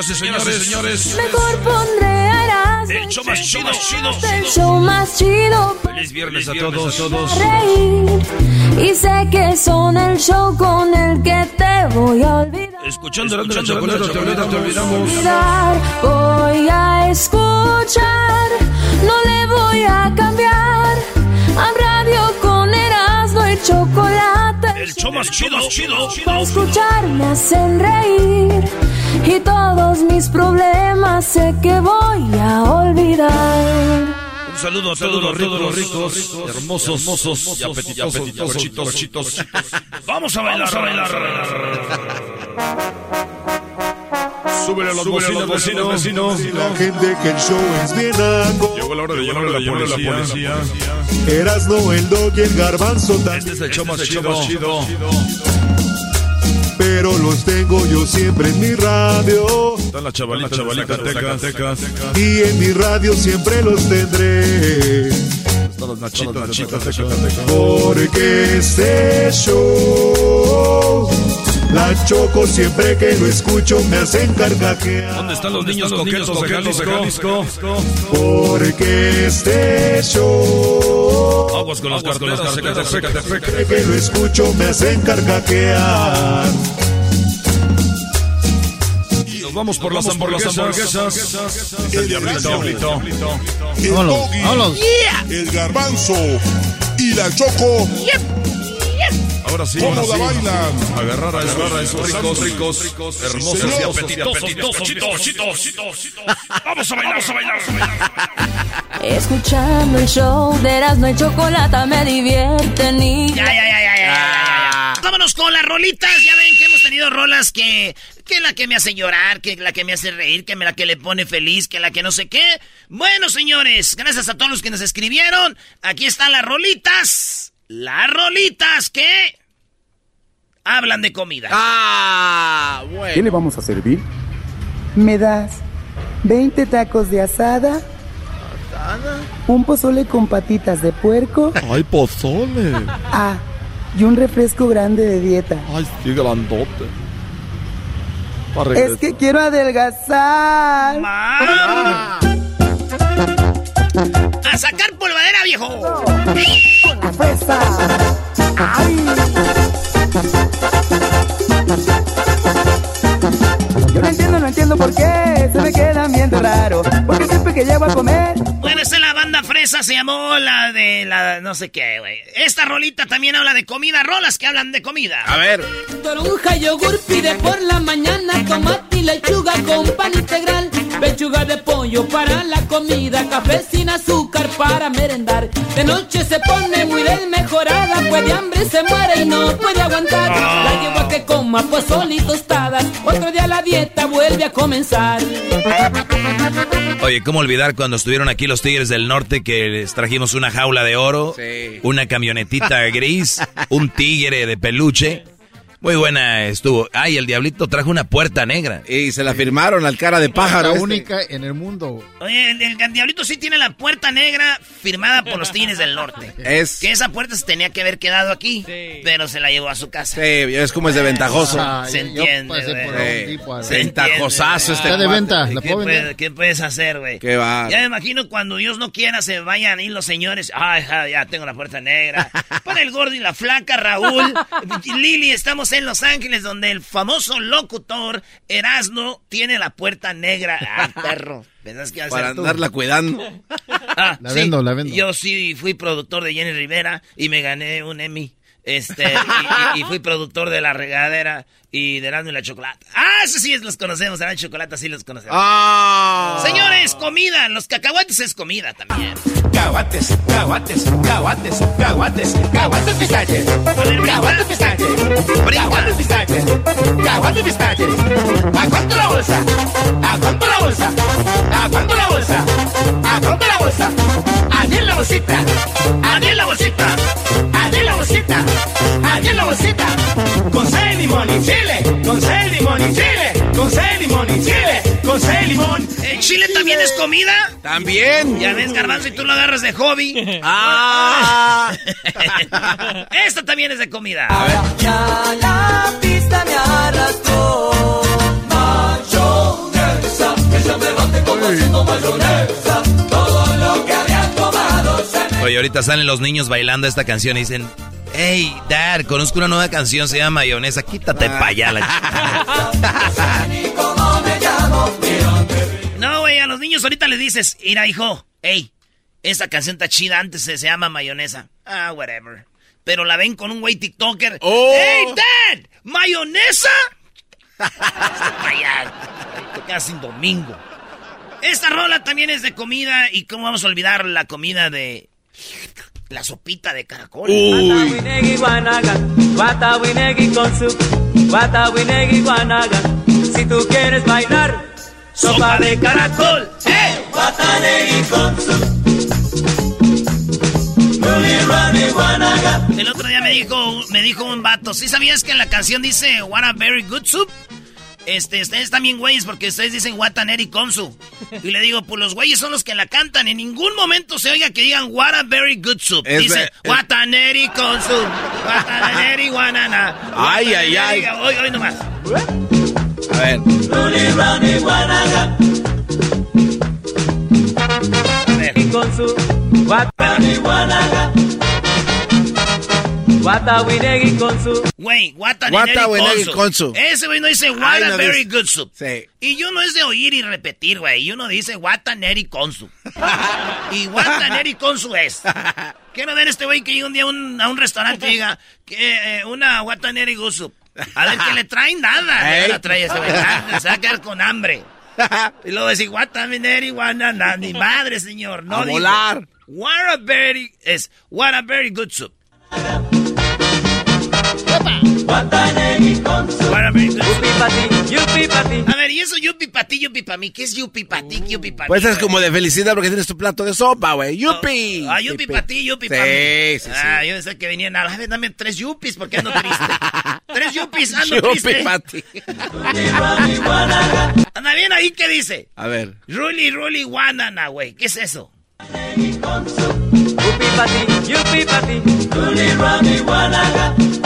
Señoras y señores, señores. Mejor pondré a El show más chido, chido. el show más chido Feliz viernes a todos, todos. reír. Y sé que son el show con el que te voy a olvidar. Escuchando la chocolate, te olvidamos. Voy a escuchar, no le voy a cambiar. A radio con Erasmo y chocolate. El show más chido, chido, Para escuchar me hacen reír y todos mis problemas sé que voy a olvidar. Un saludo a todos los ricos, los ricos, hermosos, hermosos y apetitosos, torchitos, chitos. Vamos a bailar, a bailar. Súbele a los bocinas, vecino, vecino. La gente que el show es bien algo. Llegó la hora de llamar a la policía. Erasno, el dog y el garbanzo Este también. es el show más chido. Pero los tengo yo siempre en mi radio. Está la chavalita, chavalita, Zacatecas. Y en mi radio siempre los tendré. Están los nachitos, nachitos, Zacatecas. Porque este show. La choco siempre que lo escucho me hacen carcajear. ¿Dónde están los niños coquetos de Jalisco? Porque este show. Aguas con los carteros, Zacatecas. Siempre que lo escucho me hacen carcajear. Nos vamos por las hamburguesas. El diablito. El doggy, el garbanzo y la choco. Ahora sí, ¿Cómo ahora la sí. bailan? Agarrar a esos, a esos ricos, ricos, hermosos y apetitosos. Chitos, chitos, chitos. Vamos a bailar, vamos a bailar. vamos a bailar. Escuchando el show de Erasmo y Chocolata me divierten y... Ya, ya, ya, ya, ya. Vámonos con las rolitas. Ya ven que hemos tenido rolas que. Que la que me hace llorar, que la que me hace reír, que la que le pone feliz, que la que no sé qué. Bueno, señores, gracias a todos los que nos escribieron. Aquí están las rolitas. Las rolitas que. Hablan de comida. Ah, bueno. ¿Qué le vamos a servir? ¿Me das 20 tacos de asada? ¿Un pozole con patitas de puerco? Ay, pozole. Ah, y un refresco grande de dieta. Ay, sí, grandote. Para Es que quiero adelgazar. Ma- A sacar polvadera, viejo. Con la fresa. Ay. Yo no entiendo, no entiendo por qué se me quedan viendo raro. Que llego a comer, Bueno, esta es la banda fresa, se llamó la de la no sé qué, güey. Esta rolita también habla de comida, rolas que hablan de comida. A ver. Toronja, yogur, pide por la mañana tomate y lechuga con pan integral. Pechuga de pollo para la comida, café sin azúcar para merendar. De noche se pone muy desmejorada, pues de hambre se muere y no puede aguantar. La llevo a que coma pozole y tostadas, otro día la dieta vuelve a comenzar. Oye, ¿cómo olvidar cuando estuvieron aquí los Tigres del Norte que les trajimos una jaula de oro, Sí. una camionetita gris, un tigre de peluche? Muy buena estuvo. Ay, el diablito trajo una puerta negra. Y se la firmaron al cara de pájaro. La este. única en el mundo. Oye, el, el diablito sí tiene la puerta negra firmada por los Tigres del Norte. Es. Que esa puerta se tenía que haber quedado aquí, pero se la llevó a su casa. Sí, es como es de ventajoso. Ah, Se entiende, pasé güey. por Eh, tipo, a. Se Ventajosazo este Está de venta, ¿la ¿Qué, puede- qué puedes hacer, güey? Qué va. Ya me imagino cuando Dios no quiera se vayan ahí los señores. Ay, ya tengo la puerta negra. Para el gordo y la flaca, Raúl. Lili, estamos en Los Ángeles, donde el famoso locutor Erasno tiene la puerta negra. Ah, perro. ¿Pensás que iba a Para tú? andarla cuidando. Ah, La vendo, la vendo. Yo sí fui productor de Jenny Rivera y me gané un Emmy. Este, y, y- y fui productor de La Regadera y de Erasmo y la Chocolata. Ah, eso sí los conocemos, Erasmo y Chocolata sí los conocemos. ¡Ah! Señores, comida. Los cacahuates es comida también. Caguates, caguates, caguates, caguates, caguates pistaches. Caguates pistaches. Caguates pistaches. Caguates pistaches. ¿A cuánto la bolsa? ¿A cuánto la bolsa? ¿A cuánto la bolsa? ¿A cuánto la bolsa? Allí en la bolsita. Allí en la bolsita. Allí en la bolsita. Allí en la bolsita. Con sal, limón y chile. Con sal, limón y chile. Con sal, limón y chile. Con sal, limón. ¿El chile también es comida? También. Ya ves, garbanzo, y tú lo agarras de hobby. ¡Ah! Esta también es de comida. Ya la pista me arrastró. Oye, ahorita salen los niños bailando esta canción y dicen, hey, dad, conozco una nueva canción, se llama Mayonesa, quítate pa' allá la chica". ni cómo me llamo. No, güey, a los niños ahorita les dices, mira, hijo, hey, esta canción está chida, antes se, se llama mayonesa. Ah, whatever. Pero la ven con un güey TikToker. Oh. ¡Hey, Dad! ¿Mayonesa? Casi domingo. Esta rola también es de comida. ¿Y cómo vamos a olvidar la comida de la sopita de caracol? Watawinegi guanaga, watawinegi con su, watawinegi guanaga. Si tú quieres bailar, ¡Sopa de caracol! ¡Eh! watanegi con su. Guanaga. El otro día me dijo, me dijo un vato, ¿sí sabías que en la canción dice What a very good soup? Este, ustedes también güeyes porque ustedes dicen What a neri consu. Y le digo, pues los güeyes son los que la cantan. En ningún momento se oiga que digan What a very good soup. Es Dice es- What a neri consu. What a neri guanana. Ay, ay, ay. Hoy, hoy nomás. A ver. A ver. Y con su, guanaga. Watawinegi con su. Güey. Ese güey no dice What a no very dice- good soup. Sí. Y yo no es de oír y repetir, güey. Y uno dice Wataneri Konsu. y Wataneri Konsu es. Quiero ver este güey que llega un día a un, a un restaurante y diga que eh, una Wataneri Gusu. A ver que le traen nada. Le trae ese güey. Ah, Se va a quedar con hambre. Y luego decir Wataneri Wanana. Ni madre, señor. No A digo. volar. What a very es what a very good soup. A ver, y eso yupi pa' ti, yupi pa' mí. ¿Qué es yupi pa' ti, yupi pa' mí? Pues es como de felicidad porque tienes tu plato de sopa, güey. ¡Yupi! Ah, yupi para ti, yupi Sí, para mí. sí, sí. Ah, yo pensé que venían a la vez, dame tres yupis porque ando triste. tres yupis, ando Yupi triste. pa' ti. Rani, guanaga. Anda bien ahí, ¿qué dice? A ver. Ruli, ruli, guanana, güey. ¿Qué es eso? Yupi pati, yupi pati. Ruli, rani,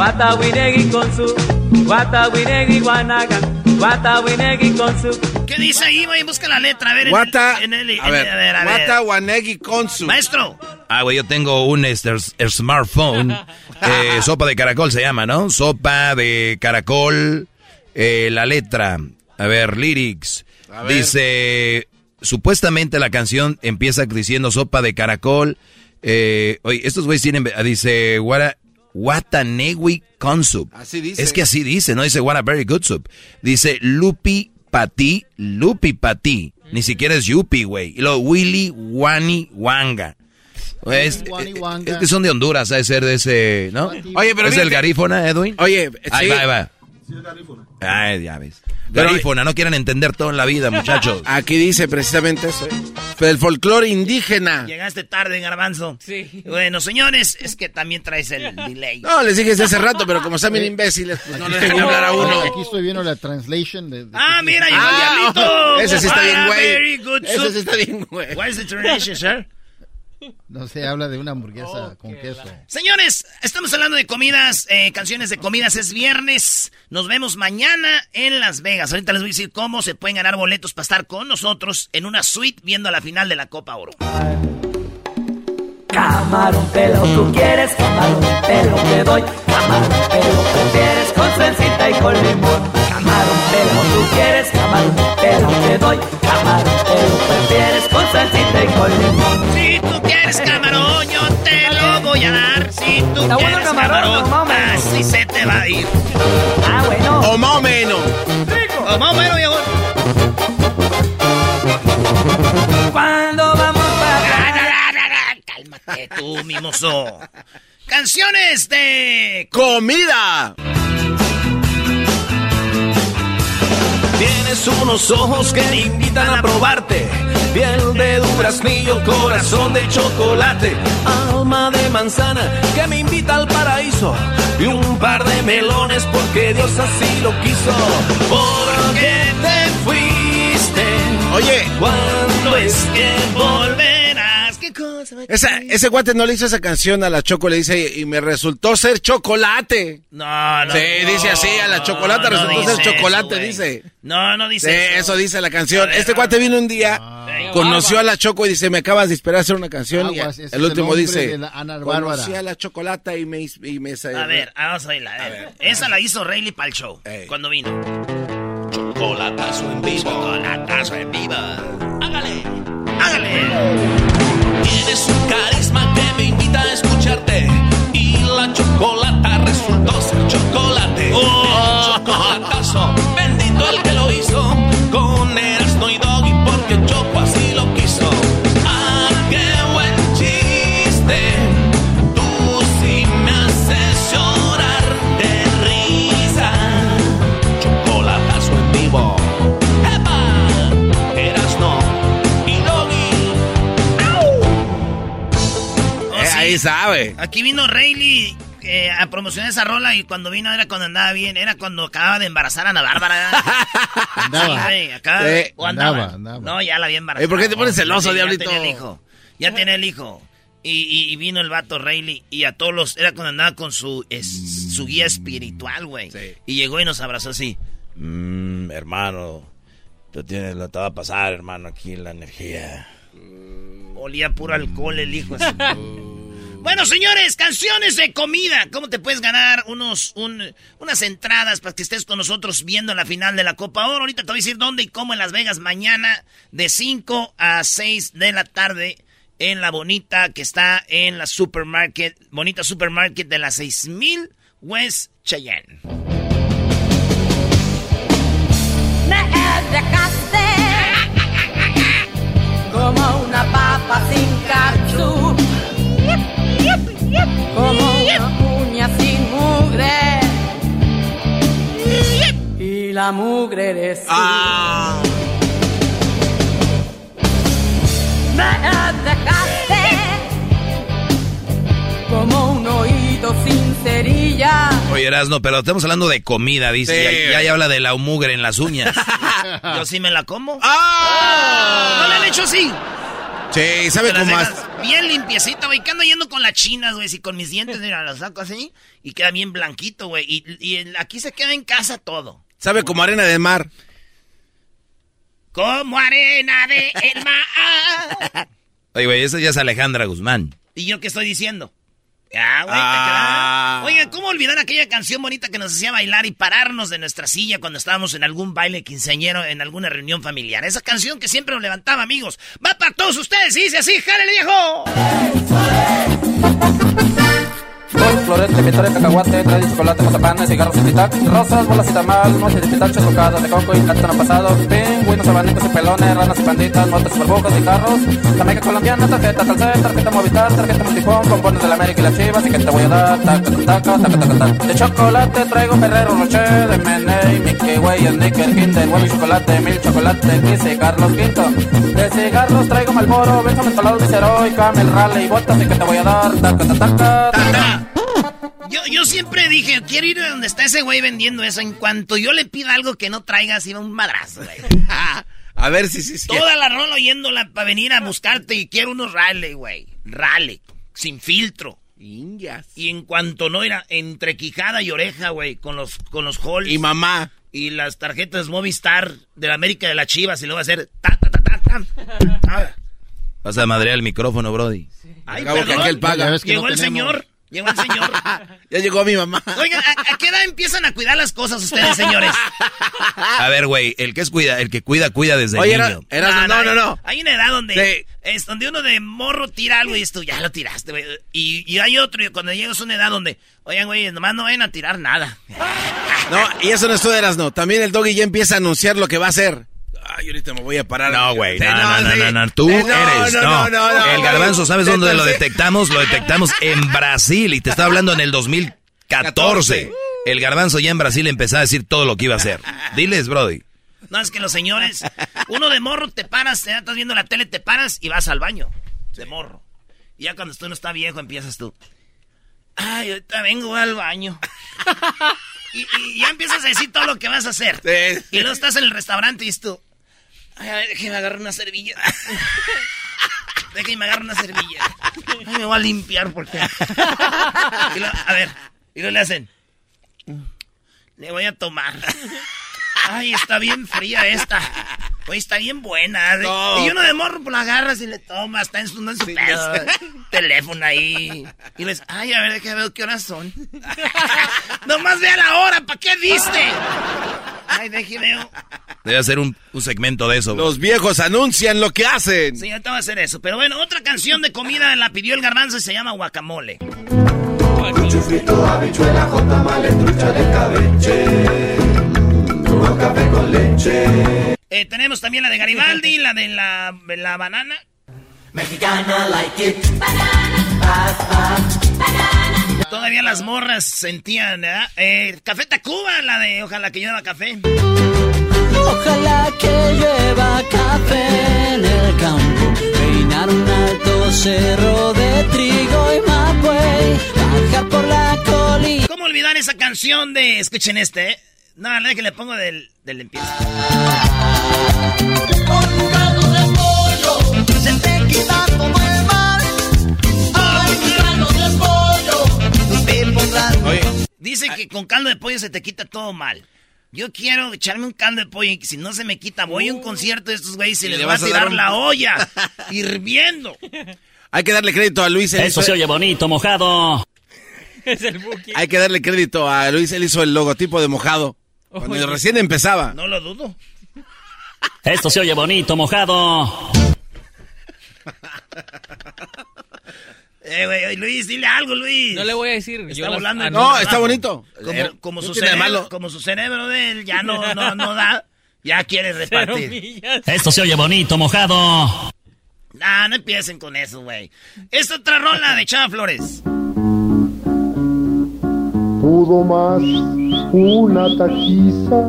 guanaga. Watawinegi con su. Watawinegi guanaga. Watawinegi con su. ¿Qué dice ahí, güey? Busca la letra, a ver. en Guata. el- en el- en A el- ver. a ver, a ver. Guata wanegi konsu. Maestro, Ah, güey, yo tengo un este, el smartphone. eh, sopa de caracol se llama, ¿no? Sopa de caracol. eh, la letra. A ver, lyrics. A ver. Dice. Supuestamente la canción empieza diciendo sopa de caracol. Eh, oye, estos güeyes tienen. Dice. What Watanewi consup. Así dice. Es que así dice, no dice what a very good soup. Dice Lupi Pati, Lupi Pati. Ni siquiera es Yupi, güey. Y luego Willy Wani Wanga. Es, Wani es- Wanga. es que son de Honduras, ha de ser de ese, ¿no? Oye, pero ¿Es el garífona, Edwin? Oye, Ahí sí. va, ahí va. Ay, ya ves. Garífona, no quieren entender todo en la vida, muchachos. Aquí dice precisamente eso, ¿eh? El folclore indígena. Llegaste tarde, garbanzo. Sí. Bueno, señores, es que también traes el delay. No, les dije desde hace rato, pero como están bien imbéciles, pues no les dejan hablar a uno. Aquí estoy viendo la translation de... de- Ah, mira, llegó el Ah, diablito. ese sí está bien, Ah, güey. very good Ese sí está bien, güey. What is the translation, sir? No sé, habla de una hamburguesa con queso. Señores, estamos hablando de comidas, eh, canciones de comidas. Es viernes. Nos vemos mañana en Las Vegas. Ahorita les voy a decir cómo se pueden ganar boletos para estar con nosotros en una suite viendo la final de la Copa Oro. Camarón pelo, tú quieres camarón pelo, te doy camarón pelo, prefieres con salsita y con limón. Camarón pelo, tú quieres camarón pelo, te doy camarón pelo, prefieres con salsita y con limón. Si tú quieres camarón, yo te lo voy a dar. Si tú Está bueno quieres camarón, camarón, no mames. así se te va a ir. Ah, bueno. O más o menos. O más o menos, viejo. Cuando vamos Cálmate tú, mimoso. Canciones de ¡Comida! Tienes unos ojos que te invitan a probarte. Piel de duraznillo, corazón de chocolate. Alma de manzana que me invita al paraíso. Y un par de melones porque Dios así lo quiso. Porque te fuiste. Oye. ¿Cuándo es que volverás? Esa, ese guate no le hizo esa canción a la Choco, le dice, y me resultó ser chocolate. No, no. Sí, dice así, a la chocolate no resultó ser chocolate, eso, dice. No, no dice Sí, eso. eso dice la canción. Este cuate vino un día, conoció a la Choco y dice, me acabas de esperar a hacer una canción. Aguas, y el último el dice, conocí a la chocolata y me... Y me A ver, vamos a oírla. A ver. Esa la hizo Rayleigh para el show. Cuando vino. Chocolatazo en vivo. Chocolatazo en vivo. Hágale. Hágale. Tienes un carisma que me invita a escucharte. Y la chocolata resultó ser chocolate. Oh. Chocolatazo, ahí sabe. Aquí vino Rayleigh eh, a promocionar esa rola y cuando vino era cuando andaba bien. Era cuando acababa de embarazar a Ana Bárbara. Andaba. Sí, Sí. o andaba. Andaba, andaba. No, ya la había embarazado. Eh, ¿por qué te pones celoso, Ya diablito? tenía el hijo. Ya tenía el hijo. Y, y- y vino el vato Rayleigh y a todos los... Era cuando andaba con su, es- su guía espiritual, güey. Y llegó y nos abrazó así. Mmm, hermano, tú tienes lo que te va a pasar, hermano, aquí la energía. Olía puro alcohol el hijo. así. Bueno, señores, canciones de comida. ¿Cómo te puedes ganar unos, un- unas entradas para que estés con nosotros viendo la final de la Copa Oro? Ahorita te voy a decir dónde y cómo en Las Vegas mañana de 5 a 6 de la tarde en la Bonita que está en la Supermarket, Bonita Supermarket de la 6000 West Cheyenne. Como una papa sin catsup, como una uña sin mugre. Y la mugre eres tú. Me dejaste como un oído sin cerilla. Oye, Erasno, pero estamos hablando de comida, dice. Sí. Ya, ya, ya habla de la mugre en las uñas. Yo sí me la como. ¡Ah! ¿No le han hecho así? Sí, ¿sabe cómo más? Bien limpiecita, güey. Que ando yendo con las chinas, güey. Si con mis dientes, mira, las saco así. Y queda bien blanquito, güey. Y, y aquí se queda en casa todo. ¿Sabe como arena de mar? Como arena de el mar. Oye, güey, esa ya es Alejandra Guzmán. ¿Y yo qué estoy diciendo? Ah, güey, Ah. te queda- Oiga, ¿cómo olvidar aquella canción bonita que nos hacía bailar y pararnos de nuestra silla cuando estábamos en algún baile quinceañero, en alguna reunión familiar? Esa canción que siempre nos levantaba, amigos. Va para todos ustedes y dice así, ¡jálele, viejo! De victoria, cacahuate, trae chocolate, mazapán, cigarros y titac, rosas, bolas y tamal, moches de pistacho, bocadas de coco y plátano pasado, pingüinos, abanicos y pelones, ranas y panditas, motos, burbujas y carros, Jamaica colombiana, tarjeta Telcel, tarjeta Movistar, tarjeta Multifón, pompones de la América y las chivas, y que te voy a dar, taca, taca, taca, taca, taca. De chocolate traigo Ferrero Rocher, de Meney, Mickey Way, Snicker, Kinder, huevo y chocolate, mil chocolate, y Carlos Quinto. De cigarros traigo Malboro, Benjamin Palado, Viceroy, Camel, Raleigh, botas, y que te voy a dar, taca, taca, taca. Yo, yo siempre dije, quiero ir a donde está ese güey vendiendo eso. En cuanto yo le pida algo que no traiga, así va un madrazo, güey. A ver si sí, sí. Toda la rola oyéndola para venir a buscarte y quiero unos Raleigh, güey. Raleigh, sin filtro. Y en cuanto no era entre quijada y oreja, güey, con los con los halls. Y mamá. Y las tarjetas Movistar de la América de las Chivas y luego va a hacer ta ta ta ta. ta. Vas a madrear el micrófono, Brody. Ay, Acabo que perdón. aquel paga. Que Llegó no el tenemos. señor. Llegó el señor. Ya llegó mi mamá. Oigan, ¿a, a qué edad empiezan a cuidar las cosas ustedes, señores? A ver, güey, el que es cuida, el que cuida, cuida desde Oye, niño. era- no, no, no. Hay una edad donde Sí. es donde uno de morro tira algo y esto ya lo tiraste, güey. Y, y hay otro, y cuando llegas a una edad donde, oigan, güey, nomás no vayan a tirar nada. No, y eso no es tú eras, no. También el doggy ya empieza a anunciar lo que va a hacer. Ay, ahorita me voy a parar. No, güey, no, no, no, no, no, tú no, eres, no, no. no, no, no, El garbanzo, ¿sabes dónde lo detectamos? Lo detectamos en Brasil y te estaba hablando en el 2014. El garbanzo ya en Brasil empezó a decir todo lo que iba a hacer. Diles, Brody. No, es que los señores, uno de morro te paras, ya estás viendo la tele, te paras y vas al baño. De morro. Y ya cuando tú no está viejo, empiezas tú. Ay, ahorita vengo al baño. Y, y ya empiezas a decir todo lo que vas a hacer. Y luego estás en el restaurante y dices tú. Ay, a ver, déjeme agarrar una servilla. déjeme agarrar una servilla. Ay, me voy a limpiar porque. Y a ver, y luego le hacen. Le voy a tomar. Ay, está bien fría esta. Oye, está bien buena. No. Y uno de morro, pues la agarras y le tomas. Está en su, en su pedo. Teléfono ahí. Y le dices, ay, a ver, déjame ver qué horas son. Nomás vea la hora, ¿para qué viste? Ay, déjeme ver. Debe hacer un, un segmento de eso. Los viejos anuncian lo que hacen. Sí, ahorita va a hacer eso. Pero bueno, otra canción de comida la pidió el garbanzo y se llama guacamole. Chufrito, habichuela, jota, trucha de cabeche. Café con leche. Eh, tenemos también la de Garibaldi, la de la, la banana. Mexicana like it. Todavía las morras sentían, ¿verdad? Eh, Café Tacuba, la de Ojalá que lleva café. Ojalá que llueva café en el campo, peinar un alto cerro de trigo y mapuey, bajar por la colina. ¿Cómo olvidar esa canción de... Escuchen este, ¿eh? No, la que le pongo del, del empieza. Se te quita todo el mal. Ay, mi caldo de pollo. Te pondrás Dice que con caldo de pollo se te quita todo mal. Yo quiero echarme un caldo de pollo y si no se me quita, voy a un concierto de estos güeyes y Y les le voy a vas a tirar un- la olla hirviendo. Hay que darle crédito a Luis. hizo- se oye bonito, mojado. Hay que darle crédito a Luis. Él hizo el logotipo de mojado. Cuando Oye. recién empezaba. No lo dudo. Esto se oye bonito, mojado. Eh, güey, Luis, dile algo, Luis. No le voy a decir. Está yo volando ah, No, está bonito. Como, su cerebro, malo. como su cerebro de él ya no, no, no da, ya quiere repartir. Esto se oye bonito, mojado. Nah, no empiecen con eso, güey. Esta otra rola de Chava Flores. Pudo más una taquiza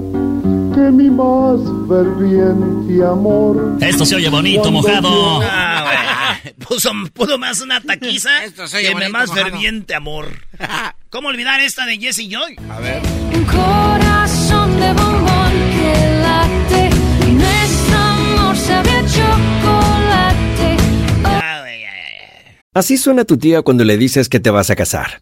que mi más ferviente amor. Esto se oye bonito, Cuando mojado. Ah. Puso, pudo más una taquiza se oye que bonito, más mojado. ferviente amor. ¿Cómo olvidar esta de Jesse Joy? A ver. Un corazón de bombón que late. Nuestro amor sabe a chocolate. Así suena tu tía cuando le dices que te vas a casar.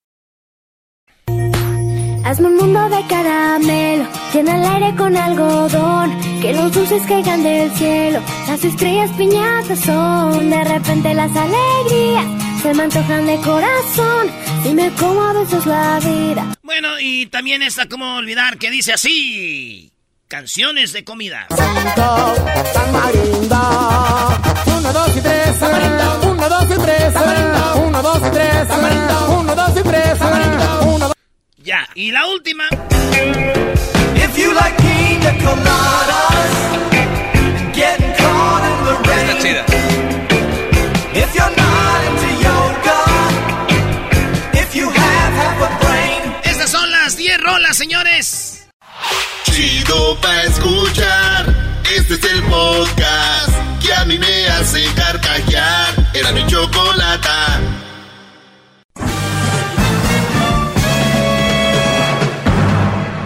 Hazme un mundo de caramelo, llena el aire con algodón, que los dulces caigan del cielo, las estrellas piñatas son, de repente las alegrías se me antojan de corazón, y me como a veces la vida. Bueno, y también está como olvidar que dice así. Canciones de comida. Uno, dos y tres. Uno, dos y tres. Uno, dos y tres. Uno, dos y tres. Uno, dos. Ya, y la última. If you like pina coladas and getting caught in the rain. Está chida. If you're not into yoga, if you have half a brain. Estas son las 10 rolas, señores. Chido pa' escuchar. Este es el podcast que a mí me hace carcajear. Era mi chocolata.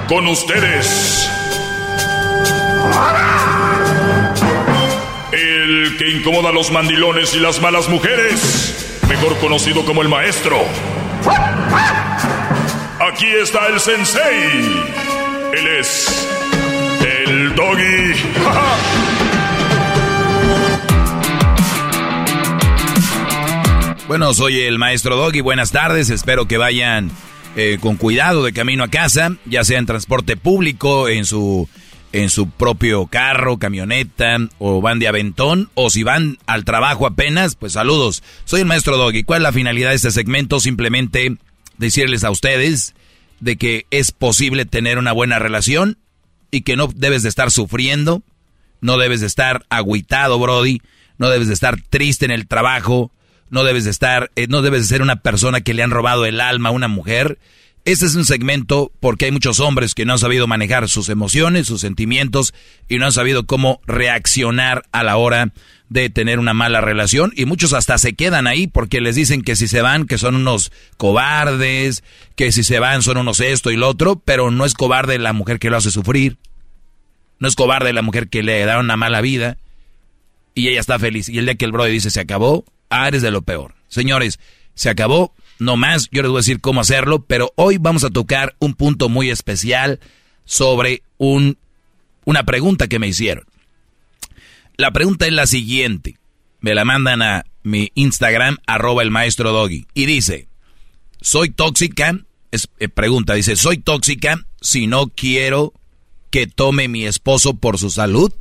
Con ustedes. El que incomoda a los mandilones y las malas mujeres. Mejor conocido como el maestro. Aquí está el sensei. Él es el doggy. Bueno, soy el maestro Doggy. Buenas tardes. Espero que vayan eh, con cuidado de camino a casa, ya sea en transporte público, en su, en su propio carro, camioneta, o van de aventón, o si van al trabajo apenas, pues saludos. Soy el maestro Doggy. ¿Cuál es la finalidad de este segmento? Simplemente decirles a ustedes de que es posible tener una buena relación y que no debes de estar sufriendo, no debes de estar agüitado, Brody, no debes de estar triste en el trabajo, no debes de estar, eh, no debes de ser una persona que le han robado el alma a una mujer. Este es un segmento porque hay muchos hombres que no han sabido manejar sus emociones, sus sentimientos y no han sabido cómo reaccionar a la hora de tener una mala relación y muchos hasta se quedan ahí porque les dicen que si se van que son unos cobardes, que si se van son unos esto y lo otro, pero no es cobarde la mujer que lo hace sufrir, no es cobarde la mujer que le da una mala vida y ella está feliz y el día que el brother dice se acabó, ah, eres de lo peor. Señores, se acabó, no más, yo les voy a decir cómo hacerlo, pero hoy vamos a tocar un punto muy especial sobre un, una pregunta que me hicieron. La pregunta es la siguiente. Me la mandan a mi Instagram, arroba el maestro Doggy. Y dice, ¿soy tóxica? Es, eh, pregunta, dice, ¿soy tóxica si no quiero que tome mi esposo por su salud?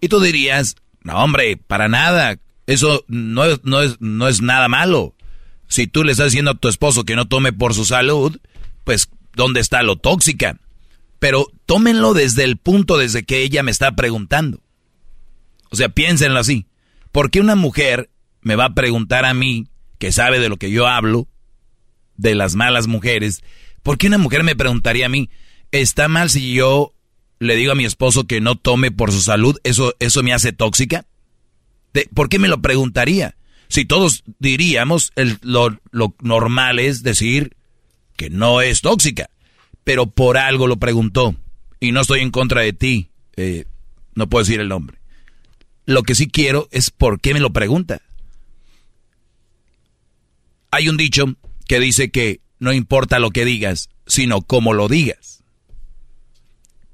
Y tú dirías, no hombre, para nada. Eso no es, no es, no es nada malo. Si tú le estás diciendo a tu esposo que no tome por su salud, pues, ¿dónde está lo tóxica? Pero tómenlo desde el punto desde que ella me está preguntando. O sea, piénsenlo así. ¿Por qué una mujer me va a preguntar a mí, que sabe de lo que yo hablo, de las malas mujeres, ¿por qué una mujer me preguntaría a mí, ¿está mal si yo le digo a mi esposo que no tome por su salud? ¿Eso, eso me hace tóxica? ¿Por qué me lo preguntaría? Si todos diríamos, el- lo, lo normal es decir que no es tóxica, pero por algo lo preguntó. Y no estoy en contra de ti. eh, no puedo decir el nombre. Lo que sí quiero es por qué me lo pregunta. Hay un dicho que dice que no importa lo que digas, sino cómo lo digas.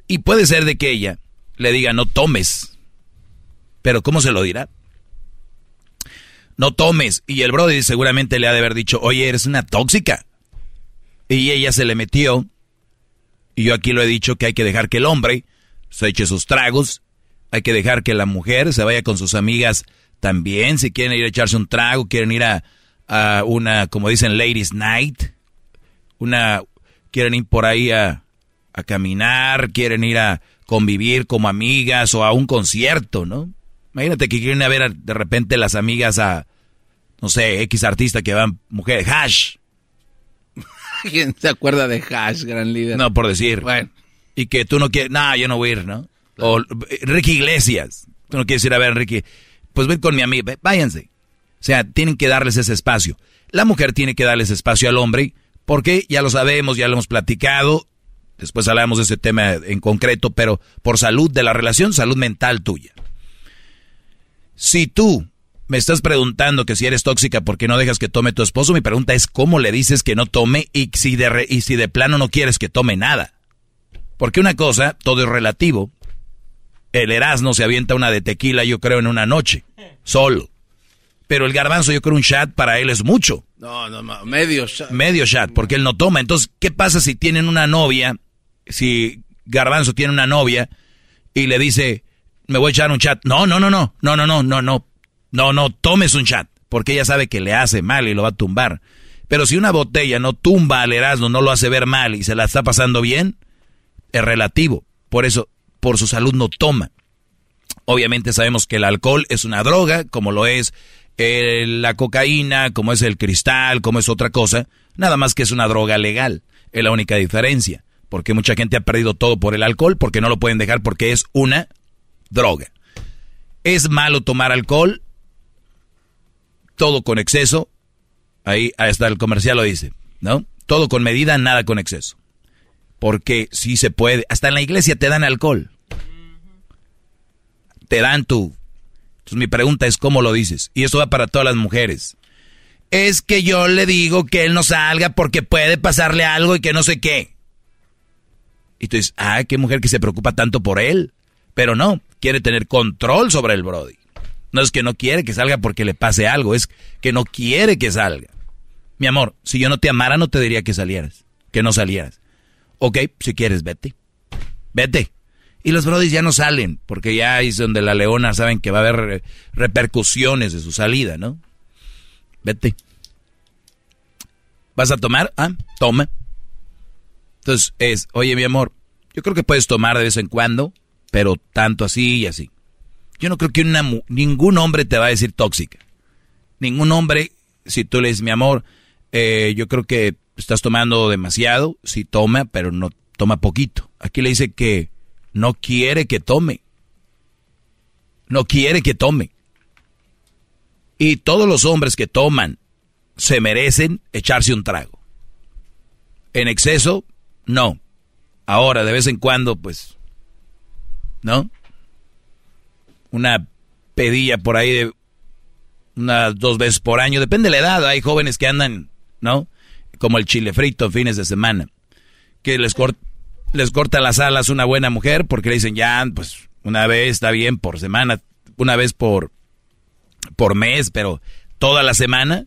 Y puede ser de que ella le diga no tomes. Pero ¿cómo se lo dirá? No tomes. Y el Brody seguramente le ha de haber dicho, oye, eres una tóxica. Y ella se le metió. Y yo aquí lo he dicho que hay que dejar que el hombre se eche sus tragos. Hay que dejar que la mujer se vaya con sus amigas también. Si quieren ir a echarse un trago, quieren ir a, a una, como dicen, ladies night. Una, quieren ir por ahí a, a caminar, quieren ir a convivir como amigas o a un concierto, ¿no? Imagínate que quieren a ver de repente las amigas a, no sé, X artista que van, mujeres, hash. ¿Quién se acuerda de Hash, gran líder? No, por decir. Bueno. Y que tú no quieres, no, yo no voy a ir, ¿no? O Ricky Iglesias, tú no quieres ir a ver a Ricky. Pues voy con mi amiga, váyanse. O sea, tienen que darles ese espacio. La mujer tiene que darles espacio al hombre, porque ya lo sabemos, ya lo hemos platicado. Después hablamos de ese tema en concreto, pero por salud de la relación, salud mental tuya. Si tú me estás preguntando que si eres tóxica porque no dejas que tome tu esposo, mi pregunta es cómo le dices que no tome y si de, re- y si de plano no quieres que tome nada. Porque una cosa, todo es relativo. El Erasmo se avienta una de tequila, yo creo, en una noche, solo. Pero el garbanzo, yo creo, un chat para él es mucho. No, no, no, medio shot. Medio chat, porque él no toma. Entonces, ¿qué pasa si tienen una novia? Si Garbanzo tiene una novia y le dice, me voy a echar un chat. No, no, no, no, no, no, no, no, no. No, no, tomes un chat, porque ella sabe que le hace mal y lo va a tumbar. Pero si una botella no tumba al Erasmo, no lo hace ver mal y se la está pasando bien, es relativo. Por eso, por su salud no toma. Obviamente sabemos que el alcohol es una droga, como lo es eh, la cocaína, como es el cristal, como es otra cosa. Nada más que es una droga legal. Es la única diferencia. Porque mucha gente ha perdido todo por el alcohol, porque no lo pueden dejar porque es una droga. ¿Es malo tomar alcohol? Todo con exceso. Ahí hasta el comercial lo dice, ¿no? Todo con medida, nada con exceso. Porque sí se puede. Hasta en la iglesia te dan alcohol. Te dan tu. Entonces mi pregunta es cómo lo dices. Y esto va para todas las mujeres. Es que yo le digo que él no salga porque puede pasarle algo y que no sé qué. Y tú dices, ah, qué mujer que se preocupa tanto por él. Pero no, quiere tener control sobre el Brody. No es que no quiere que salga porque le pase algo, es que no quiere que salga. Mi amor, si yo no te amara no te diría que salieras, que no salieras. Ok, si quieres, vete. Vete. Y los brodis ya no salen, porque ya es donde la leona saben que va a haber eh, repercusiones de su salida, ¿no? Vete. ¿Vas a tomar? Ah, toma. Entonces es, oye mi amor, yo creo que puedes tomar de vez en cuando, pero tanto así y así. Yo no creo que ningún hombre te va a decir tóxica. Ningún hombre, si tú le dices, mi amor, eh, yo creo que estás tomando demasiado, sí toma, pero no toma poquito. Aquí le dice que no quiere que tome. No quiere que tome. Y todos los hombres que toman se merecen echarse un trago. En exceso, no. Ahora, de vez en cuando, pues, ¿no? Una pedilla por ahí de unas dos veces por año, depende de la edad. Hay jóvenes que andan, ¿no? Como el chile frito fines de semana, que les, les corta las alas una buena mujer porque le dicen, ya, pues, una vez está bien por semana, una vez por, por mes, pero toda la semana.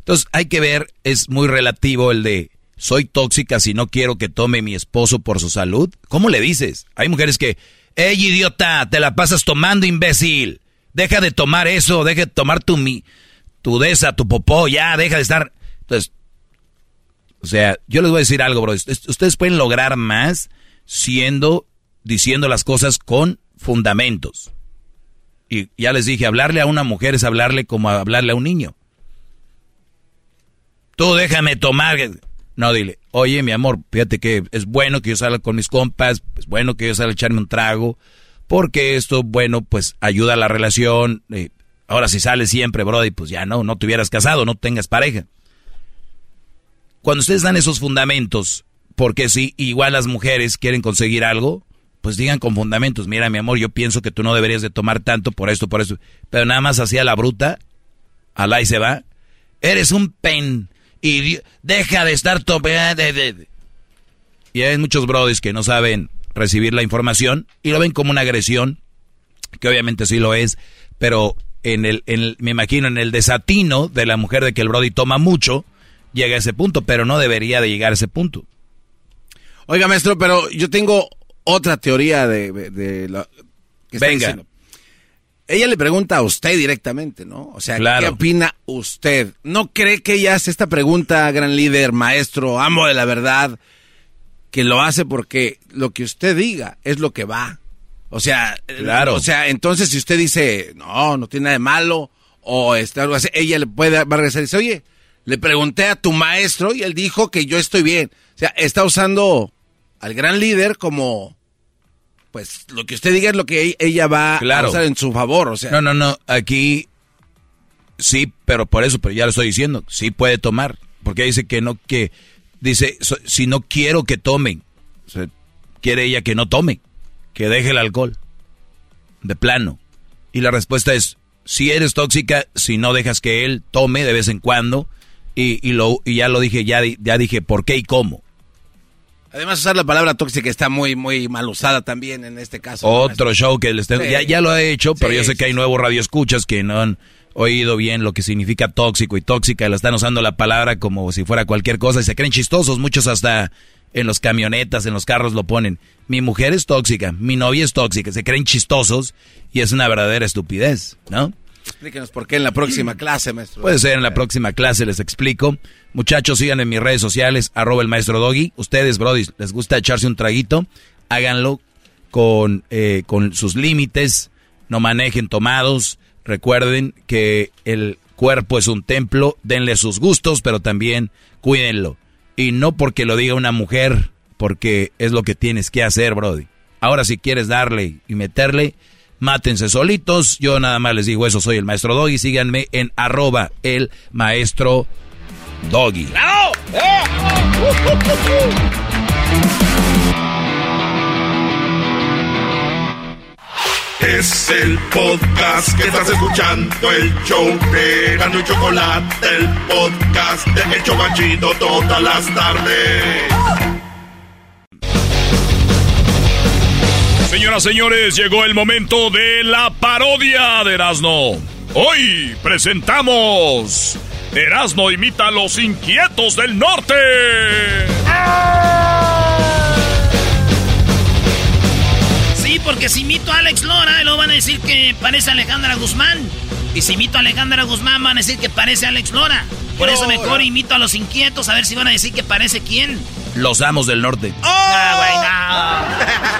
Entonces hay que ver, es muy relativo el de soy tóxica si no quiero que tome mi esposo por su salud. ¿Cómo le dices? Hay mujeres que, ¡Ey, idiota! Te la pasas tomando, imbécil. Deja de tomar eso, deja de tomar tu mi, tu desa, tu popó, ya, deja de estar. Entonces, o sea, yo les voy a decir algo, bro. Ustedes pueden lograr más siendo, diciendo las cosas con fundamentos. Y ya les dije, hablarle a una mujer es hablarle como hablarle a un niño. Tú déjame tomar. No, dile, oye, mi amor, fíjate que es bueno que yo salga con mis compas, es bueno que yo salga a echarme un trago, porque esto, bueno, pues ayuda a la relación. eh, ahora, si sales siempre, Brody, pues ya no, no te hubieras casado, no tengas pareja. Cuando ustedes dan esos fundamentos, porque si igual las mujeres quieren conseguir algo, pues digan con fundamentos, mira mi amor, yo pienso que tú no deberías de tomar tanto por esto, por esto. Pero nada más hacía la bruta, alá y se va. Eres un pen y deja de estar topeando. Y hay muchos brodis que no saben recibir la información y lo ven como una agresión, que obviamente sí lo es, pero en el, en el, me imagino en el desatino de la mujer de que el brody toma mucho, llega a ese punto, pero no debería de llegar a ese punto. Oiga, maestro, pero yo tengo otra teoría de, de, lo que Venga. Ella le pregunta a usted directamente, ¿no? O sea, Claro. ¿qué opina usted? ¿No cree que ella hace esta pregunta, gran líder, maestro, amo de la verdad, que lo hace porque lo que usted diga es lo que va? O sea, Claro. o sea, entonces si usted dice, no, no tiene nada de malo, o está algo así, ella le puede va a regresar y dice, oye, le pregunté a tu maestro y él dijo que yo estoy bien. O sea, está usando al gran líder como, pues, lo que usted diga es lo que e- ella va Claro. a usar en su favor, o sea. No, no, no, aquí sí, pero por eso, pero ya lo estoy diciendo, sí puede tomar, porque dice que no, que, dice, so- si no quiero que tomen, o sea, quiere ella que no tome, que deje el alcohol, de plano. Y la respuesta es, si eres tóxica, si no dejas que él tome de vez en cuando, y, y lo, y ya lo dije, ya, ya dije por qué y cómo. Además, usar la palabra tóxica está muy, muy mal usada también en este caso. Otro show que les tengo. Sí. Ya, ya lo he hecho, pero Sí, yo sé que hay nuevos radioescuchas que no han oído bien lo que significa tóxico y tóxica. y la están usando la palabra como si fuera cualquier cosa y se creen chistosos. Muchos hasta en los camionetas, en los carros lo ponen. Mi mujer es tóxica, mi novia es tóxica. Se creen chistosos y es una verdadera estupidez, ¿no? Explíquenos por qué en la próxima clase, maestro. Puede ser en la próxima clase, les explico. Muchachos, sigan en mis redes sociales, arroba el maestro Doggy. Ustedes, Brody, les gusta echarse un traguito, háganlo con, eh, con sus límites, no manejen tomados. Recuerden que el cuerpo es un templo, denle sus gustos, pero también cuídenlo. Y no porque lo diga una mujer, porque es lo que tienes que hacer, Brody. Ahora si quieres darle y meterle, mátense solitos. Yo nada más les digo eso, soy el maestro Doggy. Síganme en arroba el maestro Doggy. ¡Bravo! Es el podcast que estás escuchando, el show de Gano y Chocolate, el podcast de El Chocachito todas las tardes. Señoras, señores, llegó el momento de la parodia de Erasmo. Hoy presentamos Erasmo imita a los inquietos del norte. Sí, porque si imito a Alex Lora, luego van a decir que parece Alejandra Guzmán. Y si imito a Alejandra Guzmán, van a decir que parece a Alex Lora. Por eso mejor imito a los inquietos, a ver si van a decir que parece quién. Los amos del norte. Ah,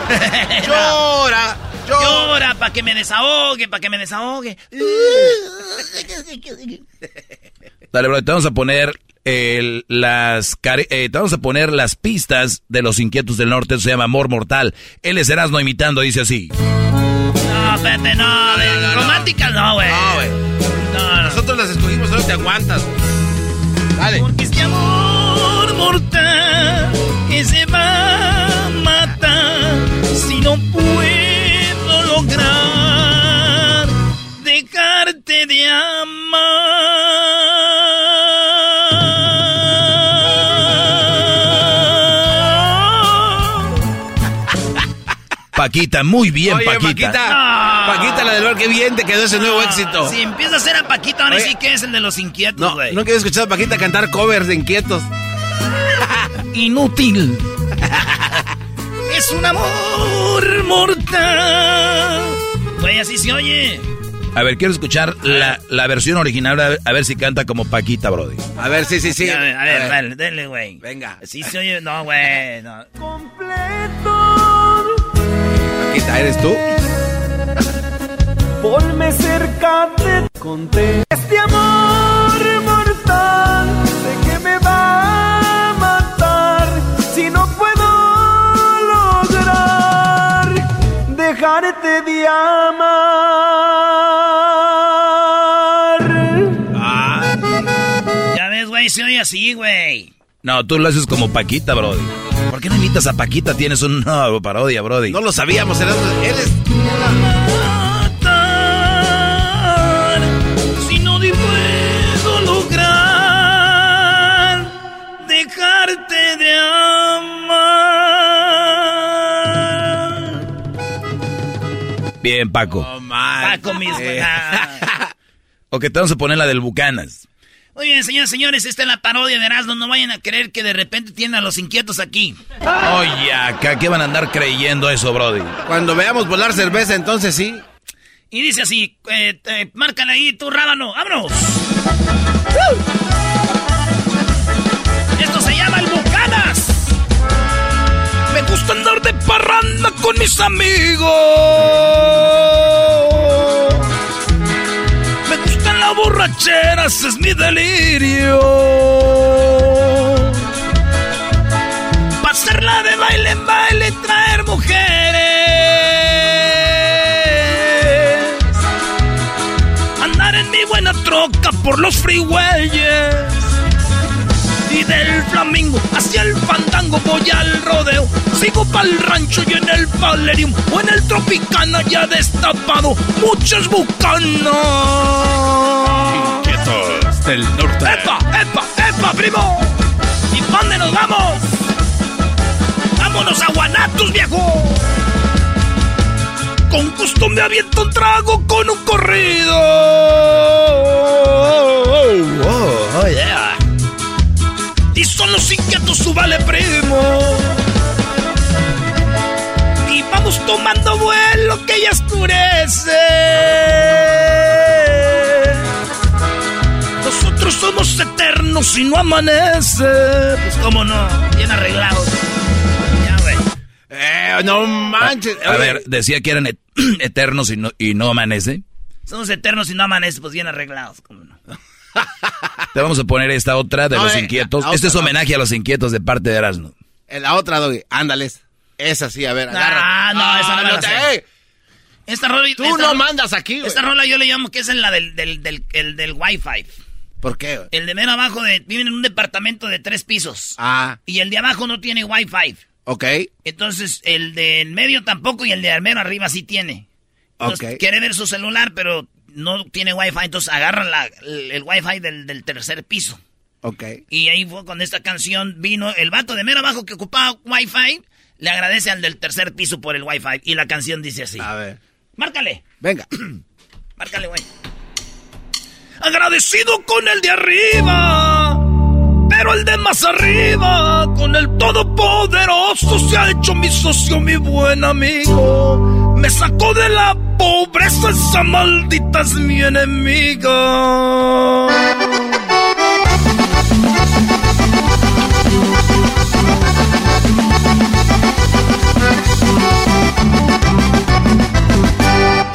güey, no. Llora, llora. para que me desahogue, para que me desahogue. Dale, bro, te vamos a poner el- las eh, te vamos a poner las pistas de los inquietos del norte. Eso se llama Amor Mortal. Él es Erasmo imitando, dice así. No, espérate, no, de románticas no, güey. No, güey. No, Nosotros las escogimos, solo te aguantas. Dale. Porque este amor mortal que se va a matar si no puedo lograr dejarte de amar. Paquita, muy bien, Oye, Paquita. Paquita, Paquita, la del bar, qué bien te quedó ese nuevo éxito. Si empieza a ser a Paquita, van a Oye. decir que es el de los inquietos, No, güey. nunca he escuchado a Paquita cantar covers de inquietos. Inútil. es un amor mortal. Güey, así se oye. A ver, quiero escuchar la, la versión original, a ver, a ver si canta como Paquita, Brody. A ver, sí, sí, sí. A ver, a ver, A ver. dale, dale, güey. Venga. Sí se oye, no, güey. No. ¿Eres tú? Ponme cerca de conté este amor mortal sé que me va a matar si no puedo lograr dejarte de amar Ya ves, güey, se oye así, güey. No, tú lo haces como Paquita, Brody. ¿Por qué no invitas a Paquita? Tienes un nuevo parodia, Brody. No lo sabíamos, Erasmo. Él es... Si no te puedo lograr dejarte de amar. Bien, Paco. Paco mismo. ah. O que te vamos a poner la del Bucanas. Oye, señores, señores, esta es la parodia de Erasmo. No vayan a creer que de repente tienen a los inquietos aquí. Oye, acá, ¿qué van a andar creyendo eso, Brody? Cuando veamos volar cerveza, entonces sí. Y dice así, eh, eh, márcale ahí tu rábano, ¡vámonos! Esto se llama el Bucanas. Me gusta andar de parranda con mis amigos. Borracheras, es mi delirio. Pasarla de baile en baile, traer mujeres. Andar en mi buena troca por los freeways. Y del flamingo hacia el fandango voy al rodeo. Sigo pa'l rancho y en el Valerium o en el Tropicana ya destapado muchas bucanas. Inquietos del norte. ¡Epa, epa, epa, primo! ¿Y dónde nos vamos? ¡Vámonos a Guanatos, viejo! Con gusto me aviento un trago con un corrido. Oh, oh, yeah. Y son los inquietos, su vale primo. Y vamos tomando vuelo que ya oscurece. Nosotros somos eternos y no amanece. Pues cómo no, bien arreglados. Ya, güey. Eh, no manches. A ver, decía que eran et- eternos y no, y no amanece. Somos eternos y no amanece, pues bien arreglados, cómo no. Te vamos a poner esta otra de No, los eh, inquietos. la Este es otra, homenaje a los inquietos de parte de Erasmo. En la otra, Doggy. Ándales. Esa sí, a ver, agarra. Ah, no, esa no me la te- ey, Esta rola, Tú esta no rola- mandas aquí, güey. Esta rola yo le llamo que es la del, del, del, el del Wi-Fi. ¿Por qué? El de mero abajo de, viven en un departamento de tres pisos. Ah, Y el de abajo no tiene Wi-Fi. ok. Entonces, el de en medio tampoco y el de al mero arriba sí tiene. Entonces, Ok. Quiere ver su celular, pero no tiene Wi-Fi. Entonces, agarra la- el, el Wi-Fi del, del tercer piso. Ok. Y ahí fue cuando esta canción vino. El vato de mero abajo que ocupaba Wi-Fi le agradece al del tercer piso por el Wi-Fi. Y la canción dice así. A ver. Márcale. Venga. Márcale, güey. Agradecido con el de arriba, pero el de más arriba, con el todopoderoso, se ha hecho mi socio, mi buen amigo. Me sacó de la pobreza, esa maldita es mi enemiga.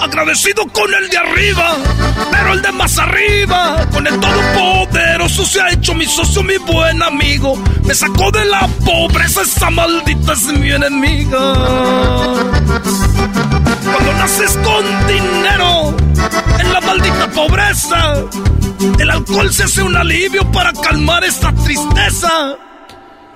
Agradecido con el de arriba, pero el de más arriba, con el todopoderoso se ha hecho mi socio, mi buen amigo. Me sacó de la pobreza, esa maldita es mi enemiga. Cuando naces con dinero, en la maldita pobreza, el alcohol se hace un alivio para calmar esta tristeza.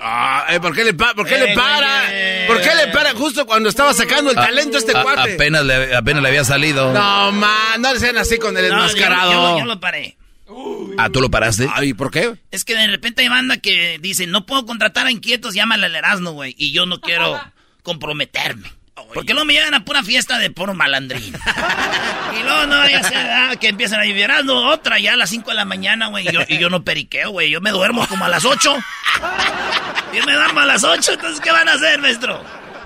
Ah, eh, ¿por qué le, pa- por qué Eh, le para? ¿Por qué le para justo cuando estaba sacando el talento a este A- cuate? apenas, le, apenas le había salido. No, man, no le sean así con el No, yo- enmascarado. yo- yo lo paré. Ah, ¿tú lo paraste? Ay, ¿por qué? Es que de repente hay banda que dice, no puedo contratar a inquietos, llámale al Erasmo, güey. Y yo no quiero comprometerme. Porque luego me llegan a pura fiesta de puro malandrín. y luego no vaya a ser ah, que empiezan a vivir Erasmo, otra ya a las 5 de la mañana, güey. Y yo, y yo no periqueo, güey. Yo me duermo como a las 8. yo me duermo a las 8, entonces ¿qué van a hacer, maestro?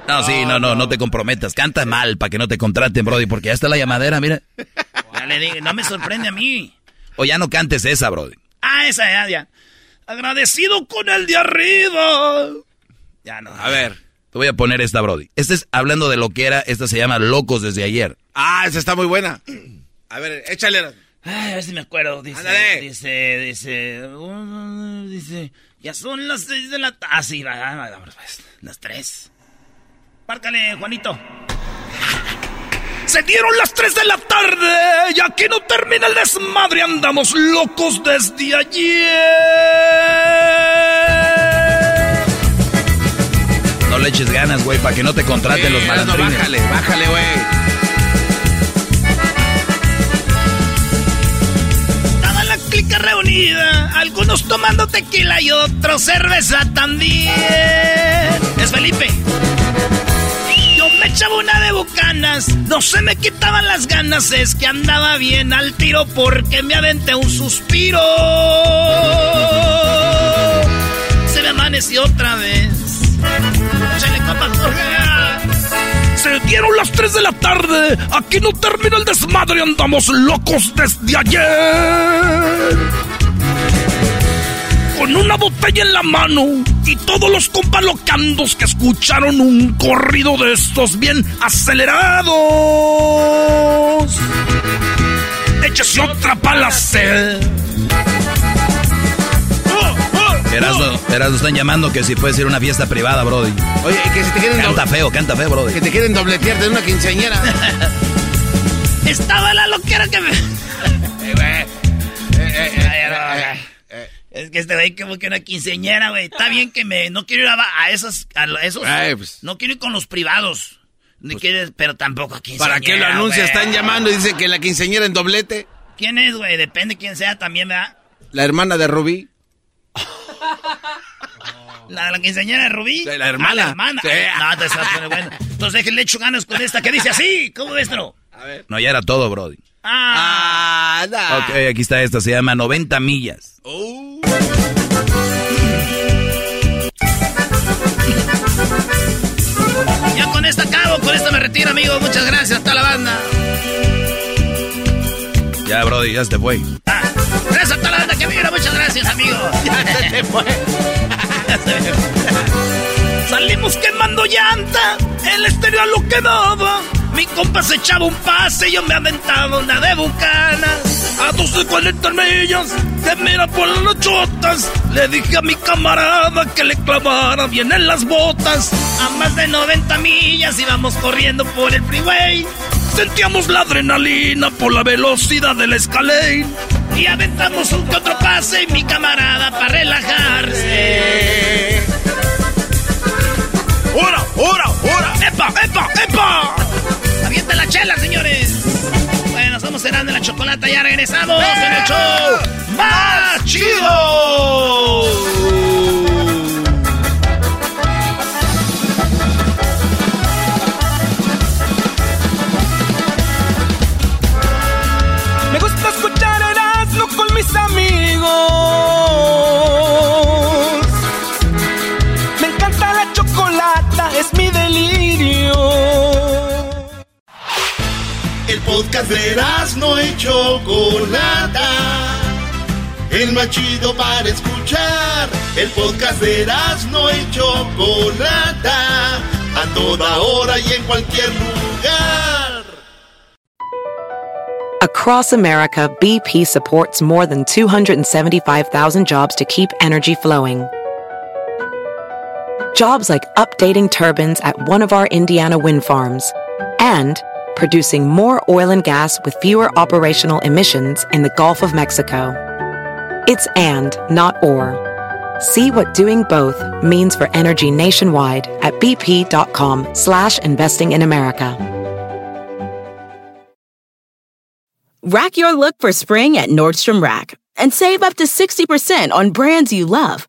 No, sí, no, no, no te comprometas. Canta mal para que no te contraten, Brody, porque ya está la llamadera, mira. Ya le digo, no me sorprende a mí. O ya no cantes esa, Brody. Ah, esa ya, ya. Agradecido con el de arriba. Ya no. A ver, te voy a poner esta, Brody. Este es hablando de lo que era, esta se llama Locos desde ayer. Ah, esa está muy buena. A ver, échale. Ay, a ver si me acuerdo. Dice, Ándale. dice, dice, uh, dice, ya son las seis de la tarde. Ah, sí, va, va, va, pues, las tres. Márcale, Juanito. Se dieron las 3 de la tarde y aquí no termina el desmadre, andamos locos desde ayer. Le eches ganas, güey, para que no te contraten los malandrines. bájale, bájale, güey. Estaba la clica reunida, algunos tomando tequila y otros cerveza también. Es Felipe. Yo me echaba una de bucanas, no se me quitaban las ganas, es que andaba bien al tiro porque me aventé un suspiro. Se me amaneció otra vez. Se dieron las 3 de la tarde. Aquí no termina el desmadre. Andamos locos desde ayer. Con una botella en la mano y todos los compas locandos que escucharon un corrido de estos bien acelerados. Échese otra pala sed. Erasno, Erasno, están llamando que si puedes ir a una fiesta privada, Brody. Oye, que si te quieren Canta doble- feo, canta feo, Brody. que te quieren dobletear de una quinceañera. Estaba la loquera que me. Eh, Es que este güey como que una quinceñera, güey. Está bien que me... No quiero ir a, a esas... A esos... Ay, pues. No quiero ir con los privados. Ni quiero- pero tampoco a quinceañera, ¿Para qué lo anuncia? Están llamando y dicen que la quinceañera en doblete. ¿Quién es, güey? Depende quién sea también, ¿verdad? La hermana de Rubí. La, la quinceañera de Rubí. la hermana. Ah, la hermana. Sí. No, a bueno. Entonces déjenle echo ganas con esta que dice así. ¿Cómo ves, no? No, ya era todo, Brody. Ah, Ok, aquí está esta, se llama 90 millas. Ya con esta acabo, con esta me retiro, amigo. Muchas gracias, hasta la banda. Ya, Brody, ya se te fue. Gracias a toda la banda que mira, muchas gracias, amigo. Ya se te fue. Salimos quemando llanta, el estéreo a lo que daba. Mi compa se echaba un pase, yo me aventaba una de bucana. A 12 40 millas, que mira por las chotas. Le dije a mi camarada que le clavara bien en las botas. A más de 90 millas íbamos corriendo por el freeway. Sentíamos la adrenalina por la velocidad del escalade. Y aventamos un que otro pase mi camarada para relajarse. ¡Hora, hora, hora! ¡Epa, epa, epa! ¡Avienta la chela, señores! Bueno, somos Serán de la Chocolata, ya regresamos en el show más chido. Delirio. El podcast de no y Chocolata. El para escuchar. El podcast de no y Chocolata. A toda hora y en cualquier lugar. Across America, BP supports more than 275,000 jobs to keep energy flowing. Jobs like updating turbines at one of our Indiana wind farms and producing more oil and gas with fewer operational emissions in the Gulf of Mexico. It's and, not or. See what doing both means for energy nationwide at bp.com slash investing in America. Rack your look for spring at Nordstrom Rack and save up to 60% on brands you love.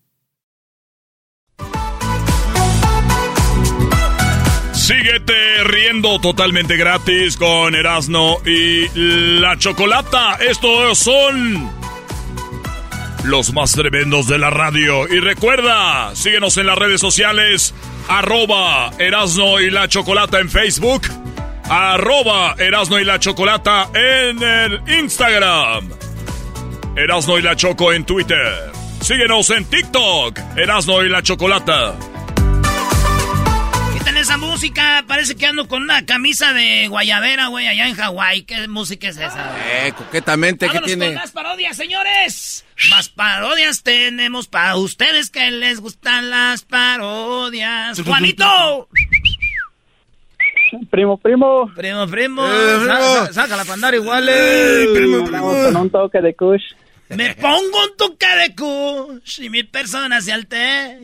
Síguete riendo totalmente gratis con Erasno y la Chocolata. Estos son los más tremendos de la radio. Y recuerda, síguenos en las redes sociales, arroba Erasno y la Chocolata en Facebook, arroba Erasno y la Chocolata en el Instagram, Erasno y la Choco en Twitter. Síguenos en TikTok, Erasno y la Chocolata. Esa música. Parece que ando con una camisa de guayabera, güey, allá en Hawái. ¿Qué música es esa? Eh, coquetamente, ¿qué Vámonos tiene? con más parodias, señores. Más parodias tenemos para ustedes que les gustan las parodias. ¡Juanito! Primo, primo. Primo, primo. Eh, primo. Sácala para andar igual. eh. Vamos con un toque de kush. Me pongo un toque de kush y mi persona se altera.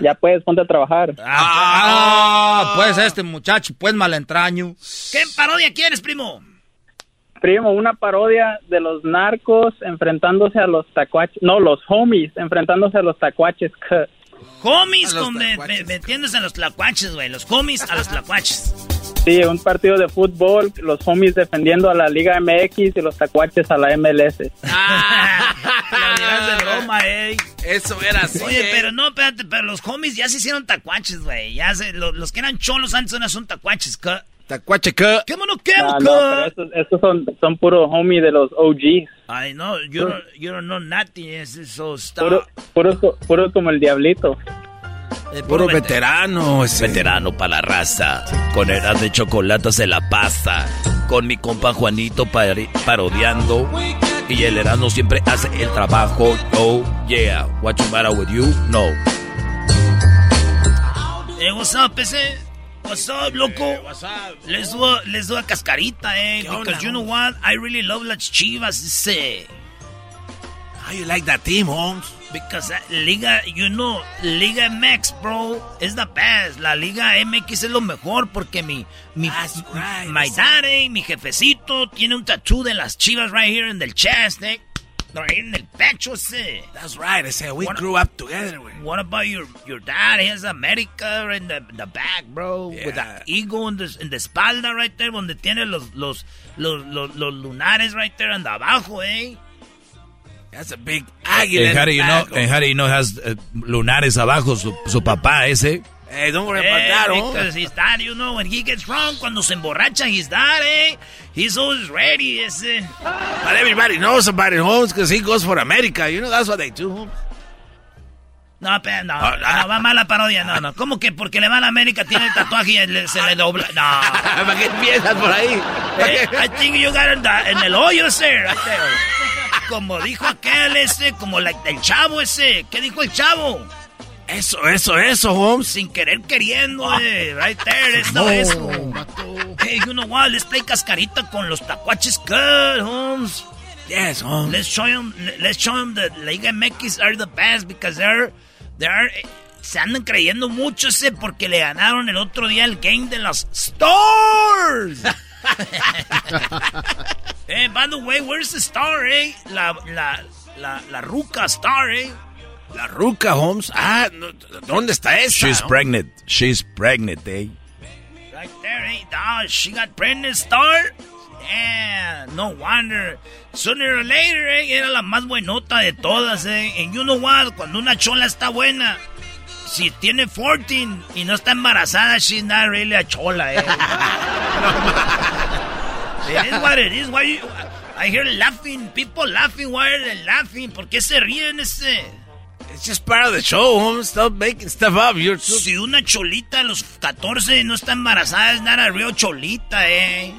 Ya puedes, ponte a trabajar. Ah, pues este muchacho, pues malentraño. ¿Qué parodia quieres, primo? Primo, una parodia de los narcos enfrentándose a los tacuaches. No, los homies enfrentándose a los tacuaches. Homies A los con me- me- metiéndose a los tlacuaches, güey. Los homies a los tlacuaches. Sí, un partido de fútbol, los homies defendiendo a la Liga MX y los tacuaches a la MLS. La dirás de broma, eh. Eso era así. Oye, eh. pero no, espérate, pero los homies ya se hicieron tacuaches, güey. Ya se, lo- los, que eran cholos antes ahora son tacuaches, ¿ca? Tacuache, ¿qué? ¿Qué mono, qué, No, ca? estos, estos son, son puro homie de los OGs. Ay, no, yo no, yo no know nothing, es eso. Puro, puro, puro como el diablito. Puro veterano ese. Veterano para la raza. Con edad de chocolate se la pasa. Con mi compa Juanito pari- parodiando. Y el Erasmo siempre hace el trabajo. Oh, yeah. What you matter with you? No. Eh, what's up, ese? What's up, loco? Les doy, les doy a cascarita, eh. Because you know what? I really love las chivas, ese. How you like that team, Holmes? Because uh, Liga, you know, Liga MX, bro, is the best. La Liga MX es lo mejor porque mi, mi, my daddy, mi jefecito, tiene un tattoo de las chivas right here in the chest, eh. Right in el pecho, ese. That's right. I said we What- grew up together. What about your your dad? He has America in the, the back, bro. With the eagle in the, in the espalda right there, donde tiene los, los, los, los, los lunares right there and abajo, eh. That's a big águila. En in Harry the no, back, en Harry no has eh, lunares abajo, su, su papá ese. Hey, don't worry Eh, about that, because his dad, you know, when he gets drunk, cuando se emborracha, his dad, eh, he's always ready, ese. But everybody knows about it, Holmes, because he goes for America. You know, that's what they do, Holmes. No, pero no, no, va mala parodia, no, no. ¿Cómo que porque le va a la América tiene el tatuaje y le- se le dobla? No. ¿Para qué empiezas por ahí? Eh, I think you got it en el hoyo ese, right there. Como dijo aquel ese, como la- el chavo ese. ¿Qué dijo el chavo? Eso, eso, eso, Holmes. Sin querer queriendo, eh, right there, eso. Hey, you know what? Let's play cascarita con los tacuaches good, Holmes. Yes, Holmes. Let's show them, let's show them that Liga MX are the best because they're, they're, se andan creyendo mucho ese porque le ganaron el otro día el game de los Stars. eh, by the way, where's the star, eh? La, la, la, la ruca star, eh? La ruca, Holmes. Ah, no, ¿dónde está esa? She's pregnant. She's pregnant, eh. Right there, eh? Ah, she got pregnant star. Yeah, no wonder. Sooner or later, eh, era la más buenota de todas, eh. And you know what? Cuando una chola está buena, si tiene 14 y no está embarazada, she's not really a chola, eh. it is what it is. Why you, I hear laughing, people laughing. Why are they laughing? ¿Por qué se ríen ese? It's just part of the show, Holmes. Stop making stuff up. You're too... Si una cholita a los 14 no está embarazada, es not a real cholita, eh.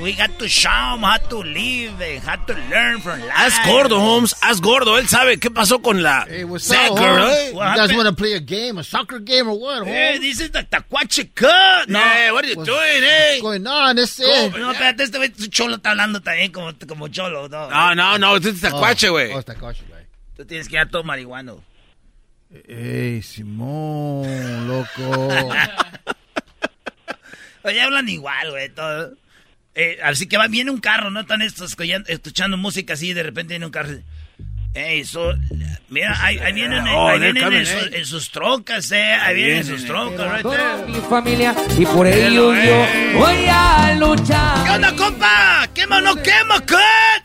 We got to show how to live, eh, how to learn from life. Haz gordo, Holmes. Haz gordo. Él sabe qué pasó con la Hey, what's soccer, up, eh? You guys want to play a game, a soccer game or what, Eh, Holmes? this is the Tacuache Cut. No, Hey, what are you doing, eh? What's going on? This is... No, espérate, este güey, cholo está hablando también como, como cholo, ¿no? No, no, no. Este es tacuache, güey. Oh, it's tacuache, güey. Tú tienes que ir todo marihuano. Ey, Simón, loco. Oye, hablan igual, güey, todo. Eh, así que va, viene un carro, ¿no? Están estos escuchando, música así y de repente viene un carro. Ey, so, mira, ahí, ahí vienen, Oh, ahí vienen coming, en, sus- eh. en sus trocas, eh. Ahí vienen en sus vienen, trocas, right mi familia y por ello yo voy a luchar. ¿Qué onda, compa? ¿Quema o no quema, cut?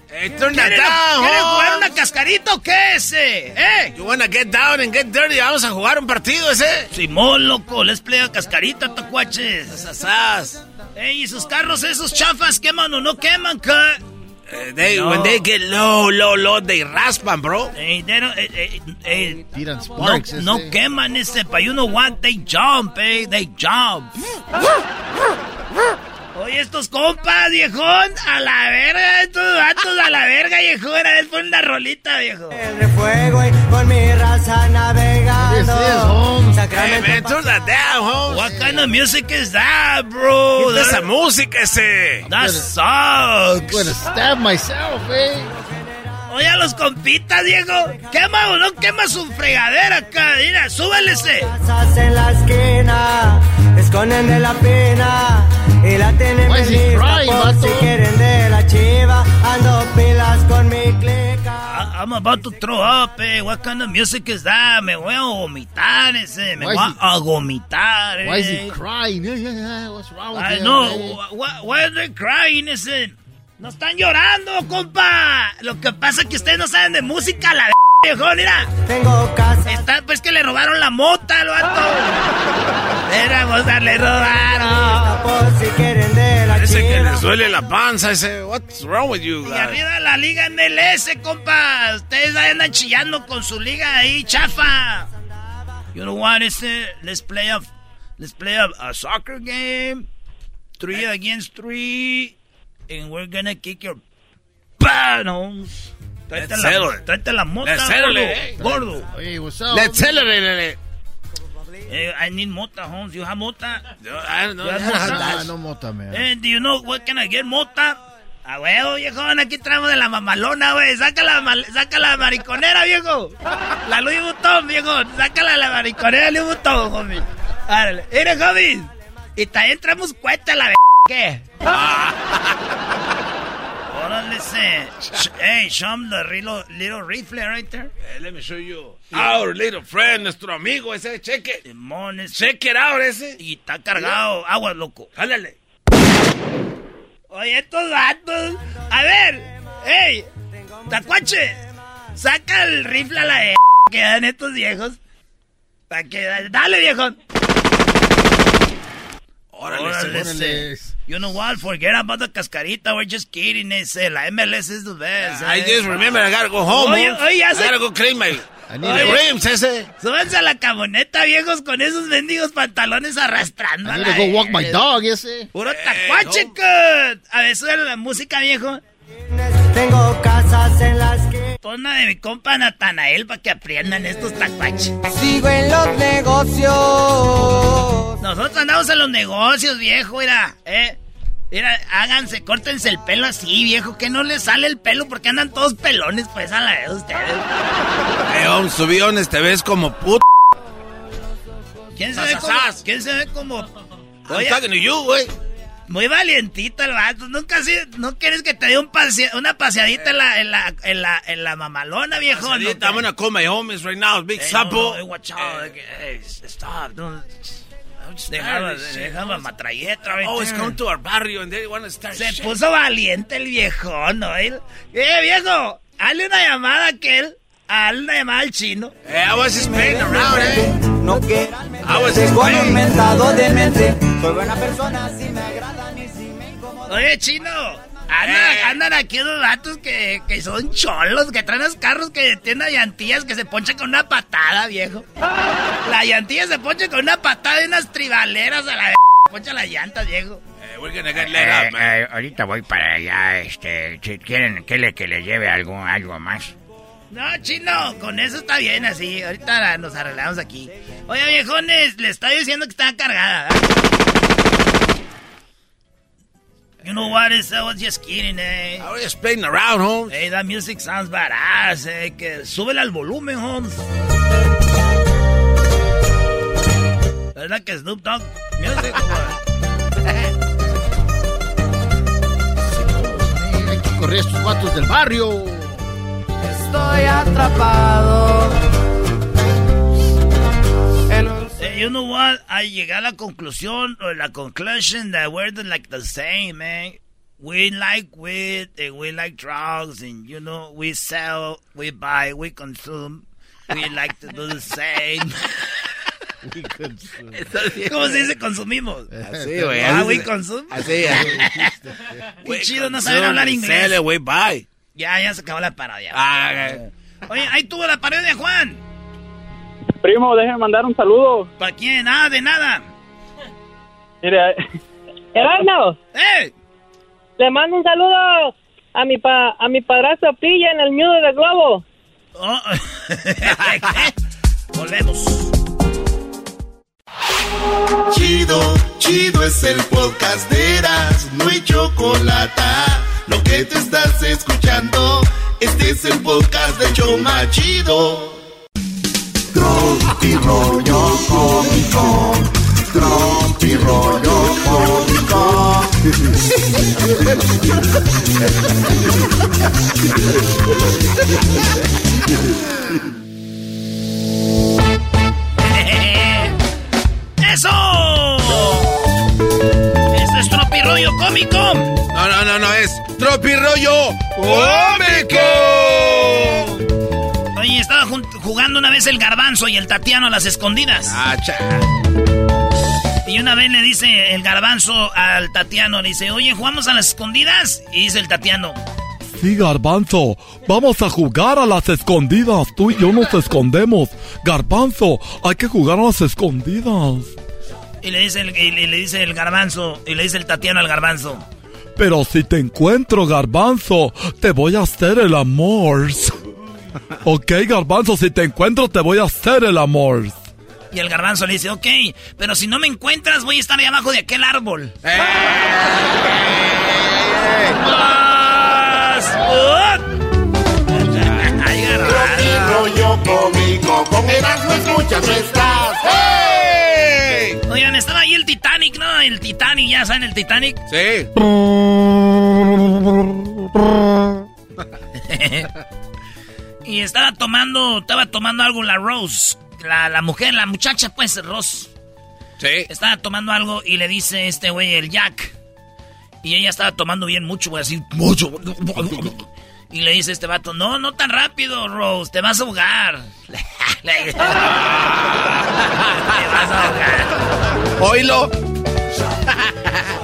Hey, turn that ¿Quieren, down, ¿quieren jugar una cascarita o qué ese? ¿Eh? You wanna get down and get dirty? Vamos a jugar un partido ese. Simón, loco, les play a cascarita, tacuaches. Sasas. Ey, ¿y sus carros esos chafas queman o no queman, cut? Eh, they, No. When they get low, low, low, they raspan, bro. Ey, they don't- eh, eh, eh, Tiran no, sparks. no queman ese, pa' you know what, they jump, eh, they jump. Oye, estos compas, viejón, a la verga, estos vatos a la verga, viejón, a ver, pon una rolita, viejo. de fuego y con mi raza navegando. Sacramento Hey, man, turn that down, Holmes. What kind of music is that, bro? ¿Qué es esa música ese? That sucks. Gonna stab myself, eh. Oye, a los compitas, Diego. Quema o no quema su fregadera acá. Mira, súbele ese. Casas en la esquina, esconden de la pena I'm about to throw up, eh. What kind of music is that? Me voy a vomitar ese. Me Why voy is he- a vomitar, eh. Why is he crying? Yeah, yeah, yeah. What's wrong with I him? know. eh? Why, why are they crying, ese? No están llorando, compa. Lo que pasa es que ustedes no saben de música, la viejo, mira. Tengo casa. Está, pues que le robaron la mota al vato. Era mota, le robaron. Por si la Parece que les duele la panza ese. What's wrong with you Y guys? arriba la liga MLS, compa. Ustedes ahí andan chillando con su liga ahí, chafa. You know what, ese? Let's play a, let's play a, a soccer game. Three against three. And we're gonna kick your panos. Tráete Let's la, la mota, Let's gordo. it, eh. Gordo. Hey, what's up? Let's celebrate Eh, I need mota, Holmes. You have mota? I don't know. You have Ah, mota? no mota, man. Eh, do you know what can I get, mota? A huevo, viejón, aquí traemos de la mamalona, güey. Saca la, mal- saca la mariconera, viejo. La Louis Vuitton, viejo. Sácala la mariconera Louis Vuitton, homie. Árale. Mire, homie. Y también traemos cuenta la ¿Qué? Órale, ese. Sh- Hey, show him the little, little rifle right there. Eh, let me show you. Our little friend, nuestro amigo ese. Check it. Ese. Check it out ese. Y está cargado. Agua, loco. Jálale. Oye, estos vatos. A ver, hey, Tacuache, saca el rifle a la de que dan estos viejos. Pa' que, dale, viejón. Órale, Órale, ese. ese. You know what? Forget about the cascarita. We're just kidding. Ese. La MLS is the best. I eh. just remember I gotta go home. Oye, oye, I se- gotta go clean my I need my Oye. rims ese. Súbanse a la camioneta, viejos, con esos mendigos pantalones arrastrando. I need to go walk my dog, ese. Puro tacuache, cut. A ver, sube la música, viejo. Tengo casas en la esquina. Pon una de mi compa Natanael para que aprendan estos tacuaches. Sigo en los negocios. Nosotros andamos en los negocios, viejo, mira, eh. Mira, háganse, córtense el pelo así, viejo, que no les sale el pelo porque andan todos pelones, pues, a la vez ustedes. Eh, Holmes, to be honest, te ves como puto. ¿Quién se ve como? ¿Quién se ve como? I'm Oye, to muy valientito el vato. Nunca así, no quieres que te dé un pasea- una paseadita en la, en la, en la, en la mamalona, viejo. ¿no? I'm gonna call my homies right now. Big Hey, Sapo. no, hey, watch out. Hey, stop. Don't. Deja, deja la matralleta. there. come to our barrio and they wanna start Se shit. puso valiente el viejo, ¿no? Eh, viejo, hazle una llamada a aquel. Hazle una llamada al chino. Eh, I was just playing around, eh. No quieran I was just playing. mentado de mente. Soy buena persona, si me agradan Oye, chino. Andan, Eh. andan aquí unos vatos que, que son cholos, que traen los carros que tienen llantillas que se ponchan con una patada, viejo. La llantilla se poncha con una patada de unas tribaleras a la poncha las llantas, viejo. Eh. Eh, ahorita voy para allá, este, si quieren que le, que le lleve algo, algo más. No, chino, con eso está bien así. Ahorita nos arreglamos aquí. Oye, viejones, le estoy diciendo que está cargada. ¿verdad? You know what? Is, I was just kidding, eh. I was just playing around, Holmes. Hey, that music sounds badass, eh. Que súbele al volumen, Holmes. ¿Verdad que Snoop Dogg? Music, Hay que correr a estos vatos del barrio. Estoy atrapado. You know what? I llegué a la conclusión, or la conclusion that we're the, like the same, man. We like weed, and we like drugs, and you know, we sell, we buy, we consume. We like to do the same. ¿Cómo se dice consumimos? Así, güey. Ah, we consume. Así, así. Qué chido no saber hablar inglés. Sale, güey, bye. Ya, ya se acabó la parodia. Ah, Oye, ahí tuvo la parodia, Juan. Primo, déjeme mandar un saludo. ¿Para quién? Ah, de nada. Mire, Erasmo, ¡Eh! le mando un saludo a mi pa, a mi padrastro Pilla en el nudo del globo. Oh. Volvemos. Chido, chido es el podcast de Eras, no hay chocolate. Lo que te estás escuchando, este es el podcast de Choma Chido. Tropi rollo cómico, tropi rollo cómico. ¡Eso! ¡Esto es tropirollo cómico! No, no, no, no, es tropirollo cómico. Jugando una vez el garbanzo y el tatiano a las escondidas. Ah. Y una vez le dice el garbanzo al tatiano, le dice, oye, ¿jugamos a las escondidas? Y dice el tatiano, Sí, Garbanzo, vamos a jugar a las escondidas. Tú y yo nos escondemos. Garbanzo, hay que jugar a las escondidas. y le dice el, y le, le dice el garbanzo, y le dice el tatiano al garbanzo, Pero si te encuentro, Garbanzo, te voy a hacer el amor. Ok, Garbanzo, si te encuentro, te voy a hacer el amor. y el garbanzo le dice, ok, pero si no me encuentras voy a estar ahí abajo de aquel árbol. ¡Más! Ay, garbanzo. rollo cómico, con Erasmo escuchas no estás. ¡Hey! Oigan, estaba ahí el Titanic, ¿no? El Titanic, ¿ya saben el Titanic? Sí. y estaba tomando, estaba tomando algo la Rose, la, la mujer, la muchacha, pues, Rose. Sí. Estaba tomando algo y le dice este güey, el Jack. Y ella estaba tomando bien mucho, güey, así, mucho. Y le dice este vato, no, no tan rápido, Rose, te vas a ahogar. Te vas a ahogar. Oílo.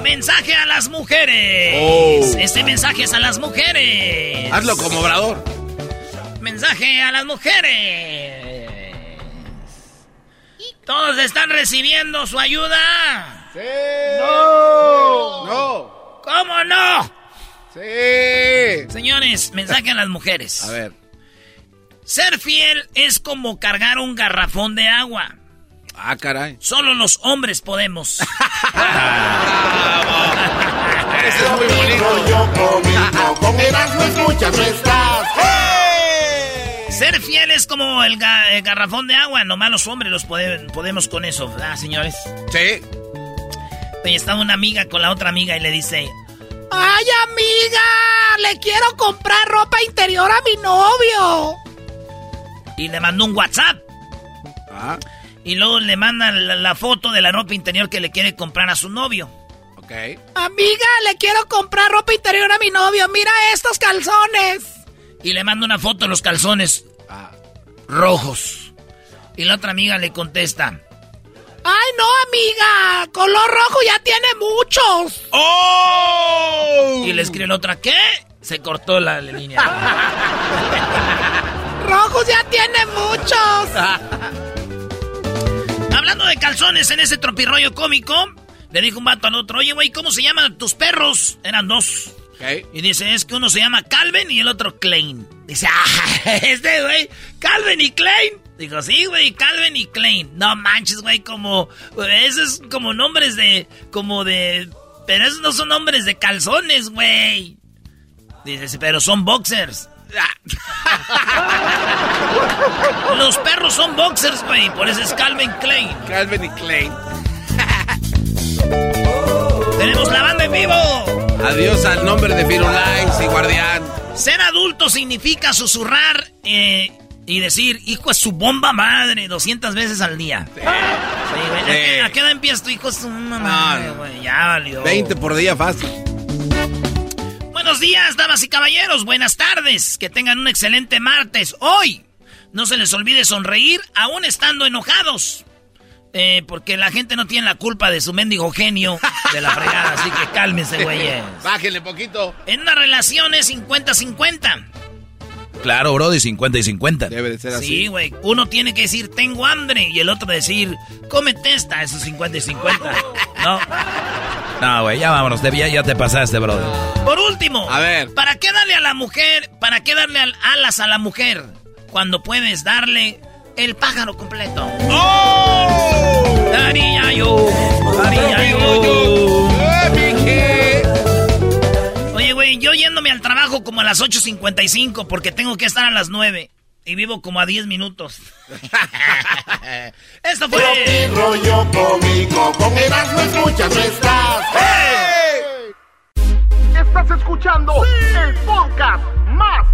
Mensaje a las mujeres. Oh. Este mensaje es a las mujeres. Hazlo como obrador. Mensaje a las mujeres. ¿Todos están recibiendo su ayuda? Sí. No. No. ¿Cómo no? Sí. Señores, mensaje a las mujeres. A ver. Ser fiel es como cargar un garrafón de agua. Ah, caray. Solo los hombres podemos. Ese es muy bonito. Rollo cómico, con Erasmo escuchas no estás. Ser fiel es como el, ga- el garrafón de agua. Nomás los hombres los pode- podemos con eso, ¿verdad, señores? Sí. Oye, estaba una amiga con la otra amiga y le dice... ¡Ay, amiga! Le quiero comprar ropa interior a mi novio. Y le mandó un WhatsApp. Ah, Y luego le mandan la, la foto de la ropa interior que le quiere comprar a su novio. ok. Amiga, le quiero comprar ropa interior a mi novio. Mira estos calzones. Y le manda una foto de los calzones Ah. rojos. Y la otra amiga le contesta. Ay, no, amiga. Color rojo ya tiene muchos. ¡Oh! Y le escribe la otra, ¿qué? Se cortó la línea. Rojos ya tiene muchos. Hablando de calzones en ese tropirroyo cómico, le dijo un vato al otro, oye, güey, ¿cómo se llaman tus perros? Eran dos. Y dice, es que uno se llama Calvin y el otro Klein. Dice, ah, este güey, Calvin y Klein. Digo, sí, güey, Calvin y Klein. No manches, güey, como, esos es como nombres de, como de, pero esos no son nombres de calzones, güey. Dice, pero son boxers. Los perros son boxers, güey, por eso es Calvin Klein. Calvin y Klein. Tenemos la banda en vivo. Adiós al nombre de Firulais y Guardián. Ser adulto significa susurrar eh, y decir, hijo es su bomba madre, 200 veces al día. Sí, güey. ¿A, qué, a qué edad empieza tu hijo es su madre, güey? Ya valió. 20 por día fácil. Buenos días, damas y caballeros. Buenas tardes. Que tengan un excelente martes. Hoy, no se les olvide sonreír aún estando enojados. Eh, porque la gente no tiene la culpa de su mendigo genio de la fregada, así que cálmense, güeyes. Bájenle poquito. En una relación es 50-50. Claro, bro, de 50 y 50. Debe de ser así. Sí, güey. Uno tiene que decir, tengo hambre, y el otro decir, cómete esta, eso es 50 y 50. No. No, güey, ya vámonos, de- ya, ya te pasaste, brother. Por último, A ver. ¿para qué darle a la mujer, para qué darle al- alas a la mujer cuando puedes darle el pájaro completo? ¡Oh! Dariñayo, dariñayo. Oye, güey, yo yéndome al trabajo como a las 8.55 porque tengo que estar a las 9 y vivo como a 10 minutos. Esto fue... Tropi rollo cómico, con Erasmo escuchas no estás. Estás escuchando el podcast más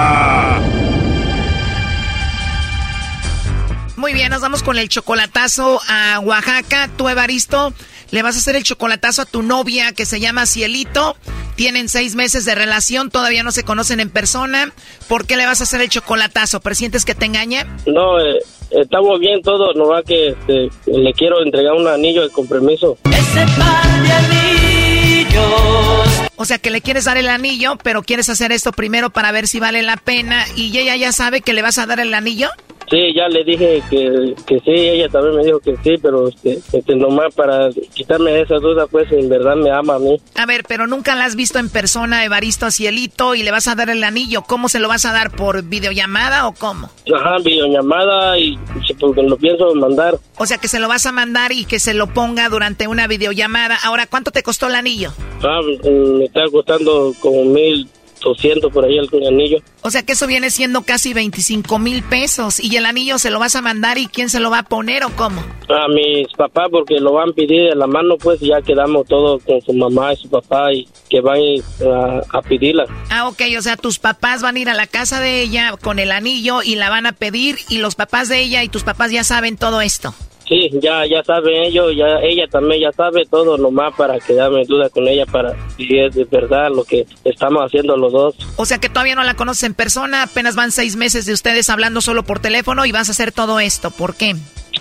Muy bien, nos vamos con el chocolatazo a Oaxaca. Tú, Evaristo, le vas a hacer el chocolatazo a tu novia que se llama Cielito. Tienen seis meses de relación, todavía no se conocen en persona. ¿Por qué le vas a hacer el chocolatazo? ¿Presientes que te engaña? No, eh, estamos bien todos, nomás que este, le quiero entregar un anillo de compromiso. O sea, que le quieres dar el anillo, pero quieres hacer esto primero para ver si vale la pena. ¿Y ella ya sabe que le vas a dar el anillo? Sí, ya le dije que, que sí, ella también me dijo que sí, pero este, este, nomás para quitarme esa duda, pues en verdad me ama a mí. A ver, pero nunca la has visto en persona, Evaristo Cielito, y le vas a dar el anillo. ¿Cómo se lo vas a dar? ¿Por videollamada o cómo? Ajá, videollamada y porque lo pienso mandar. O sea, que se lo vas a mandar y que se lo ponga durante una videollamada. Ahora, ¿cuánto te costó el anillo? Ah, mm, me está costando como mil doscientos por ahí el anillo. O sea, que eso viene siendo casi 25 mil pesos. ¿Y el anillo se lo vas a mandar y quién se lo va a poner o cómo? A mis papás porque lo van a pedir de la mano, pues ya quedamos todos con su mamá y su papá y que van a, a pedirla. Ah, ok, o sea, tus papás van a ir a la casa de ella con el anillo y la van a pedir y los papás de ella y tus papás ya saben todo esto. Sí, ya ya saben ellos, ya ella también ya sabe todo, nomás para quedarme en duda con ella para si es de verdad lo que estamos haciendo los dos. O sea que todavía no la conoces en persona, apenas van seis meses de ustedes hablando solo por teléfono y vas a hacer todo esto. ¿Por qué?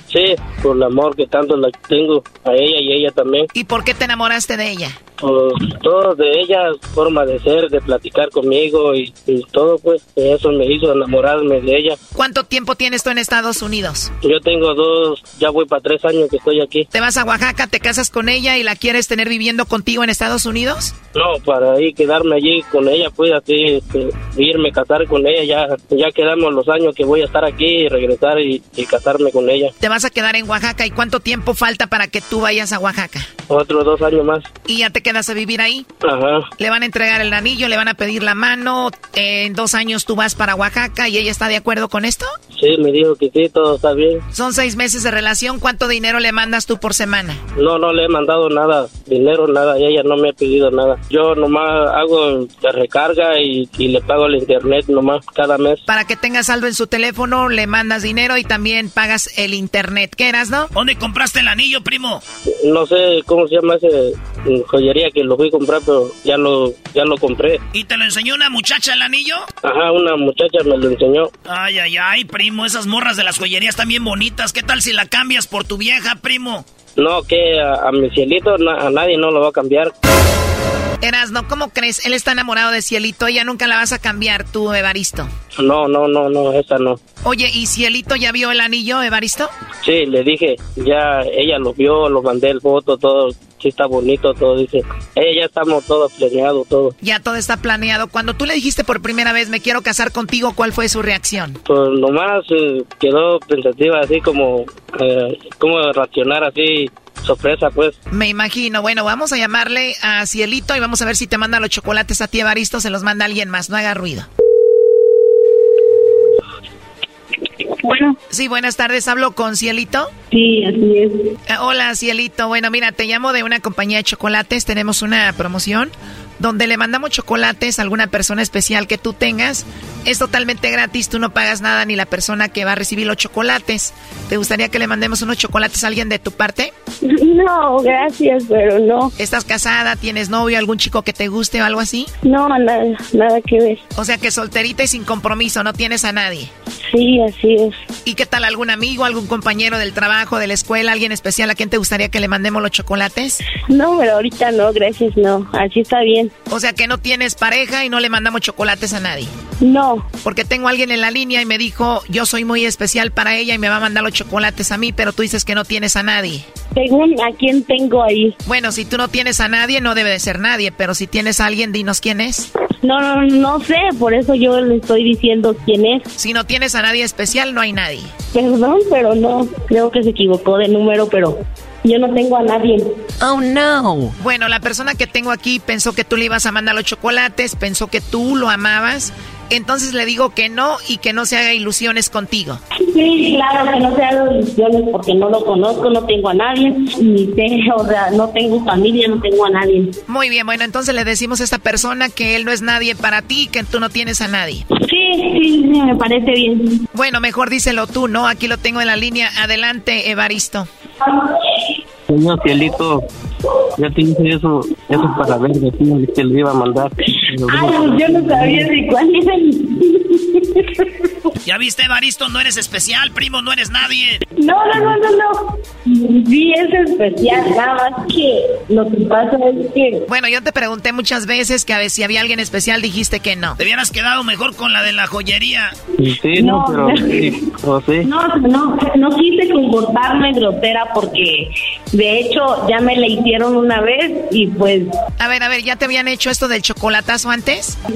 Sí, por el amor que tanto la tengo a ella y ella también. ¿Y por qué te enamoraste de ella? Todo de ella, forma de ser, de platicar conmigo y, y todo, pues eso me hizo enamorarme de ella. ¿Cuánto tiempo tienes tú en Estados Unidos? Yo tengo dos, ya voy para tres años que estoy aquí. ¿Te vas a Oaxaca, te casas con ella y la quieres tener viviendo contigo en Estados Unidos? No, para ahí quedarme allí con ella, pues así, este, irme, casar con ella, ya, ya quedamos los años que voy a estar aquí y regresar y, y casarme con ella. Te vas a quedar en Oaxaca y cuánto tiempo falta para que tú vayas a Oaxaca? Otros dos años más. ¿Y ya te quedas a vivir ahí? Ajá. Le van a entregar el anillo, le van a pedir la mano, eh, en dos años tú vas para Oaxaca y ella está de acuerdo con esto? Sí, me dijo que sí, todo está bien. Son seis meses de relación, ¿cuánto dinero le mandas tú por semana? No, no le he mandado nada, dinero, nada, y ella no me ha pedido nada. Yo nomás hago la recarga y, y le pago el internet nomás cada mes. Para que tengas saldo en su teléfono, le mandas dinero y también pagas el internet. ¿Qué eras, no? ¿Dónde compraste el anillo, primo? No sé cómo se llama ese mm, que lo fui a comprar, pero ya lo, ya lo compré. ¿Y te lo enseñó una muchacha el anillo? Ajá, una muchacha me lo enseñó. Ay, ay, ay, primo, esas morras de las joyerías están bien bonitas. ¿Qué tal si la cambias por tu vieja, primo? No, que a, a mi cielito na- a nadie no lo va a cambiar. Erasno, ¿cómo crees? Él está enamorado de Cielito, ella nunca la vas a cambiar, tú, Evaristo. No, no, no, no, esa no. Oye, ¿y Cielito ya vio el anillo, Evaristo? Sí, le dije, ya ella lo vio, lo mandé el foto, todo, sí está bonito, todo, dice. Ella ya estamos todo planeado, todo. Ya todo está planeado. Cuando tú le dijiste por primera vez, me quiero casar contigo, ¿cuál fue su reacción? Pues nomás eh, quedó pensativa, así como, eh, como reaccionar así, sorpresa, pues. Me imagino. Bueno, vamos a llamarle a Cielito y vamos a ver si te manda los chocolates a ti, Evaristo, se los manda alguien más, no haga ruido. Bueno. Sí, buenas tardes. ¿Hablo con Cielito? Sí, así es. Eh, hola, Cielito. Bueno, mira, te llamo de una compañía de chocolates. Tenemos una promoción donde le mandamos chocolates a alguna persona especial que tú tengas. Es totalmente gratis, tú no pagas nada ni la persona que va a recibir los chocolates. ¿Te gustaría que le mandemos unos chocolates a alguien de tu parte? No, gracias, pero no. ¿Estás casada? ¿Tienes novio? ¿Algún chico que te guste o algo así? No, nada, nada que ver. O sea que solterita y sin compromiso, no tienes a nadie. Sí, así es. ¿Y qué tal algún amigo, algún compañero del trabajo, de la escuela, alguien especial a quien te gustaría que le mandemos los chocolates? No, pero ahorita no, gracias, no. Así está bien. O sea que no tienes pareja y no le mandamos chocolates a nadie. No. Porque tengo a alguien en la línea y me dijo, yo soy muy especial para ella y me va a mandar los chocolates a mí, pero tú dices que no tienes a nadie. Según a quién tengo ahí. Bueno, si tú no tienes a nadie, no debe de ser nadie, pero si tienes a alguien, dinos quién es. No, no, no sé, por eso yo le estoy diciendo quién es. Si no tienes a nadie especial, no hay nadie. Perdón, pero no, creo que se equivocó de número, pero yo no tengo a nadie. Oh, no. Bueno, la persona que tengo aquí pensó que tú le ibas a mandar los chocolates, pensó que tú lo amabas. Entonces le digo que no y que no se haga ilusiones contigo. Sí, claro, que no se haga ilusiones porque no lo conozco, no tengo a nadie, ni sé, o sea, no tengo familia, no tengo a nadie. Muy bien, bueno, entonces le decimos a esta persona que él no es nadie para ti, que tú no tienes a nadie. Sí, sí, sí, me parece bien. Bueno, mejor díselo tú, ¿no? Aquí lo tengo en la línea. Adelante, Evaristo. Señor Cielito, ya te hice eso, eso para ver de que le iba a mandar. Ay, yo no sabía de cuál era ¿Ya viste, Evaristo? No eres especial, primo, no eres nadie. No, no, no, no, no. Sí es especial, nada más que lo que pasa es que... Bueno, yo te pregunté muchas veces que a ver si había alguien especial, dijiste que no. Te hubieras quedado mejor con la de la joyería. Sí, no, pero... Sí, ¿o sí? No, no, no quise comportarme grosera porque de hecho ya me la hicieron una vez y pues... A ver, a ver, ¿ya te habían hecho esto del chocolatazo antes?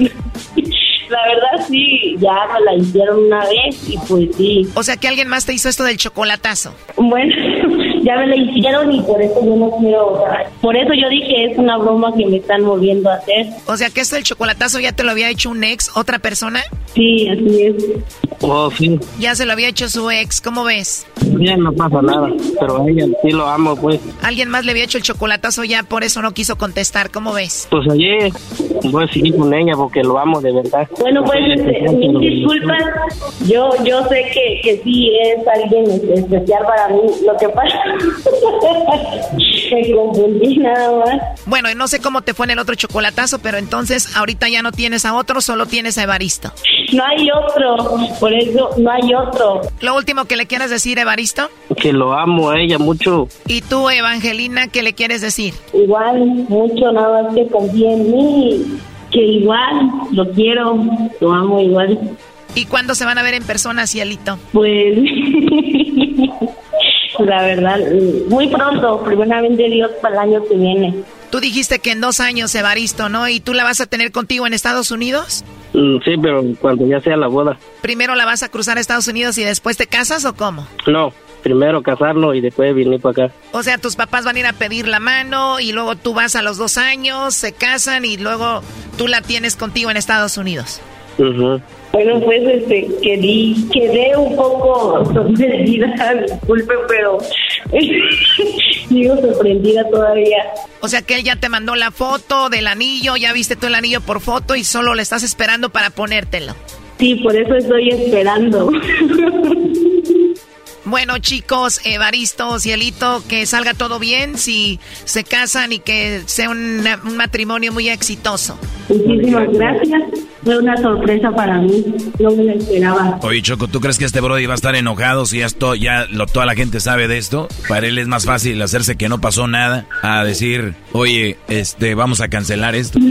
La verdad sí, ya me la hicieron una vez y pues sí. O sea que alguien más te hizo esto del chocolatazo. Bueno, ya me la hicieron y por eso yo no quiero, o sea, por eso yo dije es una broma que me están moviendo a hacer. O sea que esto del chocolatazo ya te lo había hecho un ex, otra persona. Sí, así es. Oh, sí. Ya se lo había hecho su ex, ¿cómo ves? Bien, no pasa nada, pero a ella sí lo amo, pues. Alguien más le había hecho el chocolatazo ya, por eso no quiso contestar, ¿cómo ves? Pues ayer voy a seguir con ella porque lo amo de verdad. Bueno, pues este, mis disculpas, yo yo sé que, que sí es alguien especial para mí, lo que pasa me confundí nada más. Bueno, no sé cómo te fue en el otro chocolatazo, pero entonces ahorita ya no tienes a otro, solo tienes a Evaristo. No hay otro, por eso no hay otro. Lo último que le quieras decir, Evaristo. Que lo amo a ella mucho. ¿Y tú, Evangelina, qué le quieres decir? Igual, mucho, nada más que confíe en mí, que igual lo quiero, lo amo igual. ¿Y cuándo se van a ver en persona, Cielito? Pues, la verdad, muy pronto, primeramente Dios para el año que viene. Tú dijiste que en dos años, Evaristo, ¿no? ¿Y tú la vas a tener contigo en Estados Unidos? Mm, Sí, pero cuando ya sea la boda. ¿Primero la vas a cruzar a Estados Unidos y después te casas o cómo? No, primero casarnos y después venir para acá. O sea, tus papás van a ir a pedir la mano y luego tú vas a los dos años, se casan y luego tú la tienes contigo en Estados Unidos. Bueno, pues este, quedé, quedé un poco sorprendida, disculpe, pero sigo sorprendida todavía. O sea que él ya te mandó la foto del anillo, ya viste tú el anillo por foto y solo le estás esperando para ponértelo. Sí, por eso estoy esperando. Bueno, chicos, Evaristo, Cielito, que salga todo bien, si se casan y que sea un, un matrimonio muy exitoso. Muchísimas gracias. Fue una sorpresa para mí. No me la esperaba. Oye, Choco, ¿tú crees que este Brody va a estar enojado si esto ya lo, toda la gente sabe de esto? Para él es más fácil hacerse que no pasó nada a decir, oye, este, vamos a cancelar esto.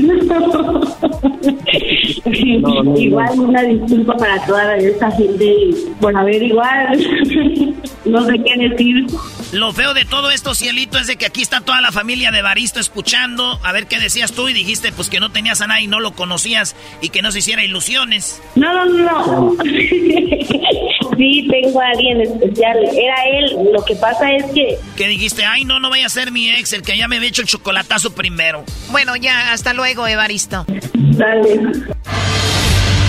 Igual una disculpa para toda esta gente por haber igual. no sé qué decir. Lo feo de todo esto, Cielito, es de que aquí está toda la familia de Baristo escuchando. A ver qué decías tú y dijiste pues que no tenías a nadie y no lo conocías y que no se hiciera ilusiones. No, no, no. sí, tengo a alguien especial. Era él. Lo que pasa es que... Que dijiste, ay, no, no vaya a ser mi ex, el que ya me había hecho el chocolatazo primero. Bueno, ya, hasta luego, Evaristo. Dale.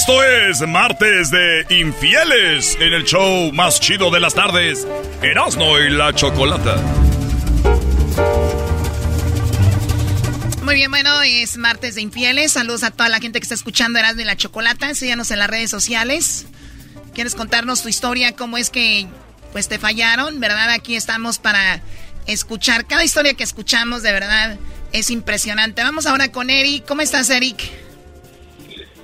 Esto es martes de infieles en el show más chido de las tardes, Erasmo y la chocolata. Muy bien, bueno, es martes de infieles. Saludos a toda la gente que está escuchando Erasmo y la Chocolata. Síganos en las redes sociales. ¿Quieres contarnos tu historia? ¿Cómo es que pues te fallaron? ¿Verdad? Aquí estamos para escuchar. Cada historia que escuchamos, de verdad, es impresionante. Vamos ahora con Eric. ¿Cómo estás, Eric?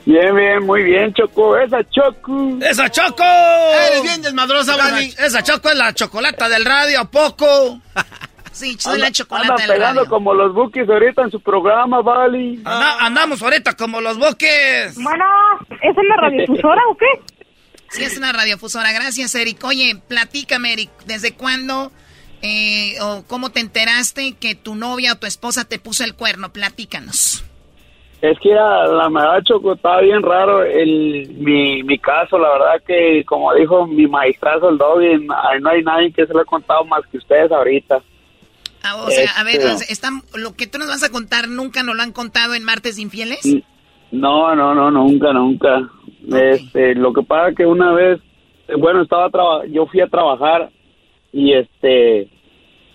Bien, bien, muy bien, Choco. Esa Choco. ¡Esa Choco! Eres bien desmadrosa, Vani. Esa Choco es la chocolata del radio, ¿a poco? Sí, soy la chocolata Andan del pegando radio. como los bookies ahorita en su programa, Vali. Anda- andamos ahorita como los boques. Bueno, ¿es en la radiodifusora o qué? Sí, es una radiofusora. Gracias, Eric. Oye, platícame, Eric. ¿Desde cuándo eh, o cómo te enteraste que tu novia o tu esposa te puso el cuerno? Platícanos. Es que la verdad, Choco, estaba bien raro el, mi, mi caso. La verdad que, como dijo mi maestrazo, el Doggy, no hay nadie que se lo ha contado más que ustedes ahorita. Ah, o sea, a ver, Este- lo que tú nos vas a contar nunca nos lo han contado en Martes Infieles. No, no, no, nunca, nunca. Este, lo que pasa que una vez, bueno, estaba traba- yo fui a trabajar y este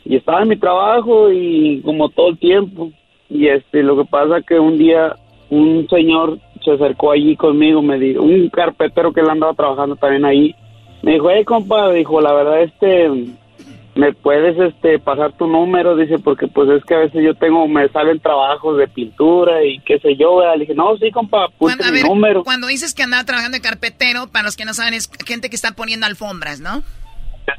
y estaba en mi trabajo y como todo el tiempo y este lo que pasa que un día un señor se acercó allí conmigo, me dijo, un carpetero que él andaba trabajando también ahí, me dijo, hey compa, dijo, la verdad este me puedes este pasar tu número dice porque pues es que a veces yo tengo me salen trabajos de pintura y qué sé yo ¿verdad? le dije no sí compa a mi ver, número cuando dices que andaba trabajando de carpetero, para los que no saben, es gente que está poniendo alfombras, ¿no?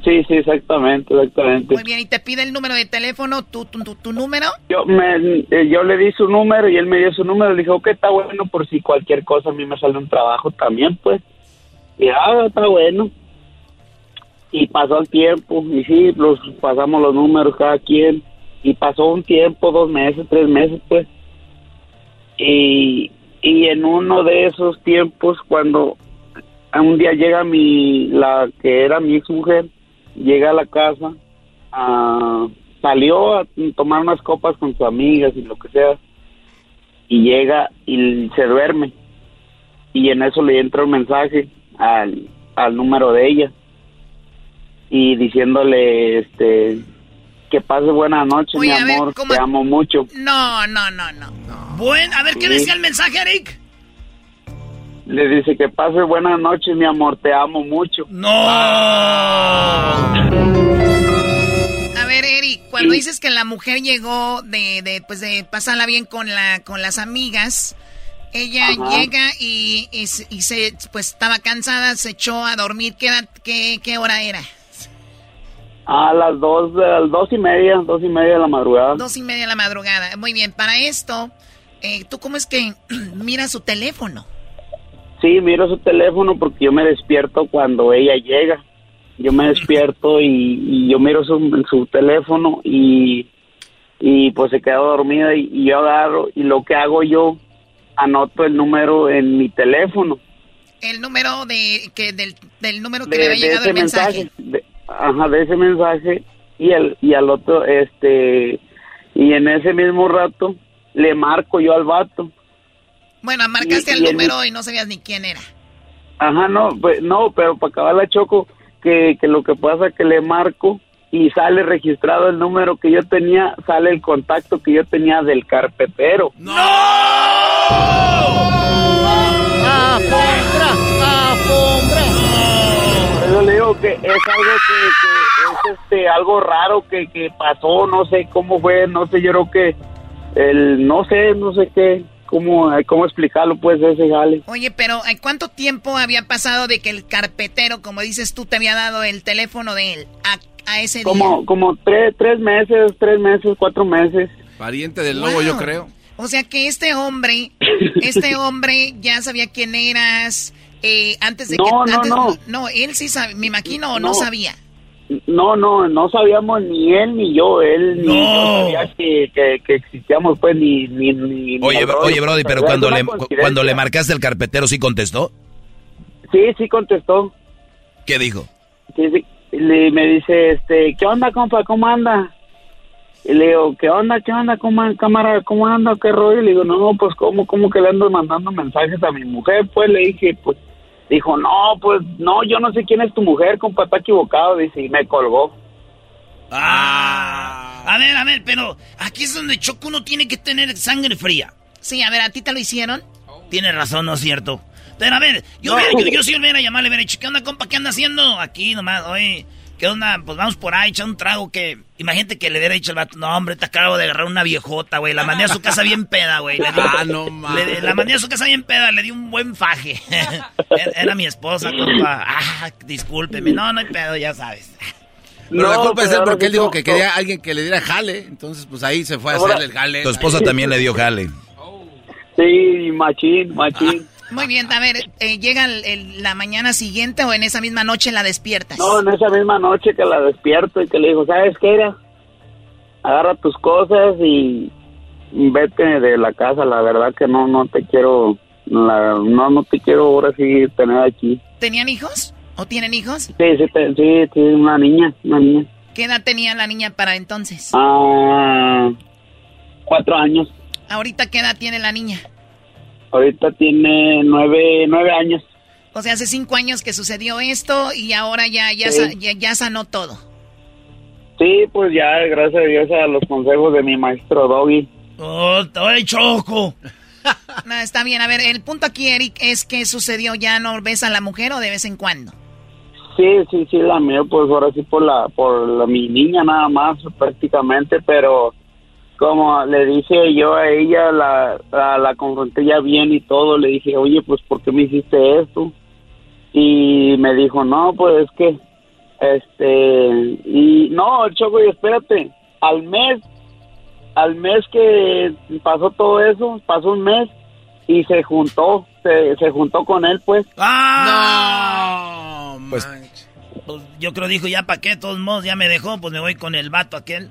Sí sí exactamente exactamente. Muy bien, y te pide el número de teléfono, tu, tu, tu, tu número. yo me eh, yo le di su número y él me dio su número. Le dije ok está bueno por si cualquier cosa a mí me sale un trabajo también pues. Y ah está bueno. Y pasó el tiempo y sí los pasamos los números cada quien. Y pasó un tiempo dos meses tres meses pues. Y y en uno de esos tiempos cuando un día llega mi la que era mi ex mujer llega a la casa ah, salió a tomar unas copas con sus amigas y lo que sea y llega y se duerme y en eso le entra un mensaje al, al número de ella y diciéndole este que pase buena noche mi ver, amor ¿cómo- te amo mucho No, no, no, no. Buen, a ver, ¿qué Sí. decía el mensaje, Eric? Le dice que pase buena noche mi amor te amo mucho no A ver, Eric, cuando dices que la mujer llegó de, de pues de pasarla bien con la con las amigas, ella Ajá. llega y, y, se- y se pues estaba cansada, se echó a dormir. ¿Qué, edad- qué, qué hora era? a las dos a las dos y media dos y media de la madrugada Dos y media de la madrugada. Muy bien, para esto, eh, ¿tú cómo es que miras su teléfono? Sí, miro su teléfono porque yo me despierto cuando ella llega. Yo me despierto y, y yo miro su, su teléfono y, y pues se queda dormida y, y yo agarro y lo que hago yo, anoto el número en mi teléfono. El número de que del, del número que De, le había llegado el mensaje. mensaje. de- ajá, de ese mensaje y, el, y al otro, este, y en ese mismo rato le marco yo al vato. Bueno, marcaste Y- el y el- número y no sabías ni quién era. Ajá, no, pues, no, pero para acabar la choco, que, que lo que pasa que le marco y sale registrado el número que yo tenía, sale el contacto que yo tenía del carpetero. ¡No! Por eso le digo que es algo que, que es este algo raro que, que pasó, no sé cómo fue, no sé, yo creo que el no sé, no sé qué, cómo cómo explicarlo pues ese jale. Oye, pero ¿eh, ¿cuánto tiempo había pasado de que el carpetero, como dices tú, te había dado el teléfono de él a, a ese día? Como como tres tres meses, tres meses, cuatro meses. Pariente del lobo, yo creo. O sea que este hombre, este hombre ya sabía quién eras eh, antes de No, que... no, antes- no. No, él sí sabía, me imagino, o no, No. sabía. No, no, no sabíamos ni él ni yo, él ni yo sabía que, que, que existíamos, pues, ni... ni, ni Oye, bro- oye, Brody, pero cuando le, cuando le marcaste al carpetero, ¿sí contestó? Sí, sí contestó. ¿Qué dijo? Sí, sí. Le- me dice, este, ¿qué onda, compa? ¿Cómo anda? Y le digo, ¿qué onda, qué onda, cómo, cámara, cómo anda, qué rollo? Y le digo, no, pues, ¿cómo, cómo que le ando mandando mensajes a mi mujer? Pues, le dije, pues, dijo, no, pues, no, yo no sé quién es tu mujer, compa, está equivocado, dice, y me colgó. Ah. A ver, a ver, pero aquí es donde Choco uno tiene que tener sangre fría. Sí, a ver, ¿a ti te lo hicieron? Tiene razón, ¿no es cierto? Pero a ver, yo, hubiera- yo, yo sí hubiera llamarle, hubiera dicho, ¿qué onda, compa? ¿Qué anda haciendo? Aquí nomás, oye, ¿qué onda? Pues vamos por ahí, echar un trago que... Imagínate que le hubiera dicho al vato, no, hombre, te acabo de agarrar una viejota, güey. La mandé a su casa bien peda, güey. Le di- Ah, no mames. La mandé a su casa bien peda, le di un buen faje. era, mi esposa, compa. Ah, discúlpeme. No, no hay pedo, ya sabes. Pero la No, culpa es pero él porque él dijo que quería alguien que le diera jale. Entonces, pues ahí se fue a hacerle el jale. Tu esposa también le dio jale. Sí, machín, machín. Muy bien, a ver, eh, ¿llega el- el- la mañana siguiente o en esa misma noche la despiertas? No, en esa misma noche que la despierto y que le dijo, ¿sabes qué era? Agarra tus cosas y vete de la casa, la verdad que no, no te quiero, la- no, no te quiero ahora sí tener aquí. ¿Tenían hijos? ¿O tienen hijos? Sí, sí, te- sí, sí, una niña, una niña. ¿Qué edad tenía la niña para entonces? Ah, cuatro años. ¿Ahorita qué edad tiene la niña? Ahorita tiene nueve, nueve años. O sea, hace cinco años que sucedió esto y ahora ya, ya, Sí. sa- ya, ya sanó todo. Sí, pues ya, gracias a Dios, a los consejos de mi maestro Doggy. ¡Oh, ay, Choco! No, está bien. A ver, el punto aquí, Eric, es que sucedió. ¿Ya no ves a la mujer o de vez en cuando? Sí, sí, sí, la mía, pues ahora sí por la, por la, mi niña nada más prácticamente, pero como le dije yo a ella, la, la, la confronté ya bien y todo, le dije, oye, pues ¿por qué me hiciste esto? Y me dijo, no, pues es que, este, y no, Choco, y espérate, al mes, al mes que pasó todo eso, pasó un mes y se juntó, se, se juntó con él, pues. ¡Ah! Pues, Pues yo creo dijo, ya para qué, de todos modos, ya me dejó, pues me voy con el vato aquel.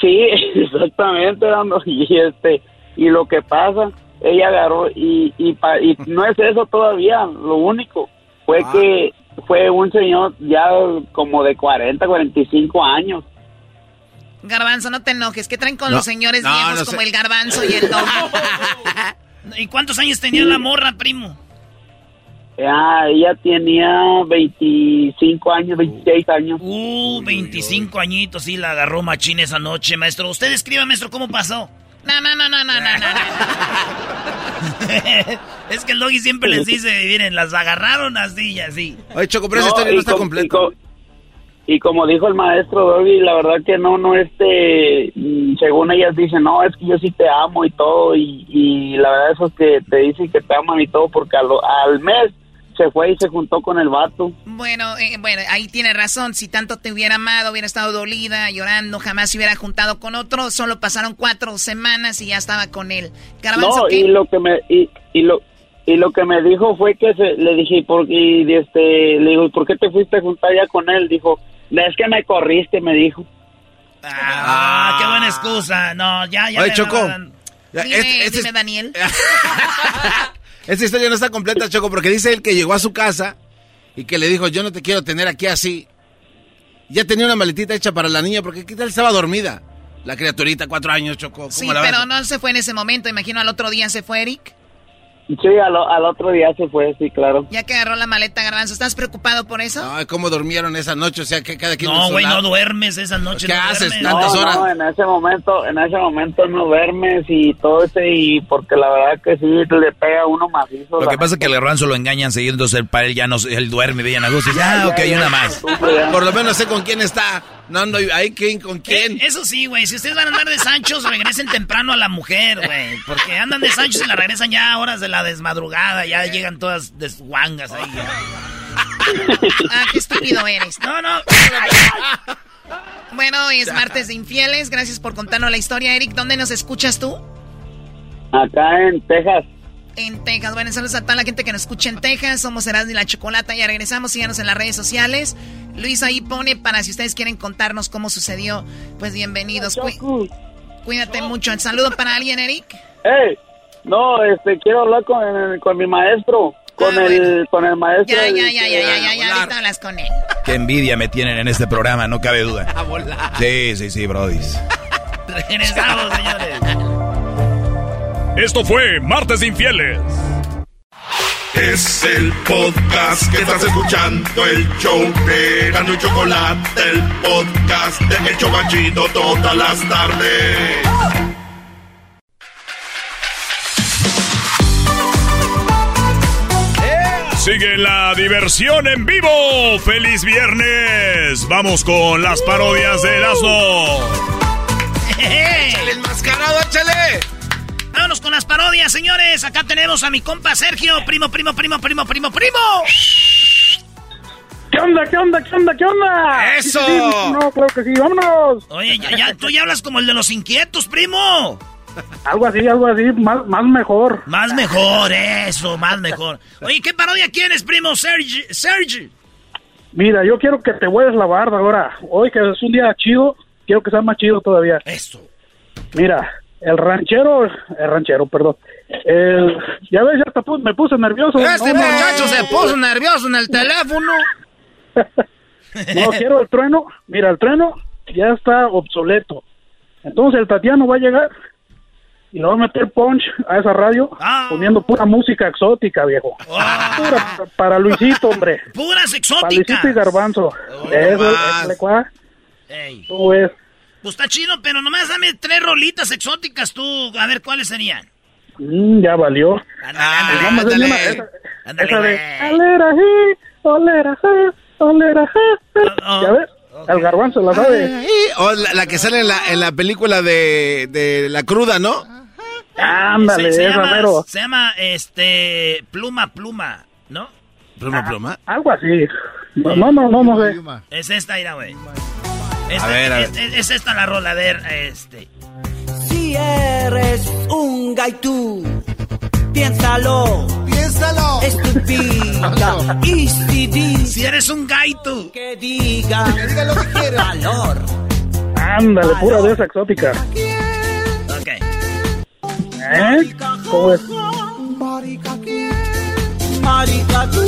Sí, exactamente, Dando. Y este, y lo que pasa, ella agarró y, y, pa- y no es eso todavía, lo único fue que fue un señor ya como de 40, 45 años Garbanzo, no te enojes. ¿Qué traen con No, los señores no, viejos no como sé. el garbanzo y el dog? ¿Y cuántos años tenía la morra, primo? Ah, ella tenía 25 años, 26 años. Uh, 25 añitos, sí, la agarró machín esa noche, maestro. Usted escriba, maestro, ¿cómo pasó? No, no, no, no, no, no, no. es que el doggy siempre les dice, miren, las agarraron así y así. Oye, Choco, pero esa historia no está com- completa. Y, co- y como dijo el maestro Doggy, la verdad que no, no, este, mm, según ellas dicen, no, es que yo sí te amo y todo, y, y la verdad eso es que te dicen que te aman y todo, porque al, al mes se fue y se juntó con el vato. Bueno, eh, bueno, ahí tiene razón. Si tanto te hubiera amado, hubiera estado dolida, llorando, jamás se hubiera juntado con otro. Solo pasaron cuatro semanas y ya estaba con él. Garbanzo, No, ¿qué? y lo que me, y, y lo, y lo que me dijo fue que se, le dije, por, y este, le digo, ¿por qué te fuiste a juntar ya con él? Dijo, es que me corriste, me dijo. Ah, qué buena excusa. No, ya, ya. Oye, Ya, Dime, este- este dime, es- Daniel. Esta historia no está completa, Choco, porque dice él que llegó a su casa y que le dijo, yo no te quiero tener aquí así. Ya tenía una maletita hecha para la niña, porque ¿qué tal estaba dormida? La criaturita, cuatro años, Choco. ¿cómo Sí, la pero no se fue en ese momento. Imagino al otro día se fue Eric. Sí, al, al otro día se fue, sí, claro. Ya que agarró la maleta, Garbanzo. ¿Estás preocupado por eso? Ay, ¿cómo durmieron esa noche? O sea, que cada quien en No, güey, no duermes esa noche. ¿Qué no haces duermes. tantas no, horas? No, en ese momento, en ese momento no duermes y todo ese y porque la verdad que sí le pega a uno macizo. Lo que pasa es que el garbanzo lo engañan seguido, entonces el para él ya no, él duerme, veían a gusto y dice, ah, ok, una más. Por lo menos sé con quién está. No ando ahí, ¿quién con quién? Eh, eso sí, güey. Si ustedes van a andar de Sanchos, regresen temprano a la mujer, güey. Porque andan de Sanchos y la regresan ya a horas de la desmadrugada. Ya llegan todas desguangas ahí. Ah, qué estúpido eres. No, no. Bueno, es martes de infieles. Gracias por contarnos la historia, Eric. ¿Dónde nos escuchas tú? Acá en Texas. En Texas. Bueno, saludos a toda la gente que nos escucha en Texas. Somos Erasmo y la Chocolata. Ya regresamos. Síganos en las redes sociales. Luis ahí pone para si ustedes quieren contarnos cómo sucedió. Pues bienvenidos. Cu- cuídate mucho. ¿El saludo para alguien, Eric? Hey, no, este, quiero hablar con, con mi maestro, con el, con el maestro. Ah, Ya, ya, ya, ya, ya, ya, ya. Ahorita hablas con él. Qué envidia me tienen en este programa, no cabe duda. Sí, sí, sí, brodis. Regresamos, señores. Esto fue Martes de Infieles. Es el podcast que estás escuchando, el show de Gano y Chocolate, el podcast de El Chocachito todas las tardes. Sigue la diversión en vivo. ¡Feliz viernes! Vamos con las parodias de Erasmo. ¡Échale enmascarado, échale! Vámonos con las parodias, señores. Acá tenemos a mi compa Sergio. Primo, primo, primo, primo, primo, primo. ¿Qué onda, qué onda, qué onda, qué onda? ¡Eso! Sí, sí, sí, no, claro que sí, vámonos. Oye, ya, ya, tú ya hablas como el de los inquietos, primo. Algo así, algo así, más, más mejor. Más mejor, eso, más mejor. Oye, ¿qué parodia quieres, primo? Sergi, Sergi. Mira, yo quiero que te vuelvas la barba ahora. Hoy que es un día chido, quiero que sea más chido todavía. Eso. Mira, el ranchero, el ranchero, perdón. El, ya ves, ya me puse nervioso. Este No, muchacho no, se no. puso nervioso en el teléfono. No, quiero el trueno. Mira, el trueno ya está obsoleto. Entonces el Tatiano va a llegar y le va a meter punch a esa radio Ah. poniendo pura música exótica, viejo. Pura pa- para Luisito, hombre. Puras Para exóticas. Luisito y Garbanzo. Eso. Ey. ¿Cómo ves? Pues está chido, pero nomás dame tres rolitas exóticas tú. A ver cuáles serían. Mm, ya valió. Ándale, Vamos a hacer ándale. una- esa- Ándale, esa de. "Alera, ji, olera, ja, olera, ja". ¿Ya ves? El garbanzo la sabe. O la, la que sale en la, en la película de, de La Cruda, ¿no? Ándale, se, se esa llama, mero. se llama, este, pluma, pluma, ¿no? Pluma, pluma. Algo así. No, no, no, no, no sé. Es esta, mira, güey. Esta- A ver, a ver. Es, es- es esta la rola, a ver, este. Si eres un gaitú, piénsalo. Piénsalo. Estúpida. Y si dices Si eres un gaito. que diga. Que diga lo que quiera. Valor. Ándale, pura de esa exótica. Ok. ¿Eh? ¿Cómo es? Marica tú.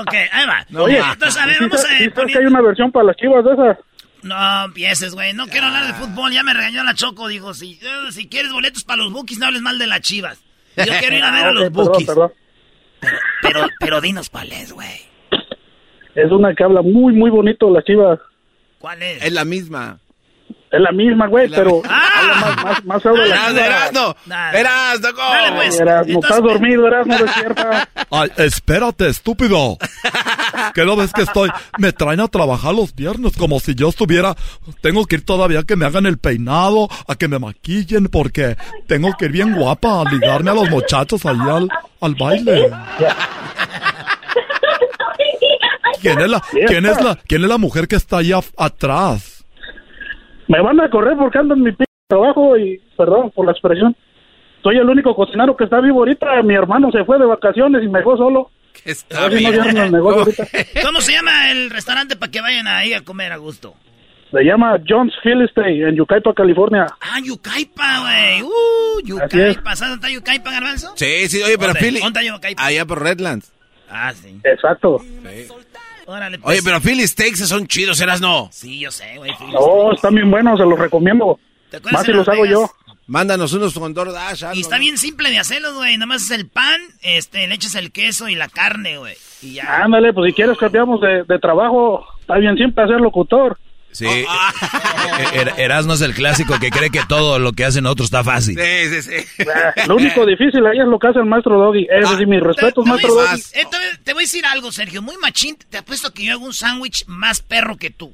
Ok, ahí va. Oye, Entonces, a ver, ¿sí vamos a sí que hay una versión para las chivas de esas? No empieces, güey. No quiero hablar de fútbol. Ya me regañó la Choco. Dijo, si, eh, si quieres boletos para los Bookies, no hables mal de las chivas. Yo quiero ir a ver a Ah, los ok, perdón, Bookies. perdón. Pero, pero dinos cuál es, güey. Es una que habla muy, muy bonito la chiva. ¿Cuál es? Es la misma. Es la misma, güey, pero Ah. más, más, de la Erasno, chiva. Erasno. Erasno, ¿cómo? Dale, pues. Erasmo, estás dormido, Erasmo, despierta. Ay, espérate, estúpido. ¿Qué no ves que estoy? Me traen a trabajar los viernes como si yo estuviera. Tengo que ir todavía a que me hagan el peinado, a que me maquillen, porque tengo que ir bien guapa a ligarme a los muchachos ahí al, al baile. ¿Quién es la, quién es la, quién es la mujer que está ahí af- atrás? Me van a correr porque ando en mi p trabajo y, perdón por la expresión, soy el único cocinero que está vivo ahorita. Mi hermano se fue de vacaciones y me dejó solo. Está Así no. ¿Cómo se llama el restaurante para que vayan ahí a comer a gusto? Se llama John's Philistine en Yucaipa, California. Ah, Yucaipa, güey. Uh. Yucaipa. ¿Sabes dónde está Yucaipa, Garbanzo? Sí, sí, oye, pero. Philly. ¿Dónde está Yucaipa? Allá por Redlands. Ah, sí. Exacto. Órale, pues. Oye, pero Philly Steaks son chidos, Erasno. Sí, yo sé, güey. Oh, están bien buenos, se los recomiendo. ¿Te acuerdas Más si los hago yo. Mándanos unos con DoorDash. Y está bien simple de hacerlos, güey. Nada más es el pan, este, le echas el queso y la carne, güey. Y ya. Ándale, pues si quieres cambiamos de, de trabajo, está bien siempre ser locutor. Sí. Er- Erasmo es el clásico que cree que todo lo que hacen otros está fácil. Sí, sí, sí. Ah, Lo único difícil ahí es lo que hace el maestro Doggy. Ese sí, mis respetos, maestro Doggy. decir, eh, te- voy a decir algo, Sergio. Muy machín. Te apuesto que yo hago un sándwich más perro que tú.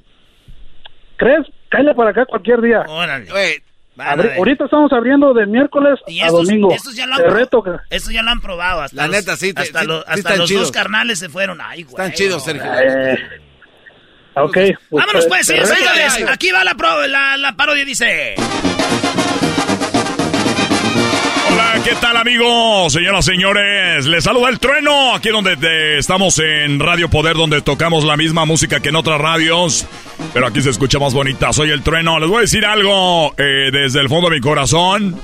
¿Crees? Cállate para acá cualquier día. Órale. Oye, Abri- ahorita estamos abriendo de miércoles Y a domingo. estos ya lo han, reto que... estos ya lo han probado. Hasta La los, neta, sí te- Hasta, sí- los, sí hasta están los chidos. dos carnales se fueron. Ay, güey. Están chidos, Sergio. Eh, ok. pues, Vámonos pues, te señores, reto- señores. Aquí va la, pro- la, la parodia, dice. Hola, ¿qué tal amigos? Señoras, señores, les saluda el trueno, aquí donde te- estamos en Radio Poder, donde tocamos la misma música que en otras radios, pero aquí se escucha más bonita. Soy el trueno, les voy a decir algo eh, desde el fondo de mi corazón.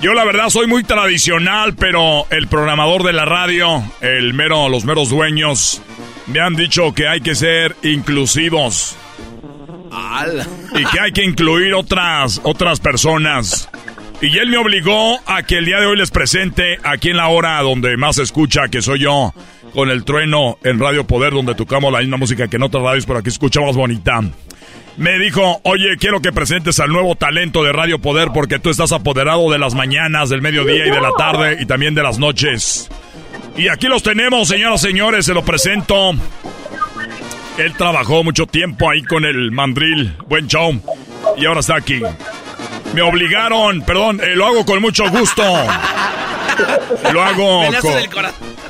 Yo la verdad soy muy tradicional, pero el programador de la radio, el mero, los meros dueños, me han dicho que hay que ser inclusivos y que hay que incluir otras, otras personas. Y él me obligó a que el día de hoy les presente aquí en la hora donde más se escucha, que soy yo, con el trueno en Radio Poder, donde tocamos la misma música que en otras radios, pero aquí escuchamos bonita. Me dijo, oye, quiero que presentes al nuevo talento de Radio Poder porque tú estás apoderado de las mañanas, del mediodía y de la tarde y también de las noches. Y aquí los tenemos, señoras y señores, se lo presento. Él trabajó mucho tiempo ahí con el mandril, buen show, y ahora está aquí. Me obligaron, perdón, eh, lo hago con mucho gusto. Lo hago con...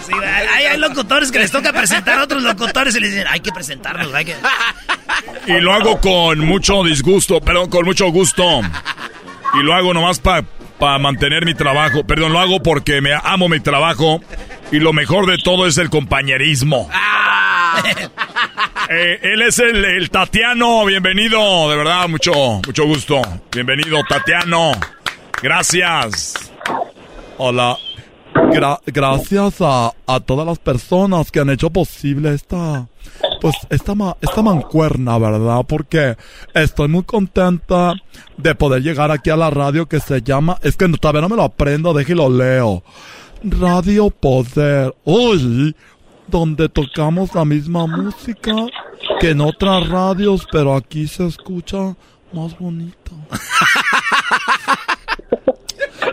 Sí, hay, hay locutores que les toca presentar a otros locutores y les dicen, hay que presentarnos, hay que... Y lo hago con mucho disgusto, perdón, con mucho gusto. Y lo hago nomás para mantener mi trabajo. Perdón, lo hago porque me amo mi trabajo. Y lo mejor de todo es el compañerismo. Eh, él es el, el Tatiano, bienvenido, de verdad, mucho, mucho gusto. Bienvenido, Tatiano. Gracias. Hola. Gra- gracias a, a todas las personas que han hecho posible esta, pues, esta, ma- mancuerna, ¿verdad? Porque estoy muy contenta de poder llegar aquí a la radio que se llama, es que todavía no me lo aprendo, déjelo leo. Radio Poder. Uy, donde tocamos la misma música que en otras radios, pero aquí se escucha más bonito.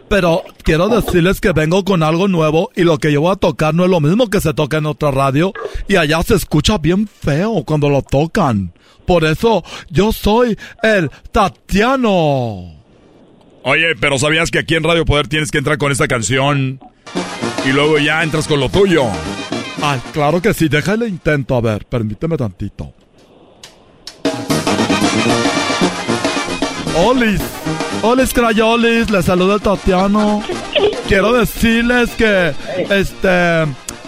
Pero quiero decirles que vengo con algo nuevo y lo que yo voy a tocar no es lo mismo que se toca en otra radio y allá se escucha bien feo cuando lo tocan. Por eso yo soy el Tatiano. Oye, pero ¿sabías que aquí en Radio Poder tienes que entrar con esta canción? Y luego ya entras con lo tuyo. Ay, claro que sí, déjale intento, a ver, permíteme tantito. Olis, Olis Crayolis, les saluda Tatiano. Quiero decirles que este,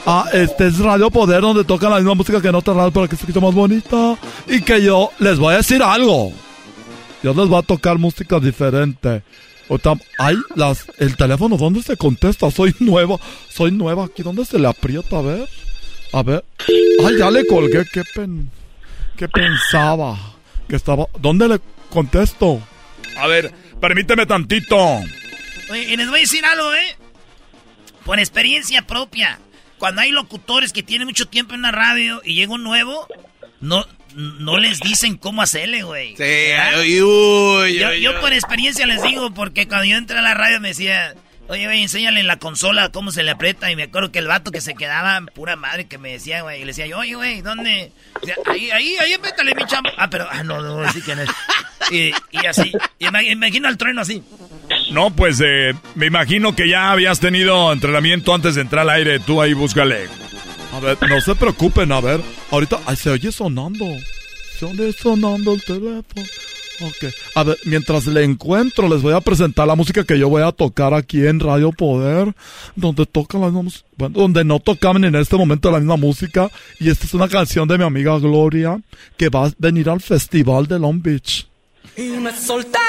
ah, este es Radio Poder donde tocan la misma música que en otras radios para que se escuche más bonita. Y que yo les voy a decir algo. Yo les voy a tocar música diferente. Ay, las, el teléfono, ¿dónde se contesta? Soy nueva, soy nueva aquí, ¿dónde se le aprieta? A ver, a ver. Ay, ya le colgué, qué pen, qué pensaba. que estaba... ¿Dónde le contesto? A ver, permíteme tantito. Oye, y les voy a decir algo, ¿eh? Por experiencia propia. Cuando hay locutores que tienen mucho tiempo en la radio y llega un nuevo, no, no les dicen cómo hacerle, güey. Sí, uy, uy, yo, uy, yo por experiencia les digo, porque cuando yo entré a la radio me decía, oye, güey, enséñale en la consola cómo se le aprieta. Y me acuerdo que el vato que se quedaba, pura madre, que me decía, güey, y le decía oye, güey, ¿dónde? Ahí, ahí, ahí, apriétale, mi chamo. Ah, pero, ah, no, no, sí quién es. Y, así, y imagino al trueno así. No, pues eh, me imagino que ya habías tenido entrenamiento antes de entrar al aire. Tú ahí búscale. A ver, no se preocupen, a ver. Ahorita, ay, se oye sonando. Se oye sonando el teléfono. Ok. A ver, mientras le encuentro, les voy a presentar la música que yo voy a tocar aquí en Radio Poder. Donde tocan la misma música. Bueno, donde no tocaban en este momento la misma música. Y esta es una canción de mi amiga Gloria. Que va a venir al festival de Long Beach. Y me solté.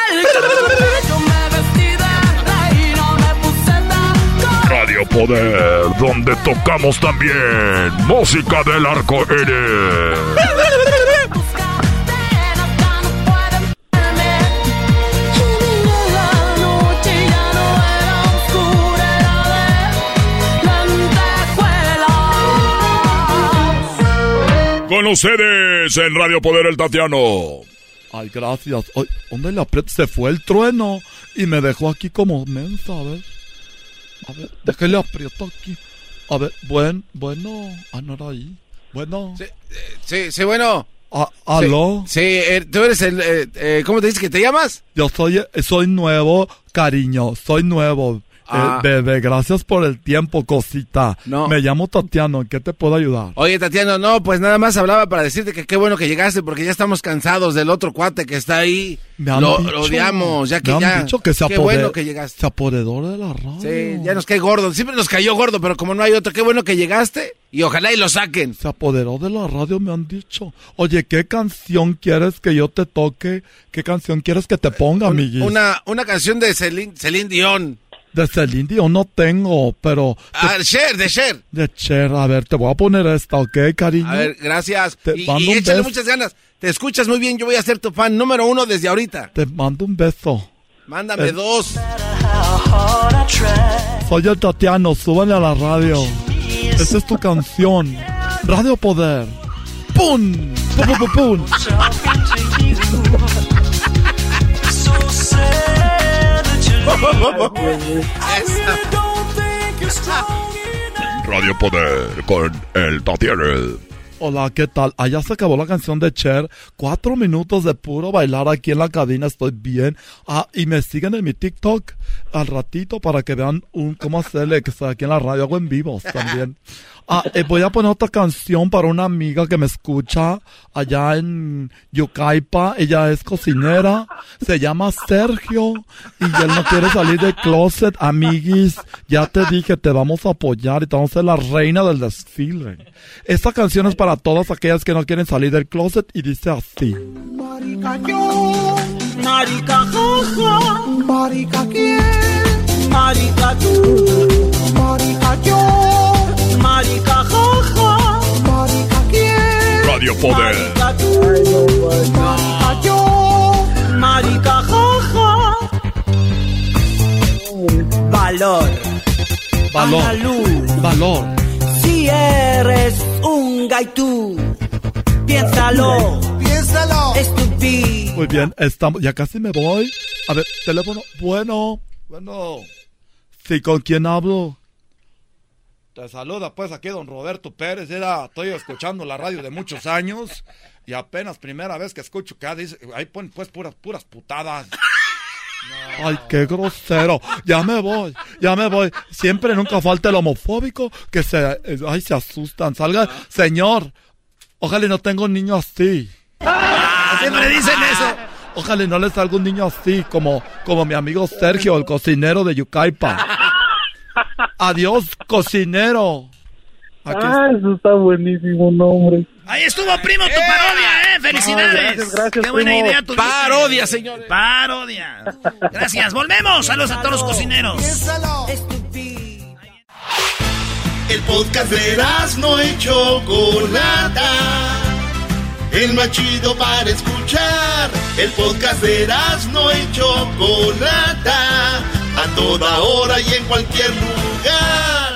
Radio Poder, donde tocamos también música del arco iris. Con ustedes en Radio Poder el Tatiano. Ay, gracias. Ay, ¿Dónde le aprieto? Se fue el trueno y me dejó aquí como mensa, a ver. A ver, déjale aprieto aquí. A ver, buen, bueno. Ah, no era ahí. Bueno. Sí, sí, bueno. Ah, ¿Aló? Sí, eh, tú eres el... eh, eh, ¿Cómo te dices que te llamas? Yo soy, eh, soy nuevo, cariño. Soy nuevo. Eh, Ah. bebé, gracias por el tiempo, cosita. No. Me llamo Tatiano. ¿En qué te puedo ayudar? Oye, Tatiana, no, pues nada más hablaba para decirte que qué bueno que llegaste porque ya estamos cansados del otro cuate que está ahí. Me han lo, dicho- lo odiamos, ya que me han ya. dicho que se qué bueno que llegaste. Se apoderó de la radio. Sí, ya nos cae gordo. Siempre nos cayó gordo, pero como no hay otro, qué bueno que llegaste y ojalá y lo saquen. Se apoderó de la radio, me han dicho. Oye, ¿qué canción quieres que yo te toque? ¿Qué canción quieres que te ponga, amiguis? Una, una canción de Celine, Celine Dion. De Celine Dion no tengo, pero... Ah, Cher, de Cher. De Cher, a ver, te voy a poner esta, ¿ok, cariño? A ver, gracias. Te Y, mando y un échale beso. muchas ganas. Te escuchas muy bien, yo voy a ser tu fan número uno desde ahorita. Te mando un beso. Mándame Eh. dos. Soy el Tatiano, súbale a la radio. Esta es tu canción. Radio Poder. ¡Pum! ¡Pum, pum, pum, pum! Radio Poder con el Tatiano. Hola, ¿qué tal? Allá se acabó la canción de Cher. Cuatro minutos de puro bailar aquí en la cabina. Estoy bien. Ah, y me siguen en mi TikTok al ratito para que vean un, cómo hacerle que estoy aquí en la radio. Hago en vivos también. Ah, eh, voy a poner otra canción para una amiga que me escucha allá en Yucaipa. Ella es cocinera. Se llama Sergio. Y él no quiere salir del closet. Amiguis, ya te dije, te vamos a apoyar y te vamos a ser la reina del desfile. Esta canción es para todas aquellas que no quieren salir del closet y dice así. Marica yo, marica jaja, marica quién, marica tú, marica yo, marica jaja, marica quién, Radio Poder. marica tú, marica yo, marica jaja. Valor, Valor. Andaluz. Valor. Si eres un gaitú, piénsalo, piénsalo, estúpido. Muy bien, estamos, ya casi me voy. A ver, teléfono. Bueno, bueno. Sí, ¿con quién hablo? Te saluda pues aquí don Roberto Pérez. Era, estoy escuchando la radio de muchos años y apenas primera vez que escucho que dice, ahí ponen pues puras, puras putadas. Ay, qué grosero. Ya me voy, ya me voy. Siempre nunca falta el homofóbico que se, ay, se asustan. Salga, señor. Ojalá no tenga un niño así. Siempre dicen eso. Ojalá no le salga un niño así, como, como mi amigo Sergio, el cocinero de Yucaipa. Adiós, cocinero. Ah, eso está buenísimo, nombre. Ahí estuvo, primo, tu parodia, ¿eh? ¡Felicidades! No, gracias, gracias, ¡Qué buena primo. idea tuviste! Parodia, señores. ¡Parodia! Gracias, volvemos. Saludos a todos los cocineros. El podcast de no y Chocolata. el más chido para escuchar. El podcast de Erasmo y Chocolata, a toda hora y en cualquier lugar.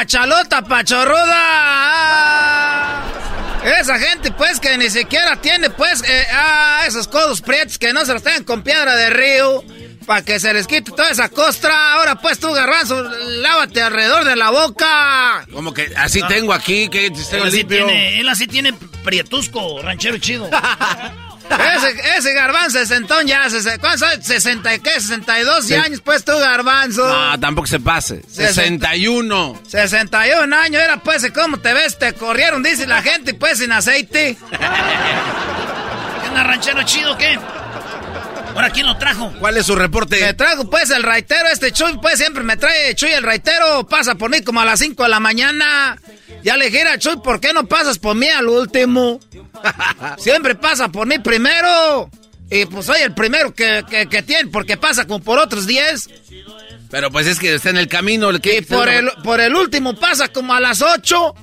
Gente cuachalota, pachorruda. Ah, Esa gente, pues, que ni siquiera tiene, pues, eh, ah, esos codos prietos que no se los tengan con piedra de río. Para que se les quite toda esa costra. Ahora, pues, tú, garbanzo, lávate alrededor de la boca. Como que así tengo aquí, que tengo Él así, tiene, él así tiene prietusco, ranchero chido. Ese, ese garbanzo sesentón ya, ¿cuántos años? ¿60 y qué? ¿62 Sí. años, pues, tú, garbanzo? No, tampoco se pase. 61. 61 años, era pues, ¿cómo te ves? Te corrieron, dice la gente, pues, sin aceite. ¿Qué onda, ranchero chido, qué? ¿Ahora quién lo trajo? ¿Cuál es su reporte? Me trajo, pues, el raitero, este Chuy, pues, siempre me trae Chuy el raitero, pasa por mí como a las 5 de la mañana. Ya le dije a Chuy, ¿por qué no pasas por mí al último? siempre pasa por mí primero. Y pues soy el primero que, que, que tiene, porque pasa como por otros 10. Pero pues es que está en el camino. ¿qué? Y por el, por el último pasa como a las 8.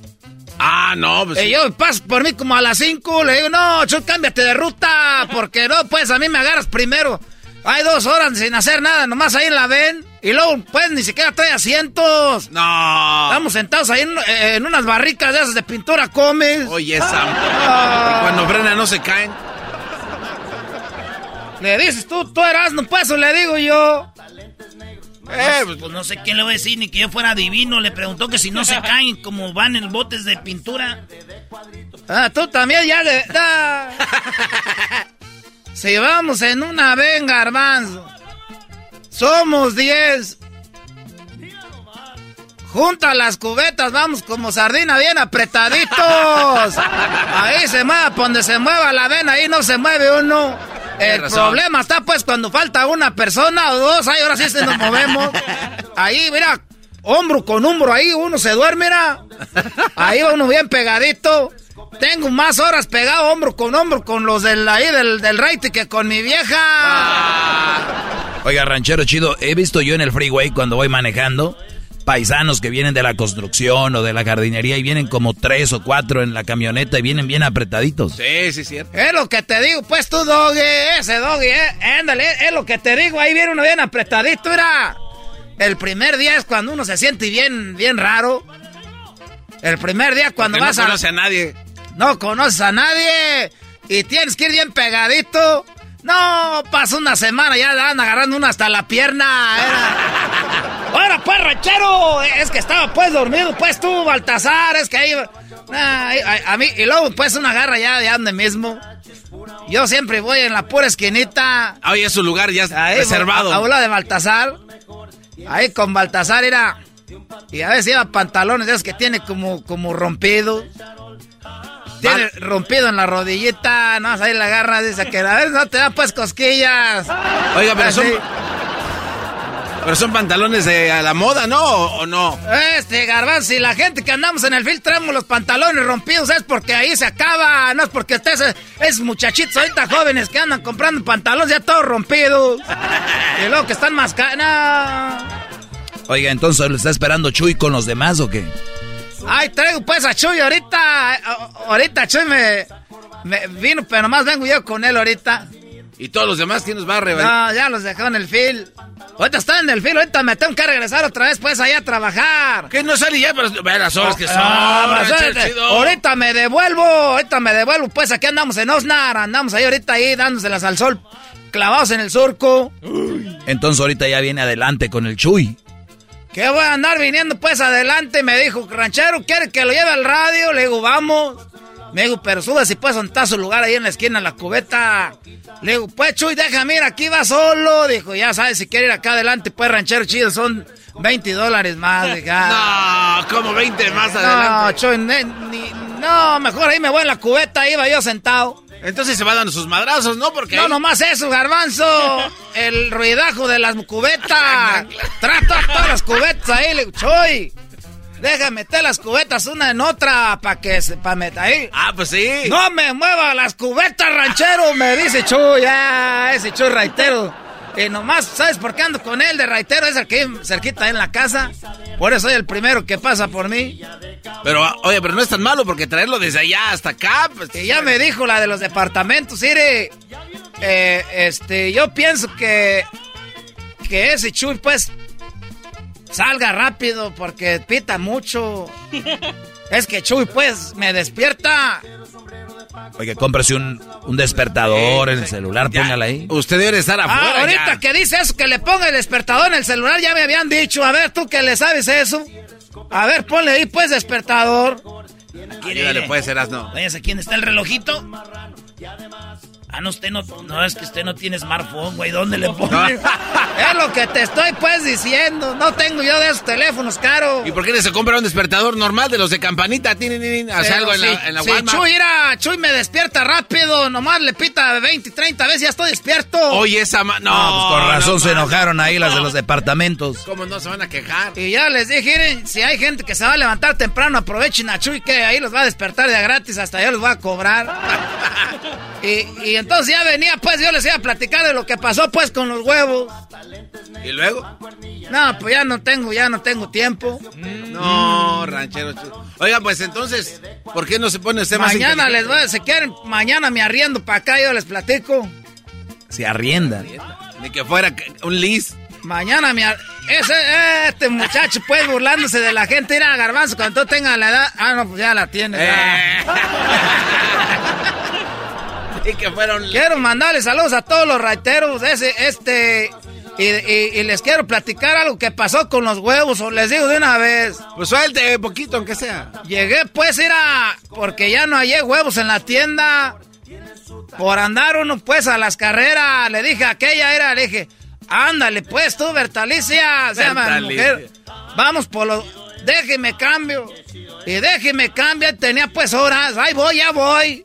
Ah, no, pues. Y yo paso por mí como a las 5, le digo, no, Chuy, cámbiate de ruta, porque no, pues a mí me agarras primero. Hay dos horas sin hacer nada, nomás ahí en la ven. Y luego, pues, ni siquiera trae asientos. No. Estamos sentados ahí en, en unas barricas de esas de pintura comes. Oye, esa. Ah. Y cuando frena no se caen. Le dices tú, tú eras, no pues, o le digo yo. Eh, pues, no sé quién le voy a decir, ni que yo fuera divino. Le preguntó que si no se caen como van en botes de pintura. Ah, tú también ya le... da. Si vamos en una ven, garbanzo. Somos 10. Junta las cubetas, vamos como sardina bien apretaditos. Ahí se mueva, donde se mueva la ven, ahí no se mueve uno. El razón. problema está pues cuando falta una persona o dos, ahí ahora sí se nos movemos. Ahí, mira, hombro con hombro, ahí uno se duerme, mira. Ahí va uno bien pegadito. Tengo más horas pegado hombro con hombro con los del ahí del, del raite que con mi vieja. Oiga, ranchero chido, he visto yo en el freeway cuando voy manejando paisanos que vienen de la construcción o de la jardinería y vienen como tres o cuatro en la camioneta y vienen bien apretaditos. Sí, sí, cierto. Es lo que te digo, pues tú, doggy, ese doggy, eh, ándale, es lo que te digo, ahí viene uno bien apretadito, mira. El primer día es cuando uno se siente bien, bien raro. El primer día cuando Porque vas no a... conoce a nadie. No conoces a nadie y tienes que ir bien pegadito. No, pasa una semana, ya dan agarrando una hasta la pierna. Era... Ahora, pues, ranchero, es que estaba pues dormido, pues tú, Baltasar, es que ahí... Ah, ahí- a, a mí, y luego pues una garra ya de donde mismo. Yo siempre voy en la pura esquinita. Oye, es su lugar ya Ahí, reservado. A, a de Baltasar. Ahí con Baltasar era. Y a veces lleva pantalones de esos que tiene como, como rompido. Tiene rompido en la rodillita. No, ahí la agarra, dice que a veces no te da pues cosquillas. Oiga, pero son, Así. pero son pantalones de a la moda, ¿no? ¿O, no? Este, garbanzo, si la gente que andamos en el film traemos los pantalones rompidos es porque ahí se acaba, no es porque estés es muchachitos ahorita jóvenes que andan comprando pantalones ya todos rompidos. y luego que están más no. Oiga, entonces, ¿lo está esperando Chuy con los demás o qué? Ay, traigo pues a Chuy ahorita. eh, Ahorita Chuy me, me vino, pero nomás vengo yo con él ahorita. ¿Y todos los demás quién nos va a revelar? No, ya los dejó en el fil. Ahorita está en el fil, ahorita me tengo que regresar otra vez pues allá a trabajar. Que no sale ya, pero ve las horas que son. Ah, pues, ranchero ahorita- me devuelvo, ahorita me devuelvo, pues aquí andamos en Osnar, andamos ahí ahorita ahí dándoselas al sol, clavados en el surco. Entonces ahorita ya viene adelante con el Chuy. Que voy a andar viniendo pues adelante, me dijo, ranchero, ¿quiere que lo lleve al radio? Le digo, vamos. Me dijo, pero sube si puedes donde está su lugar ahí en la esquina, en la cubeta. Le digo, pues Chuy, déjame ir, aquí va solo. Dijo, ya sabes, si quiere ir acá adelante, pues ranchero chido, son 20 dólares más. Dije, ah. No, como 20 más No, adelante. Ni- No, mejor ahí me voy en la cubeta, iba yo sentado. Entonces se va dando sus madrazos, ¿no? Porque No, ahí- nomás eso, garbanzo. El ruidajo de las cubetas. Trata todas las cubetas ahí, le Choy. Deja meter las cubetas una en otra para que se pa meter ahí. Ah, pues sí. No me mueva las cubetas, ranchero, me dice Chuy. Ah, ese Chuy raitero. Y nomás, ¿sabes por qué ando con él de raitero? Es que vive cerquita en la casa. Por eso soy el primero que pasa por mí. Pero, oye, pero no es tan malo porque traerlo desde allá hasta acá, pues... Y ya me dijo la de los departamentos, mire, eh, este, yo pienso que, que ese Chuy, pues, salga rápido porque pita mucho. Es que Chuy, pues, me despierta. Oiga, cómprese un, un despertador en el celular, póngala ahí. Usted debe estar afuera Ah, ahorita ya. que dice eso, que le ponga el despertador en el celular, ya me habían dicho. A ver, tú que le sabes eso. A ver, ponle ahí, pues, despertador. Ayúdale, puede ser asno. Váyase, ¿quién está el relojito? Ah, no, usted no, no, es que usted no tiene smartphone, güey, ¿dónde le pone? es lo que te estoy, pues, diciendo. No tengo yo de esos teléfonos caros. ¿Y por qué no se compra un despertador normal de los de campanita? Tin, Hace algo en si- la, en la si Walmart. Chuy, mira, Chuy me despierta rápido, nomás le pita 20, 30 veces, ya estoy despierto. Oye, esa ma... No, No, pues con razón no, se enojaron ahí las de los departamentos. ¿Cómo no se van a quejar? Y ya les dije, miren, si hay gente que se va a levantar temprano, aprovechen a Chuy, que ahí los va a despertar de gratis, hasta yo les voy a cobrar. y, y entonces ya venía, pues yo les iba a platicar de lo que pasó, pues, con los huevos. ¿Y luego? No, pues ya no tengo, ya no tengo tiempo. No, ranchero. Oiga, pues entonces, ¿por qué no se pone usted más Mañana les voy a, si quieren, mañana me arriendo para acá, yo les platico. Se arrienda. Ni que fuera un lis. Mañana me ar- ese, este muchacho, pues, burlándose de la gente, ir a Garbanzo cuando tú tengas la edad. Ah, no, pues ya la tienes. ya. Y que fueron... Quiero mandarles saludos a todos los raiteros, ese, este, y, y- y les quiero platicar algo que pasó con los huevos, o les digo de una vez. Pues suelte poquito, aunque sea. Llegué pues era porque ya no hallé huevos en la tienda. Por andar uno pues a las carreras. Le dije a aquella era, le dije, ándale pues tú, Bertalicia. Se llama mujer. Vamos por los. Déjeme cambio. Y déjeme cambio. Tenía pues horas. Ahí voy, ya voy.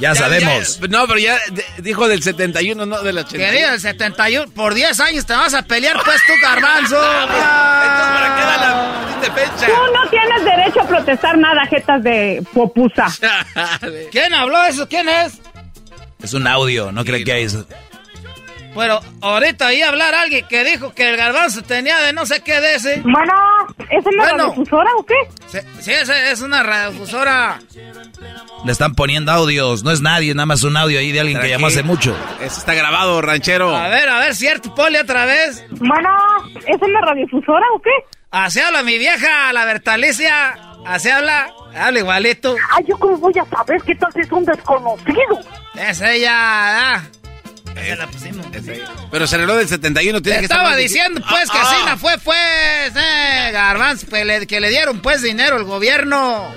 Ya, sabemos. ya, no, pero ya dijo del 71, no del 81. Querido, el 71, por 10 años te vas a pelear, pues tú, garbanzo. ¿para qué da la de fecha? Tú no tienes derecho a protestar nada, jetas de popusa. ¿Quién habló eso? ¿Quién es? Es un audio, no cree que hay eso. Pero ahorita ahí hablar alguien que dijo que el garbanzo tenía de no sé qué de ese. Bueno, ¿es una Bueno. radiodifusora o qué? Sí, sí, es, es una radiodifusora. Le están poniendo audios, no es nadie, nada más un audio ahí de alguien que llamó hace mucho. Eso está grabado, ranchero. A ver, a ver, cierto, Poli, otra vez. Bueno, ¿es una radiodifusora o qué? Así habla mi vieja, la Bertalicia. Así habla. Habla igualito. Ay, ¿yo cómo voy a saber qué tal si es un desconocido? Es ella, ¿ah? Se la pusimos. Pero se del 71, tiene Te que estaba diciendo, pues, que Ah, así ah. no fue, pues, eh, Garbanz, pues, le- que le dieron, pues, dinero al gobierno.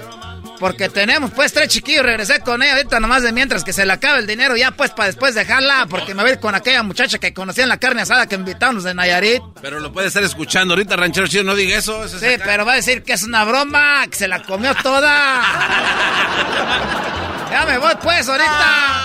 Porque tenemos, pues, tres chiquillos, regresé con ella ahorita nomás de mientras que se le acabe el dinero ya, pues, para después dejarla, porque me voy con aquella muchacha que conocía en la carne asada que invitamos de Nayarit. Pero lo puede estar escuchando ahorita, ranchero chido, no diga eso. eso es Sí, acá. pero va a decir que es una broma, que se la comió toda. ya me voy, pues, ahorita.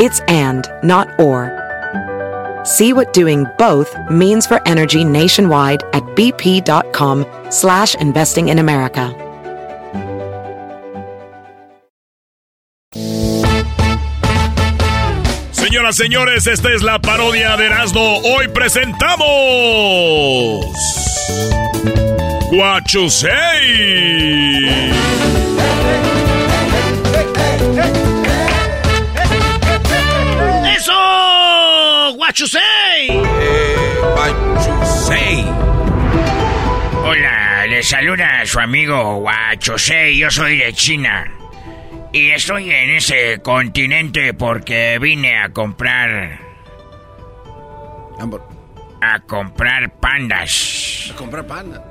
It's and, not or. See what doing both means for energy nationwide at bp.com slash investing in America. Señoras, señores, esta es la parodia de Erasmo. Hoy presentamos. Guachusei. ¡Eso! ¡Guachusei! Hola, le saluda a su amigo Guachosei. Yo soy de China. Y estoy en ese continente porque vine a comprar. A comprar pandas. A comprar panda.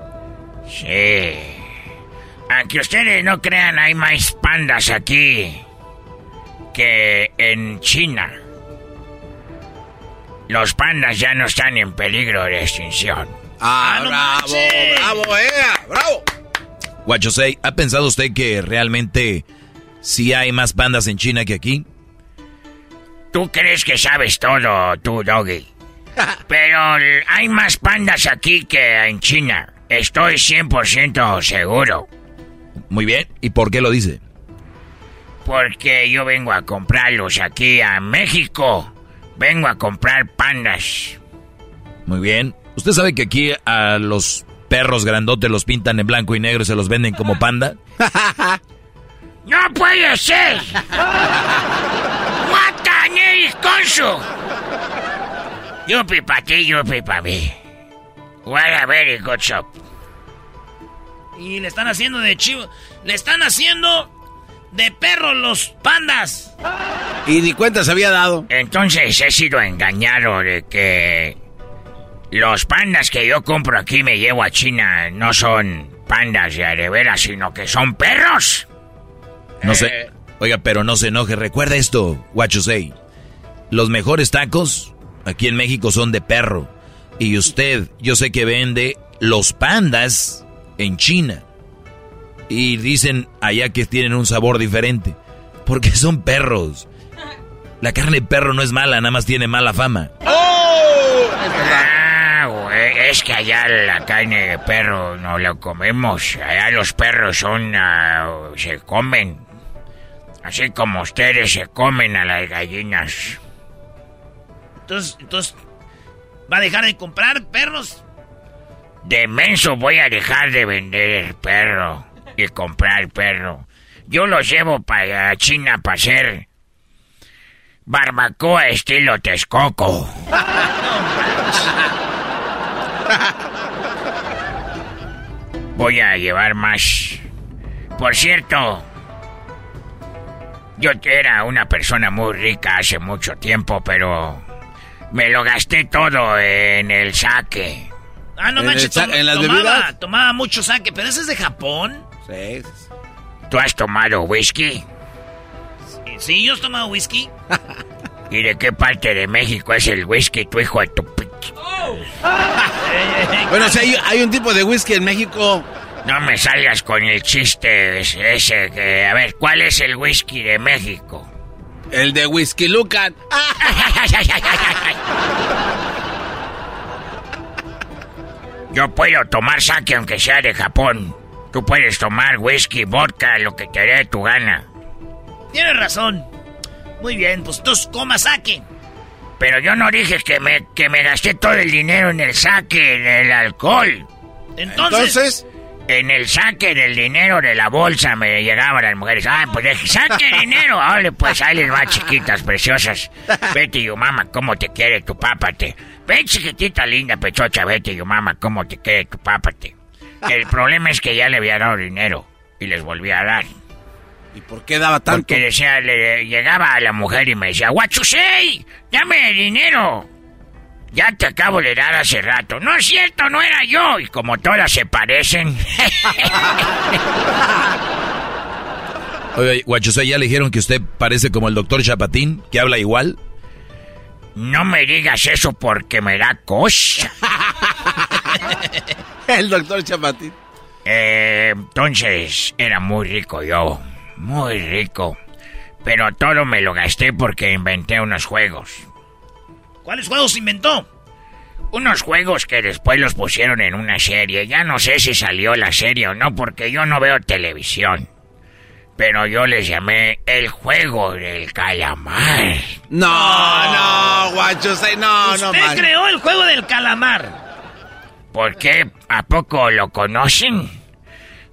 Sí. Aunque ustedes no crean, hay más pandas aquí que en China. Los pandas ya no están en peligro de extinción. Ah, bravo, bravo, eh, bravo. Guachosei, ¿ha pensado usted que realmente sí hay más pandas en China que aquí? Tú crees que sabes todo, tú, Doggy. Pero hay más pandas aquí que en China. Estoy 100% seguro. Muy bien, ¿y por qué lo dice? Porque yo vengo a comprarlos aquí a México. Vengo a comprar pandas. Muy bien. ¿Usted sabe que aquí a los perros grandotes los pintan en blanco y negro y se los venden como panda? ¡No puede ser! ¡Matan el conso! Yupi pa ti, yupi pa mí. What a very good shop. Y le están haciendo de chivo. Le están haciendo de perro los pandas. Y ni cuenta se había dado. Entonces he sido engañado de que los pandas que yo compro aquí me llevo a China no son pandas de a de veras, sino que son perros. No sé. Oiga, pero no se enoje. Recuerda esto, Guachosei. Los mejores tacos aquí en México son de perro. Y usted, yo sé que vende los pandas en China. Y dicen allá que tienen un sabor diferente. Porque son perros. La carne de perro no es mala, nada más tiene mala fama. Ah, güey, es que allá la carne de perro no la comemos. Allá los perros son. ah, se comen. Así como ustedes se comen a las gallinas. Entonces, entonces. ¿Va a dejar de comprar perros? De menso voy a dejar de vender perro comprar perro. Yo los llevo para China para hacer barbacoa estilo Texcoco. Voy a llevar más. Por cierto, yo era una persona muy rica hace mucho tiempo, pero me lo gasté todo en el saque. Ah, no ¿En manches, el sa- tom- en las tomaba, bebidas? tomaba mucho saque, pero ese es de Japón. Sí. ¿Tú has tomado whisky? Sí, yo he tomado whisky. ¿Y de qué parte de México es el whisky, tu hijo de tu p... Bueno, si hay, hay un tipo de whisky en México. No me salgas con el chiste ese, ese que... A ver, ¿cuál es el whisky de México? El de Whisky Lucan. Yo puedo tomar sake aunque sea de Japón. Tú puedes tomar whisky, vodka, lo que te dé tu gana. Tienes razón. Muy bien, pues tú comas saque. Pero yo no dije que me, que me gasté todo el dinero en el saque, en el alcohol. Entonces, en el saque del dinero de la bolsa me llegaban las mujeres. Ah, pues deje, saque dinero. Vale, pues ahí les va, chiquitas, preciosas. Vete, yo mamá, cómo te quiere tu pápate. Ven, chiquitita linda, pechocha, vete, yo mamá, cómo te quiere tu pápate. El problema es que ya le había dado dinero y les volví a dar. ¿Y por qué daba tanto? Porque decía, le, llegaba a la mujer y me decía, ¡Guachusei! ¡Dame dinero! Ya te acabo de dar hace rato. No es cierto, no era yo. Y como todas se parecen. Oye, Guachusei, ¿ya le dijeron que usted parece como el doctor Chapatín, que habla igual? No me digas eso porque me da cosa. el doctor Chapatín. Eh, entonces, era muy rico yo. Muy rico. Pero todo me lo gasté porque inventé unos juegos. ¿Cuáles juegos inventó? Unos juegos que después los pusieron en una serie. Ya no sé si salió la serie o no porque yo no veo televisión. Pero yo les llamé el juego del calamar. No, no, guacho, no, no, Usted creó el juego del calamar. ¿Por qué? ¿A poco lo conocen?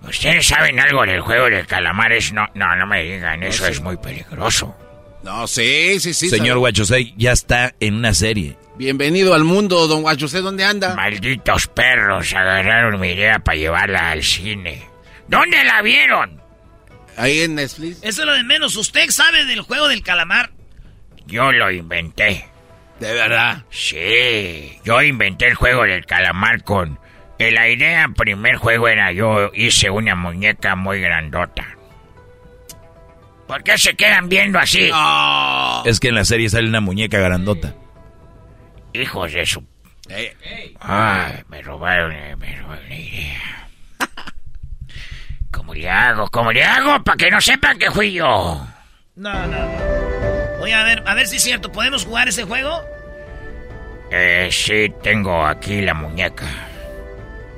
¿Ustedes saben algo del juego del calamar? no, no, no me digan, eso es muy peligroso. No, sí, sí, sí. Señor Guachosei, ya está en una serie. Bienvenido al mundo, don Guachosei, ¿dónde anda? Malditos perros, agarraron mi idea para llevarla al cine. ¿Dónde la vieron? Ahí en Netflix. Eso es lo de menos. ¿Usted sabe del juego del calamar? Yo lo inventé. ¿De verdad? Sí, yo inventé el juego del calamar con la idea, primer juego era yo hice una muñeca muy grandota. ¿Por qué se quedan viendo así? Es que en la serie sale una muñeca grandota. Hijos de su... Ay, me robaron, eh, me robaron la idea. ¿Cómo le hago? ¿Cómo le hago? Para que no sepan que fui yo. No, no, no. Oye, a ver, a ver si es cierto. ¿Podemos jugar ese juego? Eh, sí, tengo aquí la muñeca.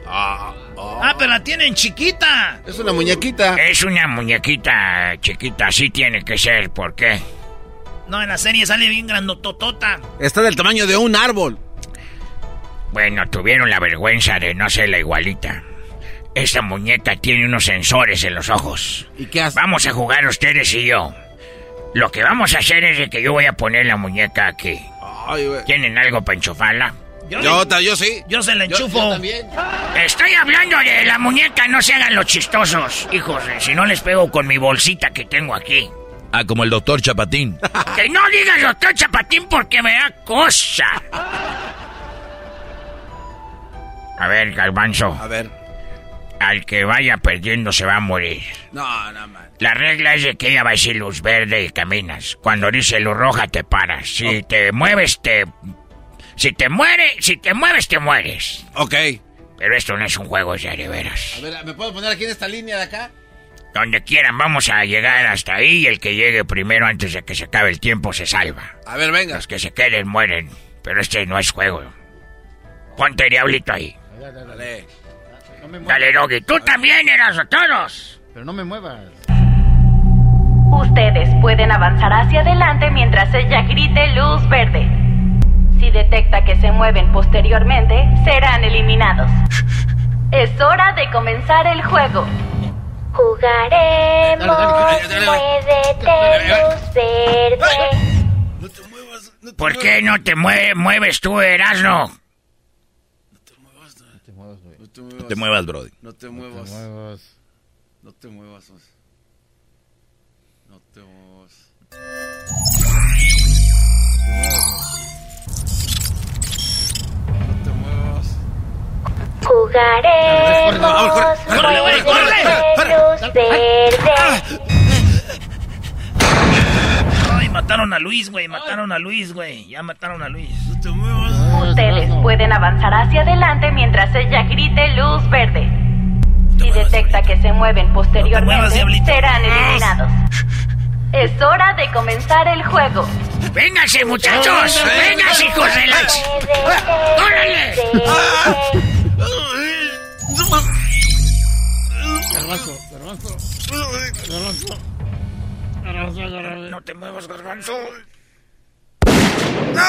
Ah, ah, pero la tienen chiquita. Es una muñequita. Es una muñequita chiquita, así tiene que ser, ¿por qué? No, en la serie sale bien grandototota. Está del tamaño de un árbol. Bueno, tuvieron la vergüenza de no ser la igualita. Esta muñeca tiene unos sensores en los ojos. ¿Y qué hace? Vamos a jugar ustedes y yo. Lo que vamos a hacer es de que yo voy a poner la muñeca aquí. ¿Tienen algo para enchufarla? Yo, yo, sí. Yo se la enchufo. Estoy hablando de la muñeca, no se hagan los chistosos. Hijos, si no les pego con mi bolsita que tengo aquí. Ah, como el doctor Chapatín. que no digas doctor Chapatín porque me da cosa. A ver, Galvanzo. A ver. Al que vaya perdiendo se va a morir. No, no, man. La regla es de que ella va a decir luz verde y caminas. Cuando dice luz roja te paras. Si te mueves te si te muere, si te mueves, te mueres. Ok. Pero esto no es un juego ya de veras. A ver, ¿me puedo poner aquí en esta línea de acá? Donde quieran, vamos a llegar hasta ahí y el que llegue primero antes de que se acabe el tiempo se salva. A ver, venga. Los que se queden mueren. Pero este no es juego. Ponte diablito ahí. Dale, dale. dale, Doggy. Tú también eras a todos. Pero no me muevas. Ustedes pueden avanzar hacia adelante mientras ella grite luz verde. Si detecta que se mueven posteriormente, serán eliminados. Es hora de comenzar el juego. Jugaremos. Muévete, luz verde. No te muevas. ¿Por qué no te mueves tú, Erasno? No te muevas, no te muevas, No te muevas, no te muevas Brody. No te muevas. No te muevas. No te muevas. Jugaremos. ¡Córrele, mataron a Luis, güey. Mataron a Luis, güey. Ya mataron a Luis. Ustedes pueden avanzar hacia adelante mientras ella grite luz verde. Si detecta que se mueven posteriormente, serán eliminados. Es hora de comenzar el juego. ¡Vénganse, muchachos! ¡Vénganse, hijos de las! ¡Órale! garbanzo. ¡No!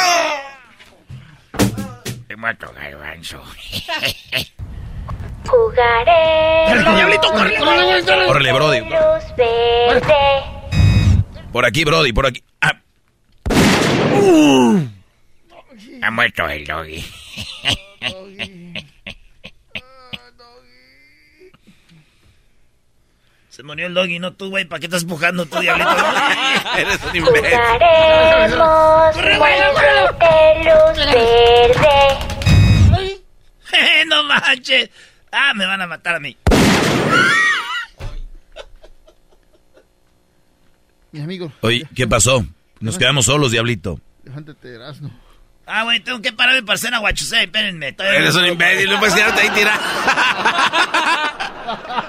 He muerto, garbanzo. Jugaré. Diablito, Órale, Brody. Por aquí, Brody, por aquí. Ah. Ha muerto el doggy. Se murió el doggy, no tú, güey. ¿Para qué estás empujando tú, diablito? Eres un Jugaremos. Muévete, luz verde. no manches. Ah, me van a matar a mí. Mi amigo. Oye, ¿qué pasó? Nos quedamos solos, diablito. Levántate, Erasmo. Ah, güey, tengo que pararme para hacer aguachusé. Espérenme. Eres un imbécil, no puedes quedarte ahí tirado.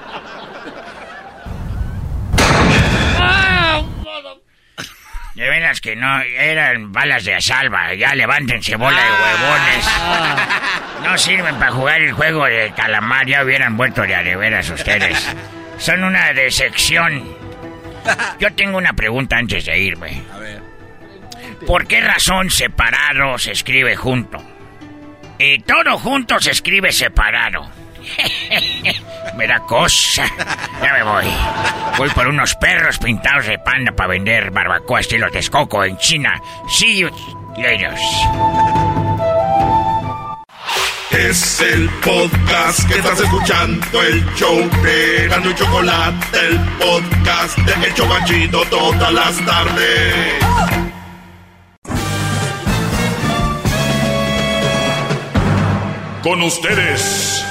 De veras que no, eran balas de asalva. Ya levántense, bola de huevones. No sirven para jugar el juego de calamar. Ya hubieran vuelto de a de veras ustedes. Son una decepción. Yo tengo una pregunta antes de irme. A ver. ¿Por qué razón separado se escribe junto? Y todo junto se escribe separado. me da cosa. Ya me voy. Voy por unos perros pintados de panda para vender barbacoa estilo Texcoco en China. See you later. Es el podcast que estás escuchando, el show de Gano y Chocolate, el podcast de El Chobachito todas las tardes. Con ustedes.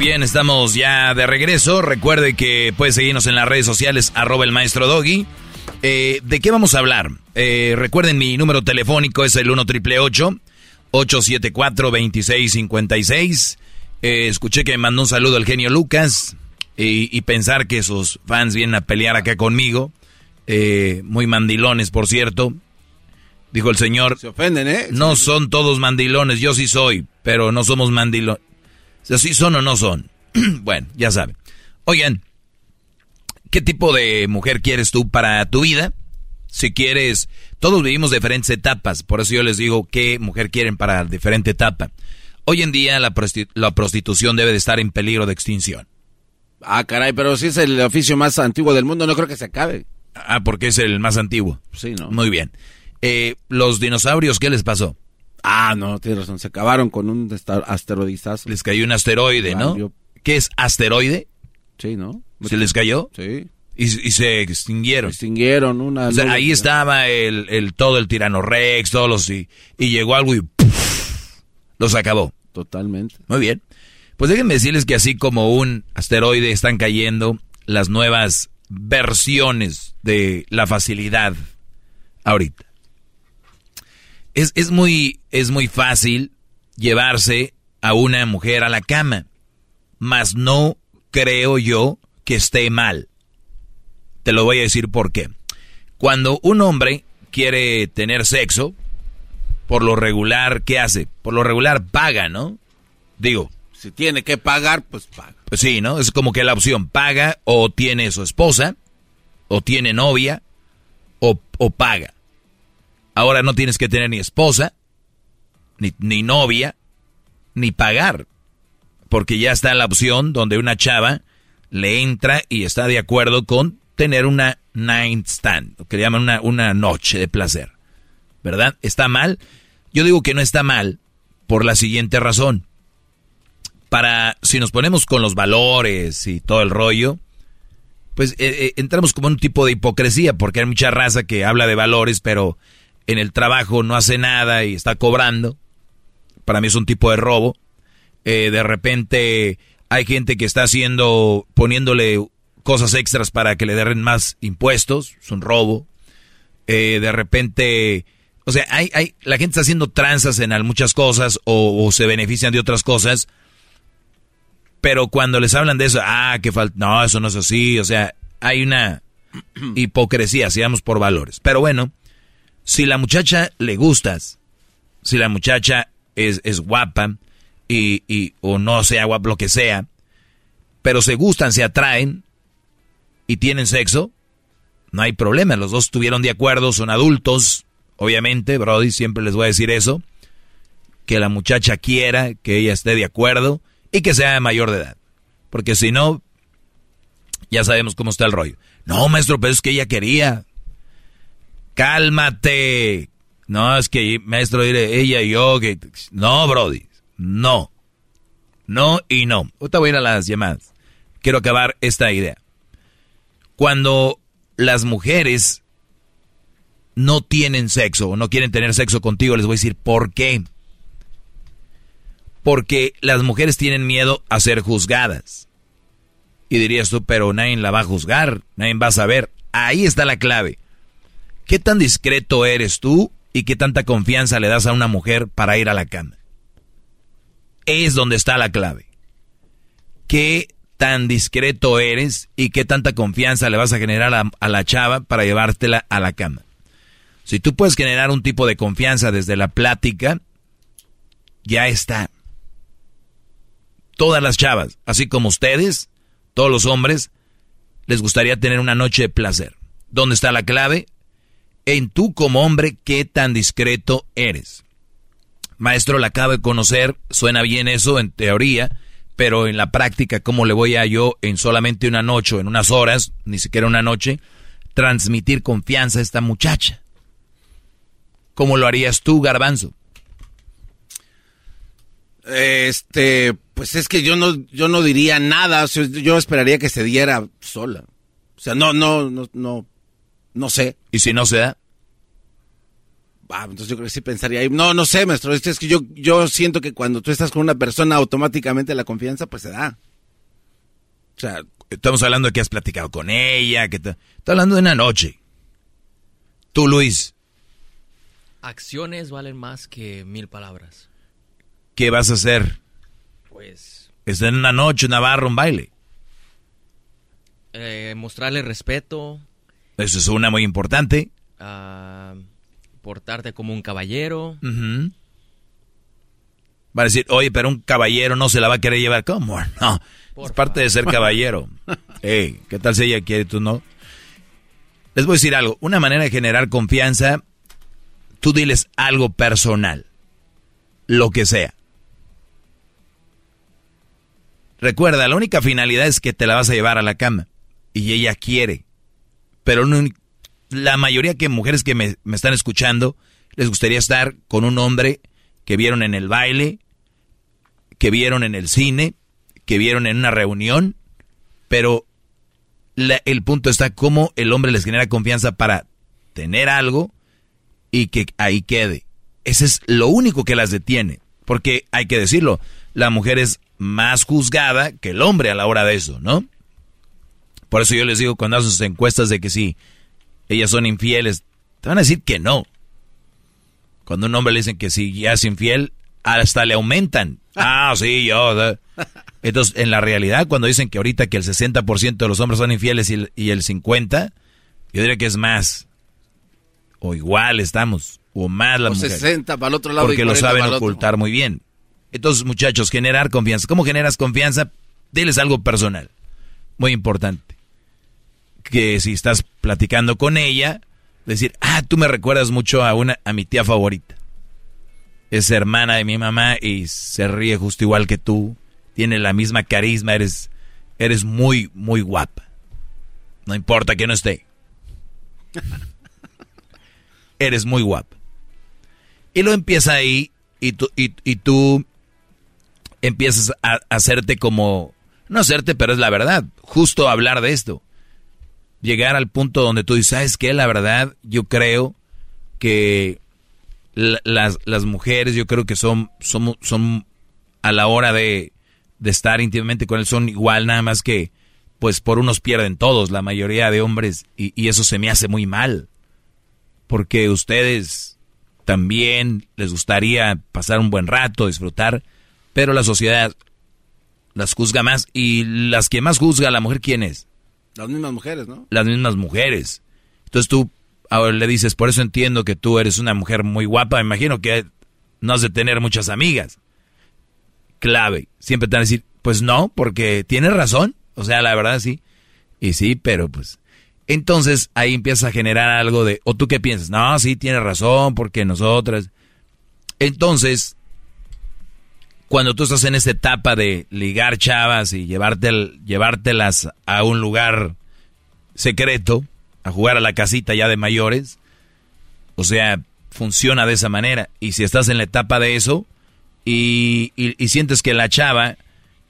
bien, estamos ya de regreso. Recuerde que puede seguirnos en las redes sociales, arroba el maestro Doggy. Eh, ¿De qué vamos a hablar? Eh, recuerden, mi número telefónico es el 1 triple 874 2656 eh, Escuché que me mandó un saludo al genio Lucas y, y pensar que sus fans vienen a pelear acá conmigo. Eh, muy mandilones, por cierto. Dijo el señor. Se ofenden, ¿eh? No son todos mandilones, yo sí soy, pero no somos mandilones. Sea, ¿sí son o no son? bueno, ya saben. Oigan, ¿qué tipo de mujer quieres tú para tu vida? Si quieres, todos vivimos diferentes etapas, por eso yo les digo qué mujer quieren para diferente etapa. Hoy en día la prostitución debe de estar en peligro de extinción. Ah, caray, pero si es el oficio más antiguo del mundo, no creo que se acabe. Ah, porque es el más antiguo. Sí, ¿no? Muy bien. Eh, los dinosaurios, ¿qué les pasó? Ah, no, tienes razón. Se acabaron con un asteroidizazo. Les cayó un asteroide, ¿no? ¿Qué es asteroide? Sí, ¿no? ¿Se les cayó? Sí. Y, y se extinguieron. Extinguieron una. O sea, ahí estaba el, el todo el tirano Rex, todos los y, y llegó algo y ¡puf! los acabó. Totalmente. Muy bien. Pues déjenme decirles que así como un asteroide están cayendo las nuevas versiones de la facilidad ahorita. Es, es muy, es muy fácil llevarse a una mujer a la cama, mas no creo yo que esté mal. Te lo voy a decir por qué. Cuando un hombre quiere tener sexo, por lo regular, ¿qué hace? Por lo regular paga, ¿no? Digo. Si tiene que pagar, pues paga. Pues sí, ¿no? Es como que la opción paga o tiene su esposa, o tiene novia, o, o paga. Ahora no tienes que tener ni esposa, ni, ni novia, ni pagar. Porque ya está la opción donde una chava le entra y está de acuerdo con tener una night stand, lo que le llaman una, una noche de placer. ¿Verdad? ¿Está mal? Yo digo que no está mal por la siguiente razón. Para, si nos ponemos con los valores y todo el rollo, pues eh, eh, entramos como en un tipo de hipocresía, porque hay mucha raza que habla de valores, pero en el trabajo no hace nada y está cobrando. Para mí es un tipo de robo. Eh, de repente hay gente que está haciendo, poniéndole cosas extras para que le den más impuestos, es un robo. Eh, de repente, o sea, hay, hay, la gente está haciendo tranzas en muchas cosas o, o se benefician de otras cosas. Pero cuando les hablan de eso, ah, que falta, no, eso no es así. O sea, hay una hipocresía, si vamos por valores. Pero bueno, si la muchacha le gustas, si la muchacha es, es guapa y, y, o no sea guapa, lo que sea, pero se gustan, se atraen y tienen sexo, no hay problema. Los dos estuvieron de acuerdo, son adultos, obviamente, Brody, siempre les voy a decir eso. Que la muchacha quiera, que ella esté de acuerdo y que sea mayor de edad. Porque si no, ya sabemos cómo está el rollo. No, maestro, pero es que ella quería. Cálmate. No, es que, maestro, ella y yo, que... No, Brody, no. No y no. Ahorita voy a ir a las llamadas. Quiero acabar esta idea. Cuando las mujeres no tienen sexo o no quieren tener sexo contigo, les voy a decir por qué. Porque las mujeres tienen miedo a ser juzgadas. Y dirías tú, pero nadie la va a juzgar, nadie va a saber. Ahí está la clave. ¿Qué tan discreto eres tú y qué tanta confianza le das a una mujer para ir a la cama? Es donde está la clave. ¿Qué tan discreto eres y qué tanta confianza le vas a generar a, la chava para llevártela a la cama? Si tú puedes generar un tipo de confianza desde la plática, ya está todas las chavas, así como ustedes, todos los hombres, les gustaría tener una noche de placer. ¿Dónde está la clave? En tú como hombre, qué tan discreto eres. Maestro, la acabo de conocer, suena bien eso en teoría, pero en la práctica, ¿cómo le voy a yo en solamente una noche, en unas horas, ni siquiera una noche, transmitir confianza a esta muchacha? ¿Cómo lo harías tú, garbanzo? Este, pues es que yo no, yo no diría nada, yo esperaría que se diera sola. O sea, no, no, no, no, no sé. ¿Y si no se da? Ah, entonces yo creo que sí pensaría, no, no sé, maestro, es que yo, yo siento que cuando tú estás con una persona, automáticamente la confianza, pues se da. O sea, estamos hablando de que has platicado con ella, que te, está hablando de una noche. Tú, Luis. Acciones valen más que mil palabras. ¿qué vas a hacer? Pues... Está en una noche, una barra, un baile. Eh, mostrarle respeto. Eso es una muy importante. Uh, portarte como un caballero. Va a decir, oye, pero un caballero no se la va a querer llevar. ¿Cómo? No. es parte de ser caballero. hey, ¿qué tal si ella quiere tú no? Les voy a decir algo. Una manera de generar confianza, tú diles algo personal. Lo que sea. Recuerda, la única finalidad es que te la vas a llevar a la cama. Y ella quiere. Pero la mayoría de mujeres que me, me están escuchando les gustaría estar con un hombre que vieron en el baile, que vieron en el cine, que vieron en una reunión, pero el punto está cómo el hombre les genera confianza para tener algo y que ahí quede. Ese es lo único que las detiene, porque hay que decirlo, la mujer es más juzgada que el hombre a la hora de eso, ¿no? Por eso yo les digo cuando hacen sus encuestas de que si ellas son infieles, te van a decir que no. Cuando un hombre le dicen que si ya es infiel, hasta le aumentan. Ah, sí, yo. Entonces, en la realidad, cuando dicen que ahorita que el 60% de los hombres son infieles y el, y el 50%, yo diría que es más. O igual estamos. O más la o 60 para el otro lado. Porque lo saben ocultar muy bien. Entonces, muchachos, generar confianza. ¿Cómo generas confianza? Diles algo personal. Muy importante. Que si estás platicando con ella, decir, ah, tú me recuerdas mucho a una, a mi tía favorita. Es hermana de mi mamá y se ríe justo igual que tú. Tiene la misma carisma, eres, eres muy, muy guapa. No importa que no esté. eres muy guapa. Y lo empieza ahí y tú, y, y tú empiezas a, hacerte como, no hacerte, pero es la verdad, justo hablar de esto. Llegar al punto donde tú dices, ¿sabes qué? La verdad, yo creo que las, las mujeres, yo creo que son, son, son a la hora de, de estar íntimamente con él, son igual, nada más que, pues por unos pierden todos, la mayoría de hombres, y, y eso se me hace muy mal. Porque ustedes también les gustaría pasar un buen rato, disfrutar, pero la sociedad las juzga más y las que más juzga la mujer, ¿quién es? Las mismas mujeres, ¿no? Las mismas mujeres. Entonces tú ahora le dices, por eso entiendo que tú eres una mujer muy guapa, me imagino que no has de tener muchas amigas. Clave, siempre te van a decir, pues no, porque tienes razón, o sea, la verdad sí. Y sí, pero pues entonces ahí empieza a generar algo de, o tú qué piensas, no, sí, tienes razón, porque nosotras. Entonces, cuando tú estás en esta etapa de ligar chavas y llevártelas a un lugar secreto, a jugar a la casita ya de mayores, o sea, funciona de esa manera. Y si estás en la etapa de eso y, y sientes que la chava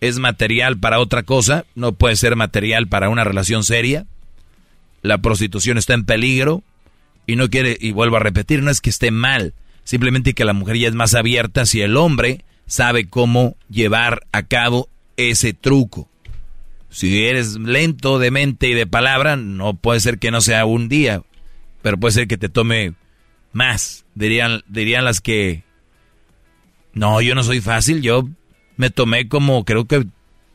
es material para otra cosa, no puede ser material para una relación seria, la prostitución está en peligro y no quiere, y vuelvo a repetir, no es que esté mal, simplemente que la mujer ya es más abierta si el hombre sabe cómo llevar a cabo ese truco. Si eres lento de mente y de palabra, no puede ser que no sea un día, pero puede ser que te tome más. Dirían, dirían las que, no, yo no soy fácil, yo me tomé como creo que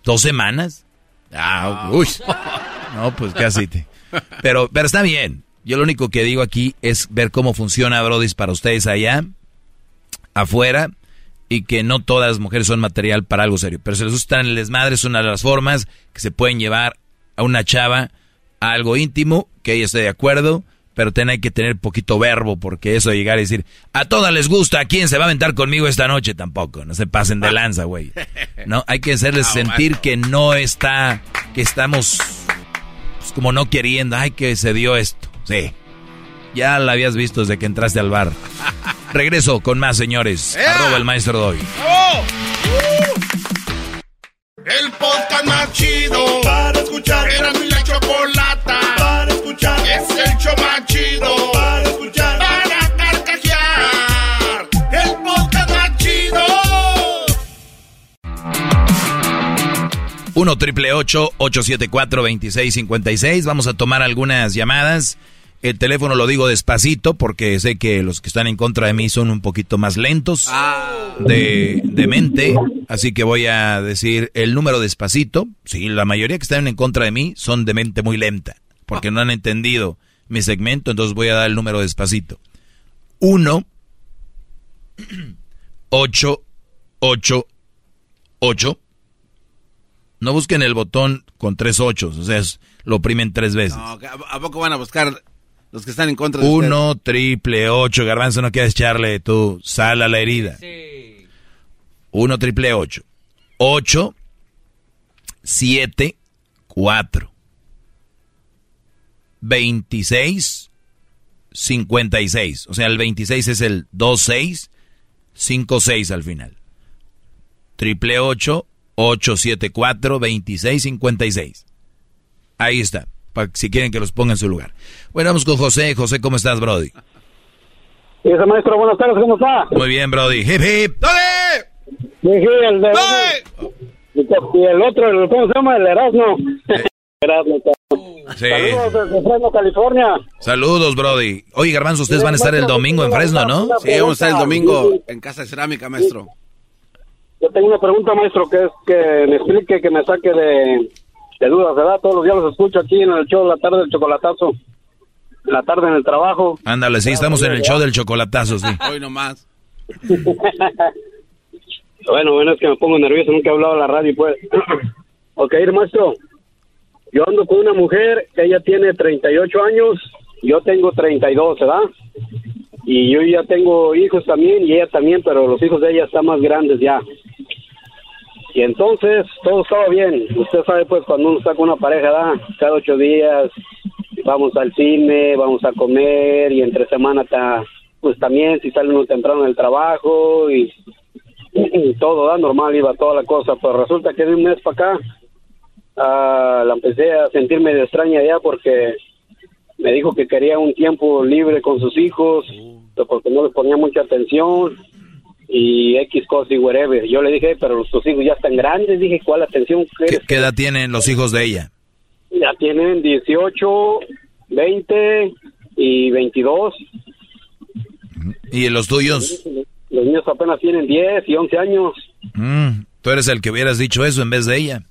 dos semanas. Ah, uy. No, pues casi te. Pero, pero está bien. Yo lo único que digo aquí es ver cómo funciona Brody para ustedes allá, afuera, y que no todas las mujeres son material para algo serio. Pero si les gusta en el desmadre, es una de las formas que se pueden llevar a una chava a algo íntimo, que ella esté de acuerdo, pero tiene que tener poquito verbo, porque eso de llegar y decir, a todas les gusta, ¿a quién se va a aventar conmigo esta noche? Tampoco, no se pasen de lanza, güey. No, hay que hacerles sentir que no está, que estamos como no queriendo, ay, que se dio esto. Sí. Ya la habías visto desde que entraste al bar. Regreso con más, señores. Arroba el maestro doy. El podcast más chido para escuchar. Era mi la chocolata para escuchar. Es el show más chido para escuchar. Para carcajear. El podcast más chido. 1 triple 874 2656. Vamos a tomar algunas llamadas. El teléfono lo digo despacito porque sé que los que están en contra de mí son un poquito más lentos de, de mente. Así que voy a decir el número despacito. Sí, la mayoría que están en contra de mí son de mente muy lenta porque no han entendido mi segmento. Entonces voy a dar el número despacito. 1 8 8 8 no busquen el botón con tres ochos, o sea, lo oprimen tres veces. No, ¿A poco van a buscar los que están en contra de Uno, triple, ocho, garbanzo, no quieres echarle tu sal a la herida. Sí. Uno, triple, ocho. Ocho, siete, cuatro. Veintiséis, cincuenta y seis. O sea, el veintiséis es el dos, seis, cinco, seis al final. Triple ocho, 874-2656. Ahí está, para si quieren que los ponga en su lugar. Bueno, vamos con José. José, ¿cómo estás, Brody? Ese maestro, buenas tardes, ¿cómo está? Muy bien, Brody. Hip, hip. ¡Dale! el de... Y el otro, el, ¿cómo se llama? El Erasmo. Erasmo. Sí. Saludos desde Fresno, California. Saludos, Brody. Oye, Garbanzo, ustedes van a estar el domingo en Fresno, ¿no? Sí, vamos a estar el domingo en Casa de Cerámica, maestro. Yo tengo una pregunta, maestro, que es que me explique, que me saque de, de dudas, ¿verdad? Todos los días los escucho aquí en el show de la tarde del chocolatazo. En la tarde en el trabajo. Ándale, sí, estamos en el show del chocolatazo, sí. Hoy nomás. bueno, bueno, es que me pongo nervioso, nunca he hablado a la radio, pues. ok, maestro. Yo ando con una mujer, ella tiene 38 años, yo tengo 32, ¿verdad? y yo ya tengo hijos también y ella también, pero los hijos de ella están más grandes ya. Y entonces todo estaba bien. Usted sabe pues cuando uno está con una pareja, ¿da? cada ocho días vamos al cine, vamos a comer y entre semana está, pues también si sale uno temprano del trabajo y, todo da normal, iba toda la cosa. Pero resulta que de un mes para acá ah, la empecé a sentirme de extraña ya porque me dijo que quería un tiempo libre con sus hijos, porque no les ponía mucha atención y X cosas y whatever. Yo le dije, pero tus hijos ya están grandes, dije, ¿cuál atención ¿Qué, ¿Qué, edad tienen los hijos de ella? Ya tienen 18, 20 y 22. ¿Y los tuyos? Los niños apenas tienen 10 y 11 años. Mm, tú eres el que hubieras dicho eso en vez de ella.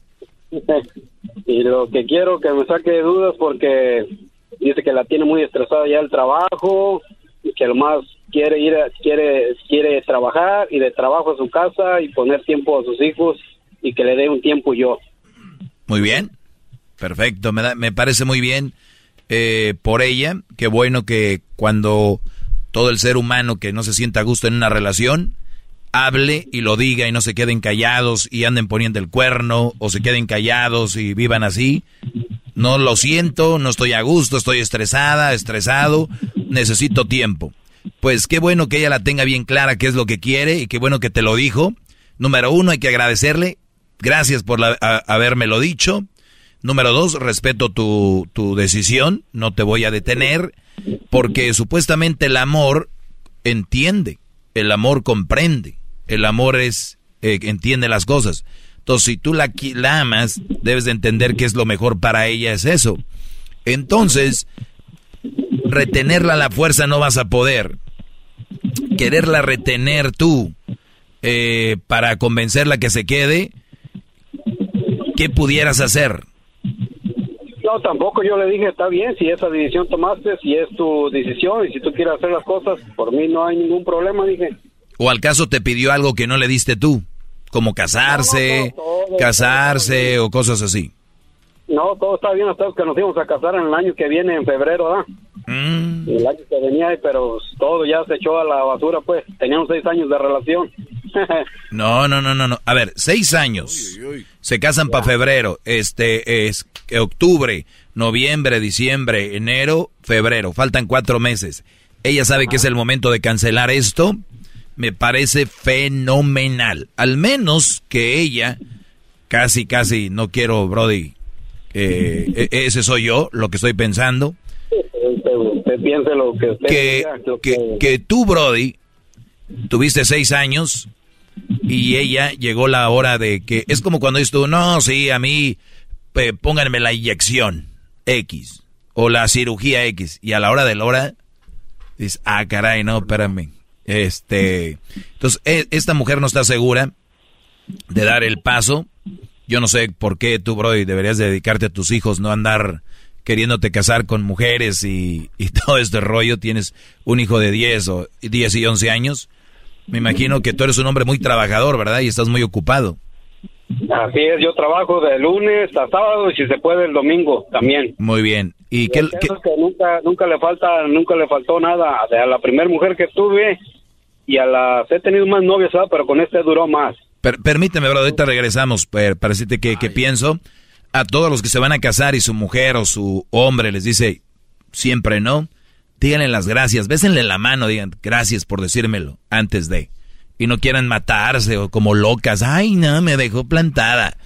y lo que quiero que me saque de dudas porque dice que la tiene muy estresada ya el trabajo y que lo más quiere ir a- quiere quiere trabajar y de trabajo a su casa y poner tiempo a sus hijos y que le dé un tiempo yo. Muy bien. Perfecto. Me, da- me parece muy bien eh, por ella. Qué bueno que cuando todo el ser humano que no se sienta a gusto en una relación hable y lo diga y no se queden callados y anden poniendo el cuerno o se queden callados y vivan así. No lo siento, no estoy a gusto, estoy estresada, estresado, necesito tiempo. Pues qué bueno que ella la tenga bien clara qué es lo que quiere y qué bueno que te lo dijo. Número uno, hay que agradecerle. Gracias por la, a- habérmelo dicho. Número dos, respeto tu, tu decisión, no te voy a detener, porque supuestamente el amor entiende, el amor comprende, el amor es, eh, entiende las cosas. Entonces, si tú la, la amas, debes de entender que es lo mejor para ella, es eso. Entonces, retenerla a la fuerza no vas a poder. Quererla retener tú eh, para convencerla que se quede, ¿qué pudieras hacer? No, tampoco yo le dije, está bien, si esa decisión tomaste, si es tu decisión y si tú quieres hacer las cosas, por mí no hay ningún problema, dije. ¿O al caso te pidió algo que no le diste tú? Como casarse, casarse o cosas así. No, todo está bien hasta que nos íbamos a casar en el año que viene, en febrero, ¿verdad? Mm. El año que venía, pero todo ya se echó a la basura, pues. Teníamos seis años de relación. No, no, no, no, no. A ver, seis años. Se casan para febrero. Este es octubre, noviembre, diciembre, enero, febrero. Faltan cuatro meses. Ella sabe que es el momento de cancelar esto. Me parece fenomenal. Al menos que ella, casi, casi, no quiero, Brody. Eh, e- ese soy yo, lo que estoy pensando. usted, usted piense lo que usted que, diga, lo que, que tú, Brody, tuviste seis años y ella llegó la hora de que... Es como cuando dices tú, no, sí, a mí pónganme la inyección X o la cirugía X y a la hora de la hora dices, ah, caray, no, espérame. Este, entonces, e- esta mujer no está segura de dar el paso. Yo no sé por qué tú, Brody, deberías dedicarte a tus hijos, no andar queriéndote casar con mujeres y, y todo este rollo. Tienes un hijo de 10 o 10 y 11 años. Me imagino que tú eres un hombre muy trabajador, ¿verdad? Y estás muy ocupado. Así es, yo trabajo de lunes a sábado y si se puede el domingo también. Muy bien. ¿Y qué, que nunca, nunca le falta, nunca le faltó nada. A la primera mujer que tuve y a las he tenido más novias, ¿verdad? pero con este duró más. Per- permíteme, bro, ahorita regresamos per- para decirte que, que pienso. A todos los que se van a casar y su mujer o su hombre les dice siempre no, díganle las gracias, bésenle la mano, digan gracias por decírmelo antes de. Y no quieran matarse o como locas. Ay, no, me dejó plantada.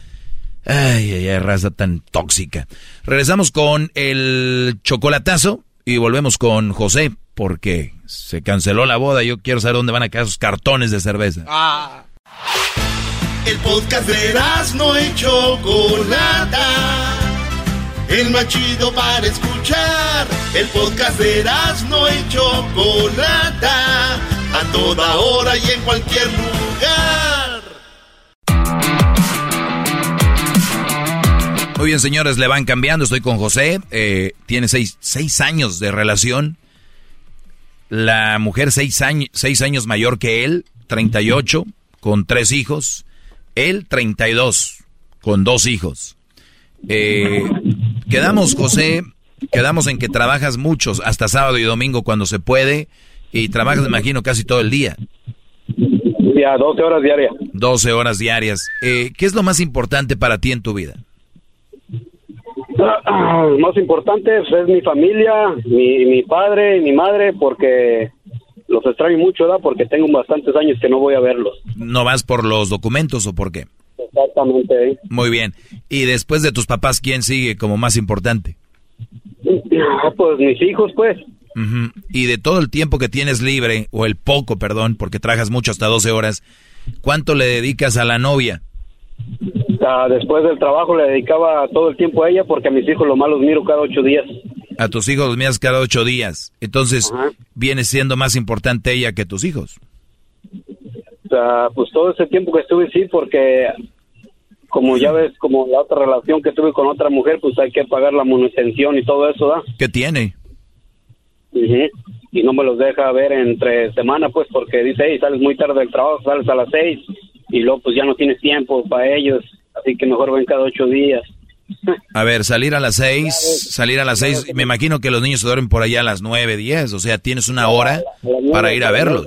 Ay, ay, ay, raza tan tóxica. Regresamos con el chocolatazo y volvemos con José porque se canceló la boda. Yo quiero saber dónde van a quedar esos cartones de cerveza. El podcast de no y Chocolata. El más chido para escuchar. El podcast de no y Chocolata. A toda hora y en cualquier lugar. Muy bien, señores, le van cambiando. Estoy con José. eh, tiene seis, seis años de relación. La mujer seis años, seis años mayor que él, 38, con tres hijos. Él, 32, con dos hijos. Eh, quedamos, José, quedamos en que trabajas muchos, hasta sábado y domingo cuando se puede. Y trabajas, me imagino, casi todo el día. Ya, 12 horas diarias. 12 horas diarias. Eh, ¿Qué es lo más importante para ti en tu vida? Ah, Lo más importante pues, es mi familia, mi, mi padre y mi madre, porque los extraño mucho, ¿verdad? Porque tengo bastantes años que no voy a verlos. ¿No vas por los documentos o por qué? Exactamente. ¿eh? Muy bien. Y después de tus papás, ¿quién sigue como más importante? Ah, Pues mis hijos, pues. Ujú. Y de todo el tiempo que tienes libre, o el poco, perdón, porque trabajas mucho hasta 12 horas, ¿cuánto le dedicas a la novia? Ah, después del trabajo le dedicaba todo el tiempo a ella porque a mis hijos lo más los miro cada ocho días. A tus hijos los miras cada ocho días. Entonces, viene siendo más importante ella que tus hijos. Sea, pues todo ese tiempo que estuve sí, porque como ya ves, como la otra relación que tuve con otra mujer, pues hay que pagar la manutención y todo eso, ¿da? ¿Qué tiene? Y no me los deja ver entre semana, pues, porque dice, hey, sales muy tarde del trabajo, sales a las seis, y luego pues ya no tienes tiempo para ellos, así que mejor ven cada ocho días. A ver, salir a las seis, salir a las seis, me imagino que los niños se duermen por allá a las nueve, diez, o sea, tienes una hora para ir a verlos.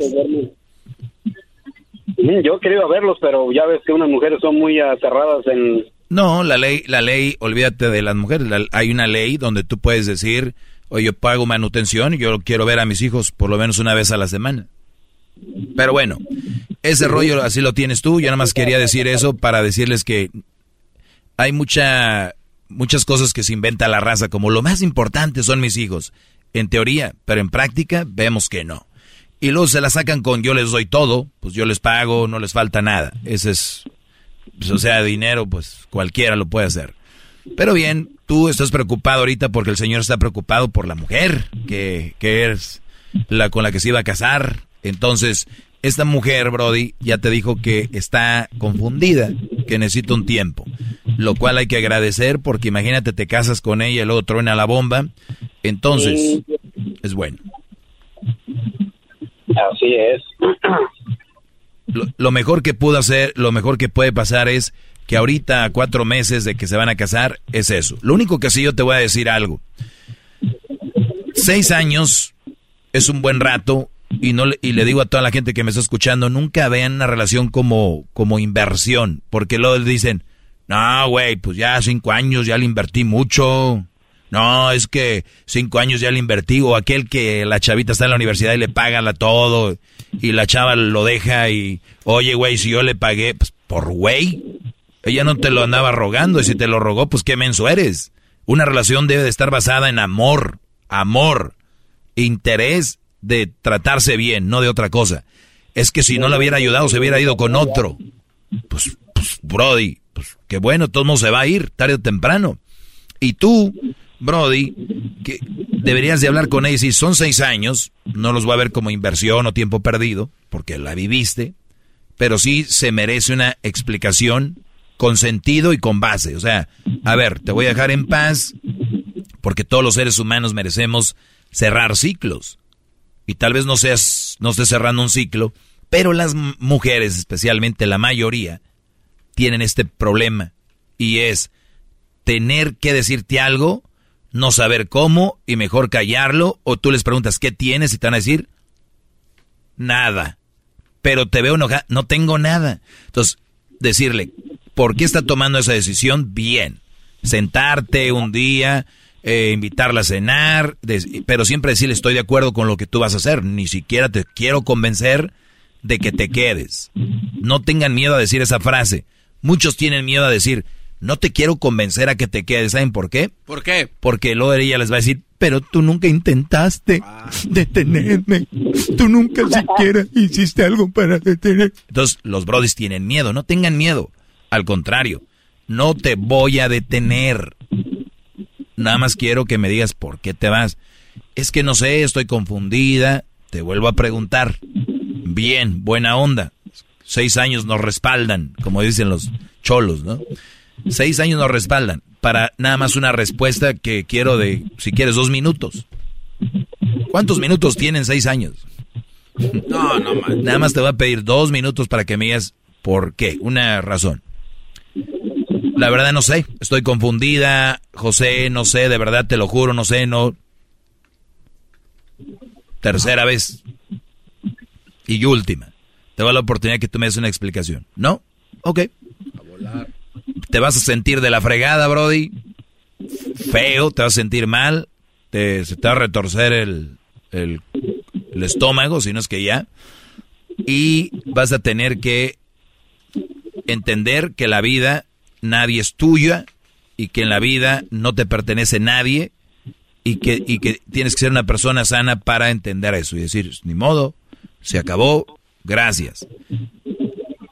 Yo he querido verlos, pero ya ves que unas mujeres son muy aterradas en... No, la ley, la ley, olvídate de las mujeres, la- hay una ley donde tú puedes decir, oye, yo pago manutención y yo quiero ver a mis hijos por lo menos una vez a la semana. Pero bueno, ese rollo así lo tienes tú, yo nada más quería decir eso para decirles que hay mucha, muchas cosas que se inventa la raza, como lo más importante son mis hijos, en teoría, pero en práctica vemos que no. Y luego se la sacan con yo les doy todo, pues yo les pago, no les falta nada. Ese es, pues, o sea, dinero, pues cualquiera lo puede hacer. Pero bien, tú estás preocupado ahorita porque el señor está preocupado por la mujer que, que es la con la que se iba a casar. Entonces, esta mujer, Brody, ya te dijo que está confundida, que necesita un tiempo. Lo cual hay que agradecer porque imagínate, te casas con ella y luego truena la bomba. Entonces, es bueno. Así es. Lo, lo mejor que pudo hacer, lo mejor que puede pasar es que ahorita, a cuatro meses de que se van a casar, es eso. Lo único que sí yo te voy a decir algo. Seis años es un buen rato y no le, y le digo a toda la gente que me está escuchando, nunca vean una relación como, como inversión, porque luego dicen, no, güey, pues ya cinco años ya le invertí mucho. No, es que cinco años ya le invertí, o aquel que la chavita está en la universidad y le paga la todo, y la chava lo deja y, oye, güey, si yo le pagué, pues por güey, ella no te lo andaba rogando, y si te lo rogó, pues qué menso eres. Una relación debe de estar basada en amor, amor, interés de tratarse bien, no de otra cosa. Es que si no le hubiera ayudado, se hubiera ido con otro. Pues, pues Brody, pues qué bueno, todo el mundo se va a ir, tarde o temprano. Y tú, Brody, que deberías de hablar con ella. Si son seis años, no los va a ver como inversión o tiempo perdido, porque la viviste, pero sí se merece una explicación con sentido y con base. O sea, a ver, te voy a dejar en paz, porque todos los seres humanos merecemos cerrar ciclos. Y tal vez no seas, no estés cerrando un ciclo, pero las mujeres, especialmente la mayoría, tienen este problema. Y es tener que decirte algo, no saber cómo y mejor callarlo, o tú les preguntas qué tienes y te van a decir nada. Pero te veo enojada, no tengo nada. Entonces, decirle, ¿por qué está tomando esa decisión? Bien. Sentarte un día, eh, invitarla a cenar, pero siempre decirle estoy de acuerdo con lo que tú vas a hacer. Ni siquiera te quiero convencer de que te quedes. No tengan miedo a decir esa frase. Muchos tienen miedo a decir, no te quiero convencer a que te quedes. ¿Saben por qué? ¿Por qué? Porque luego ella les va a decir, pero tú nunca intentaste detenerme. Tú nunca siquiera hiciste algo para detener. Entonces, los brodis tienen miedo. No tengan miedo. Al contrario, no te voy a detener. Nada más quiero que me digas por qué te vas. Es que no sé, estoy confundida. Te vuelvo a preguntar. Bien, buena onda. Seis años nos respaldan, como dicen los cholos, ¿no? Seis años nos respaldan. Para nada más una respuesta que quiero de, si quieres, dos minutos. ¿Cuántos minutos tienen seis años? No, no, man. Nada más te voy a pedir dos minutos para que me digas por qué, una razón. La verdad no sé, estoy confundida, José, no sé, de verdad te lo juro, no sé, no. Tercera vez. Y última. Te va la oportunidad que tú me des una explicación. ¿No? Ok. Te vas a sentir de la fregada, Brody. Feo, te vas a sentir mal. Te, se te va a retorcer el, el, el estómago, si no es que ya. Y vas a tener que entender que la vida nadie es tuya y que en la vida no te pertenece nadie y que, y que tienes que ser una persona sana para entender eso y decir, ni modo, se acabó, gracias.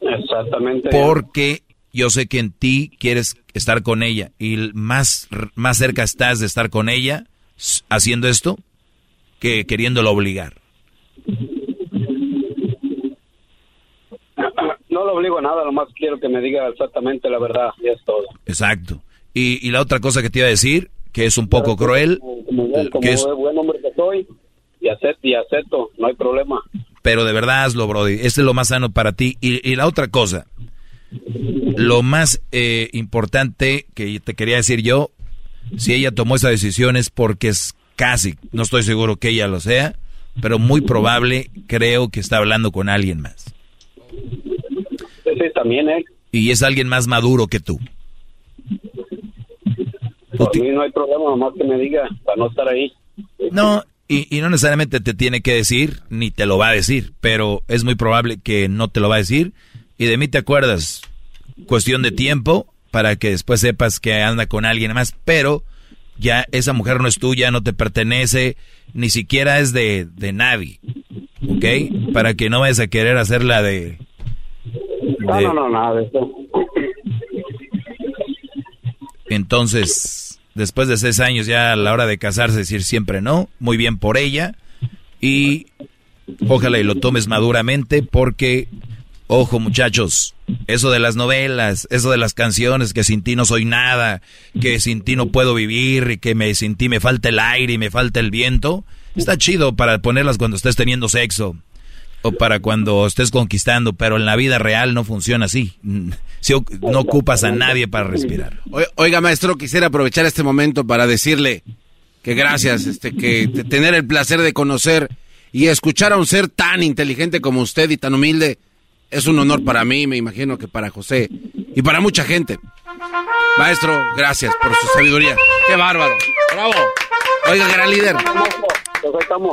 Exactamente. Porque yo sé que en ti quieres estar con ella y más, más cerca estás de estar con ella, haciendo esto que queriéndolo obligar. No lo obligo a nada, nomás quiero que me diga exactamente la verdad, y es todo. Exacto. Y, y la otra cosa que te iba a decir, que es un poco cruel, Como, buen- como que es- buen hombre que soy, y acepto, y acepto, no hay problema. pero de verdad hazlo, Brody. Este es lo más sano para ti. Y, y la otra cosa, lo más eh, importante que te quería decir yo, si ella tomó esa decisión es porque es casi, no estoy seguro que ella lo sea, pero muy probable creo que está hablando con alguien más. Sí, también, ¿eh? Y es alguien más maduro que tú. Por mí no hay problema, nomás que me diga, para no estar ahí. No, y, y no necesariamente te tiene que decir, ni te lo va a decir, pero es muy probable que no te lo va a decir. Y de mí te acuerdas, cuestión de tiempo para que después sepas que anda con alguien más, pero ya esa mujer no es tuya, no te pertenece, ni siquiera es de, de nadie, ¿ok? Para que no vayas a querer hacerla de... No, de- no, no, nada de eso. Entonces, después de seis años ya a la hora de casarse decir siempre no, muy bien por ella y ojalá y lo tomes maduramente porque, ojo muchachos, eso de las novelas, eso de las canciones, que sin ti no soy nada, que sin ti no puedo vivir y que me, sin ti me falta el aire y me falta el viento, está chido para ponerlas cuando estés teniendo sexo o para cuando estés conquistando, pero en la vida real no funciona así. Si no ocupas a nadie para respirar. Oiga, maestro, quisiera aprovechar este momento para decirle que gracias, este, que tener el placer de conocer y escuchar a un ser tan inteligente como usted y tan humilde es un honor para mí, me imagino que para José y para mucha gente. Maestro, gracias por su sabiduría. ¡Qué bárbaro! ¡Bravo! Oiga, gran líder.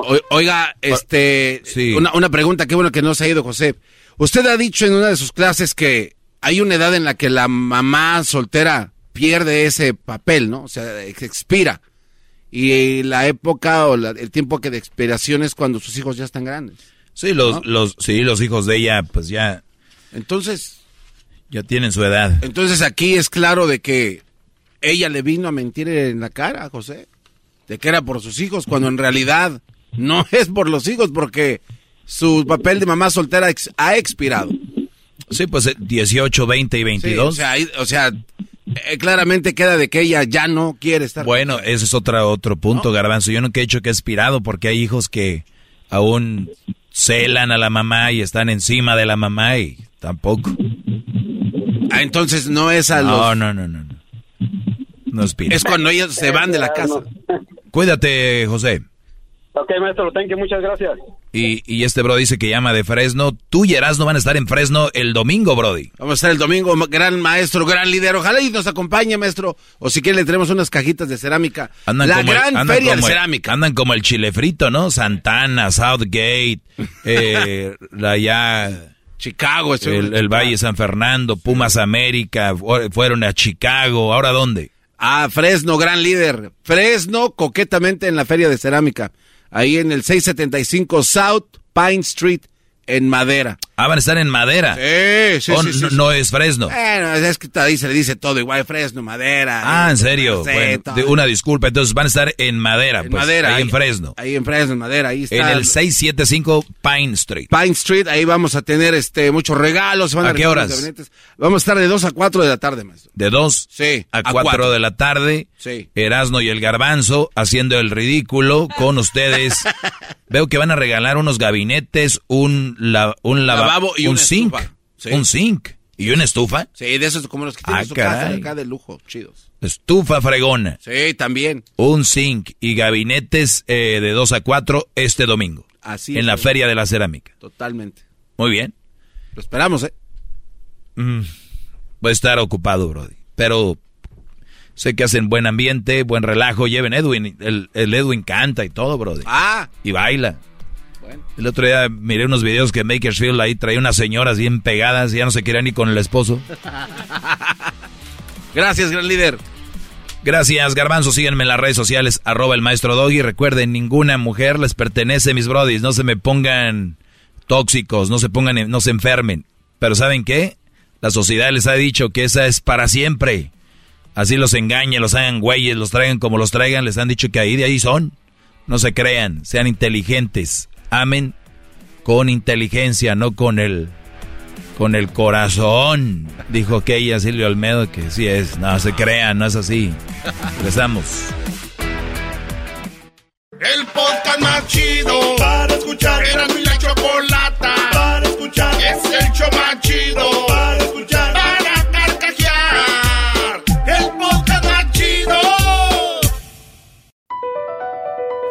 O- Oiga, este, una, una pregunta, qué bueno que no se ha ido, José. Usted ha dicho en una de sus clases que hay una edad en la que la mamá soltera pierde ese papel, ¿no? O sea, ex- expira. Y la época o la- el tiempo que de expiración es cuando sus hijos ya están grandes. Sí, los, los, sí, los hijos de ella, pues ya. Entonces. Ya tienen su edad. Entonces aquí es claro de que ella le vino a mentir en la cara a José. De que era por sus hijos, cuando en realidad no es por los hijos, porque su papel de mamá soltera ex- ha expirado. Sí, pues eh, 18, 20 y Sí, 22. o sea, ahí- o sea, eh, claramente queda de que ella ya no quiere estar. Bueno, ese es otra, otro punto, Garbanzo. Yo nunca he dicho que he expirado porque hay hijos que aún celan a la mamá y están encima de la mamá y tampoco. Ah, entonces no es a No, los... no, no, no. no. Es cuando ellos se van de la casa. Cuídate, José. Ok, maestro, thank you, muchas gracias. Y, y este bro dice que llama de Fresno. Tú y Erasmo van a estar en Fresno el domingo, Brody. Vamos a estar el domingo, gran maestro, gran líder. Ojalá y nos acompañe, maestro. O si quiere le traemos unas cajitas de cerámica. Andan la como el- gran feria de el- cerámica. Andan como el chile frito, ¿no? Santana, Southgate, eh, la ya... Chicago. El, el Valle San Fernando, Pumas América, fu- fueron a Chicago. ¿Ahora dónde? Ah, Fresno, gran líder. Fresno, coquetamente en la feria de cerámica. Ahí en el 675 South Pine Street, en Madera. Ah, van a estar en madera. Sí, sí, Oh, sí, sí, no, sí. no es Fresno. Bueno, es que ahí se le dice todo igual, Fresno, Madera. Ah, en serio. Bueno, una disculpa. Entonces van a estar en madera. En pues, Madera. Ahí en Fresno. Ahí en Fresno, en Madera, ahí está. En el 675 Pine Street. Pine Street, ahí vamos a tener este muchos regalos. van ¿A qué horas? Vamos a estar de 2 a 4 de la tarde, maestro. De 2 Sí, a a 4 cuatro. de la tarde. Sí. Erasno y el Garbanzo haciendo el ridículo con ustedes. Veo que van a regalar unos gabinetes, un, la- un lava- Lavabo y un una zinc. estufa. Sí. Un zinc. ¿Y una estufa? Sí, de esos como los que tienen Ah, su casa acá de lujo, chidos. Estufa fregona. Sí, también. Un zinc y gabinetes eh, de 2 a 4 este domingo. Así En la. Feria de la Cerámica. Totalmente. Muy bien. Lo esperamos, ¿eh? Mm, voy a estar ocupado, Brody. Pero sé que hacen buen ambiente, buen relajo. Lleven Edwin. El, el Edwin canta y todo, Brody. Ah. Y baila. El otro día miré unos videos que en Bakersfield ahí traía unas señoras bien pegadas y ya no se querían ni con el esposo. Gracias, gran líder. Gracias, Garbanzo. Síganme en las redes sociales, arroba el maestro Doggy. Recuerden, ninguna mujer les pertenece, mis brodis. No se me pongan tóxicos, no se pongan, no se enfermen. Pero ¿saben qué? La sociedad les ha dicho que esa es para siempre. Así los engañen, los hagan güeyes, los traigan como los traigan, les han dicho que ahí de ahí son. No se crean, sean inteligentes. Amen con inteligencia, no con el con el corazón. Dijo que ella Silvio Almedo que sí es. No se crean, no es así. Damos. El podcast más chido para escuchar. Era mi la chocolata para escuchar. Es el show más chido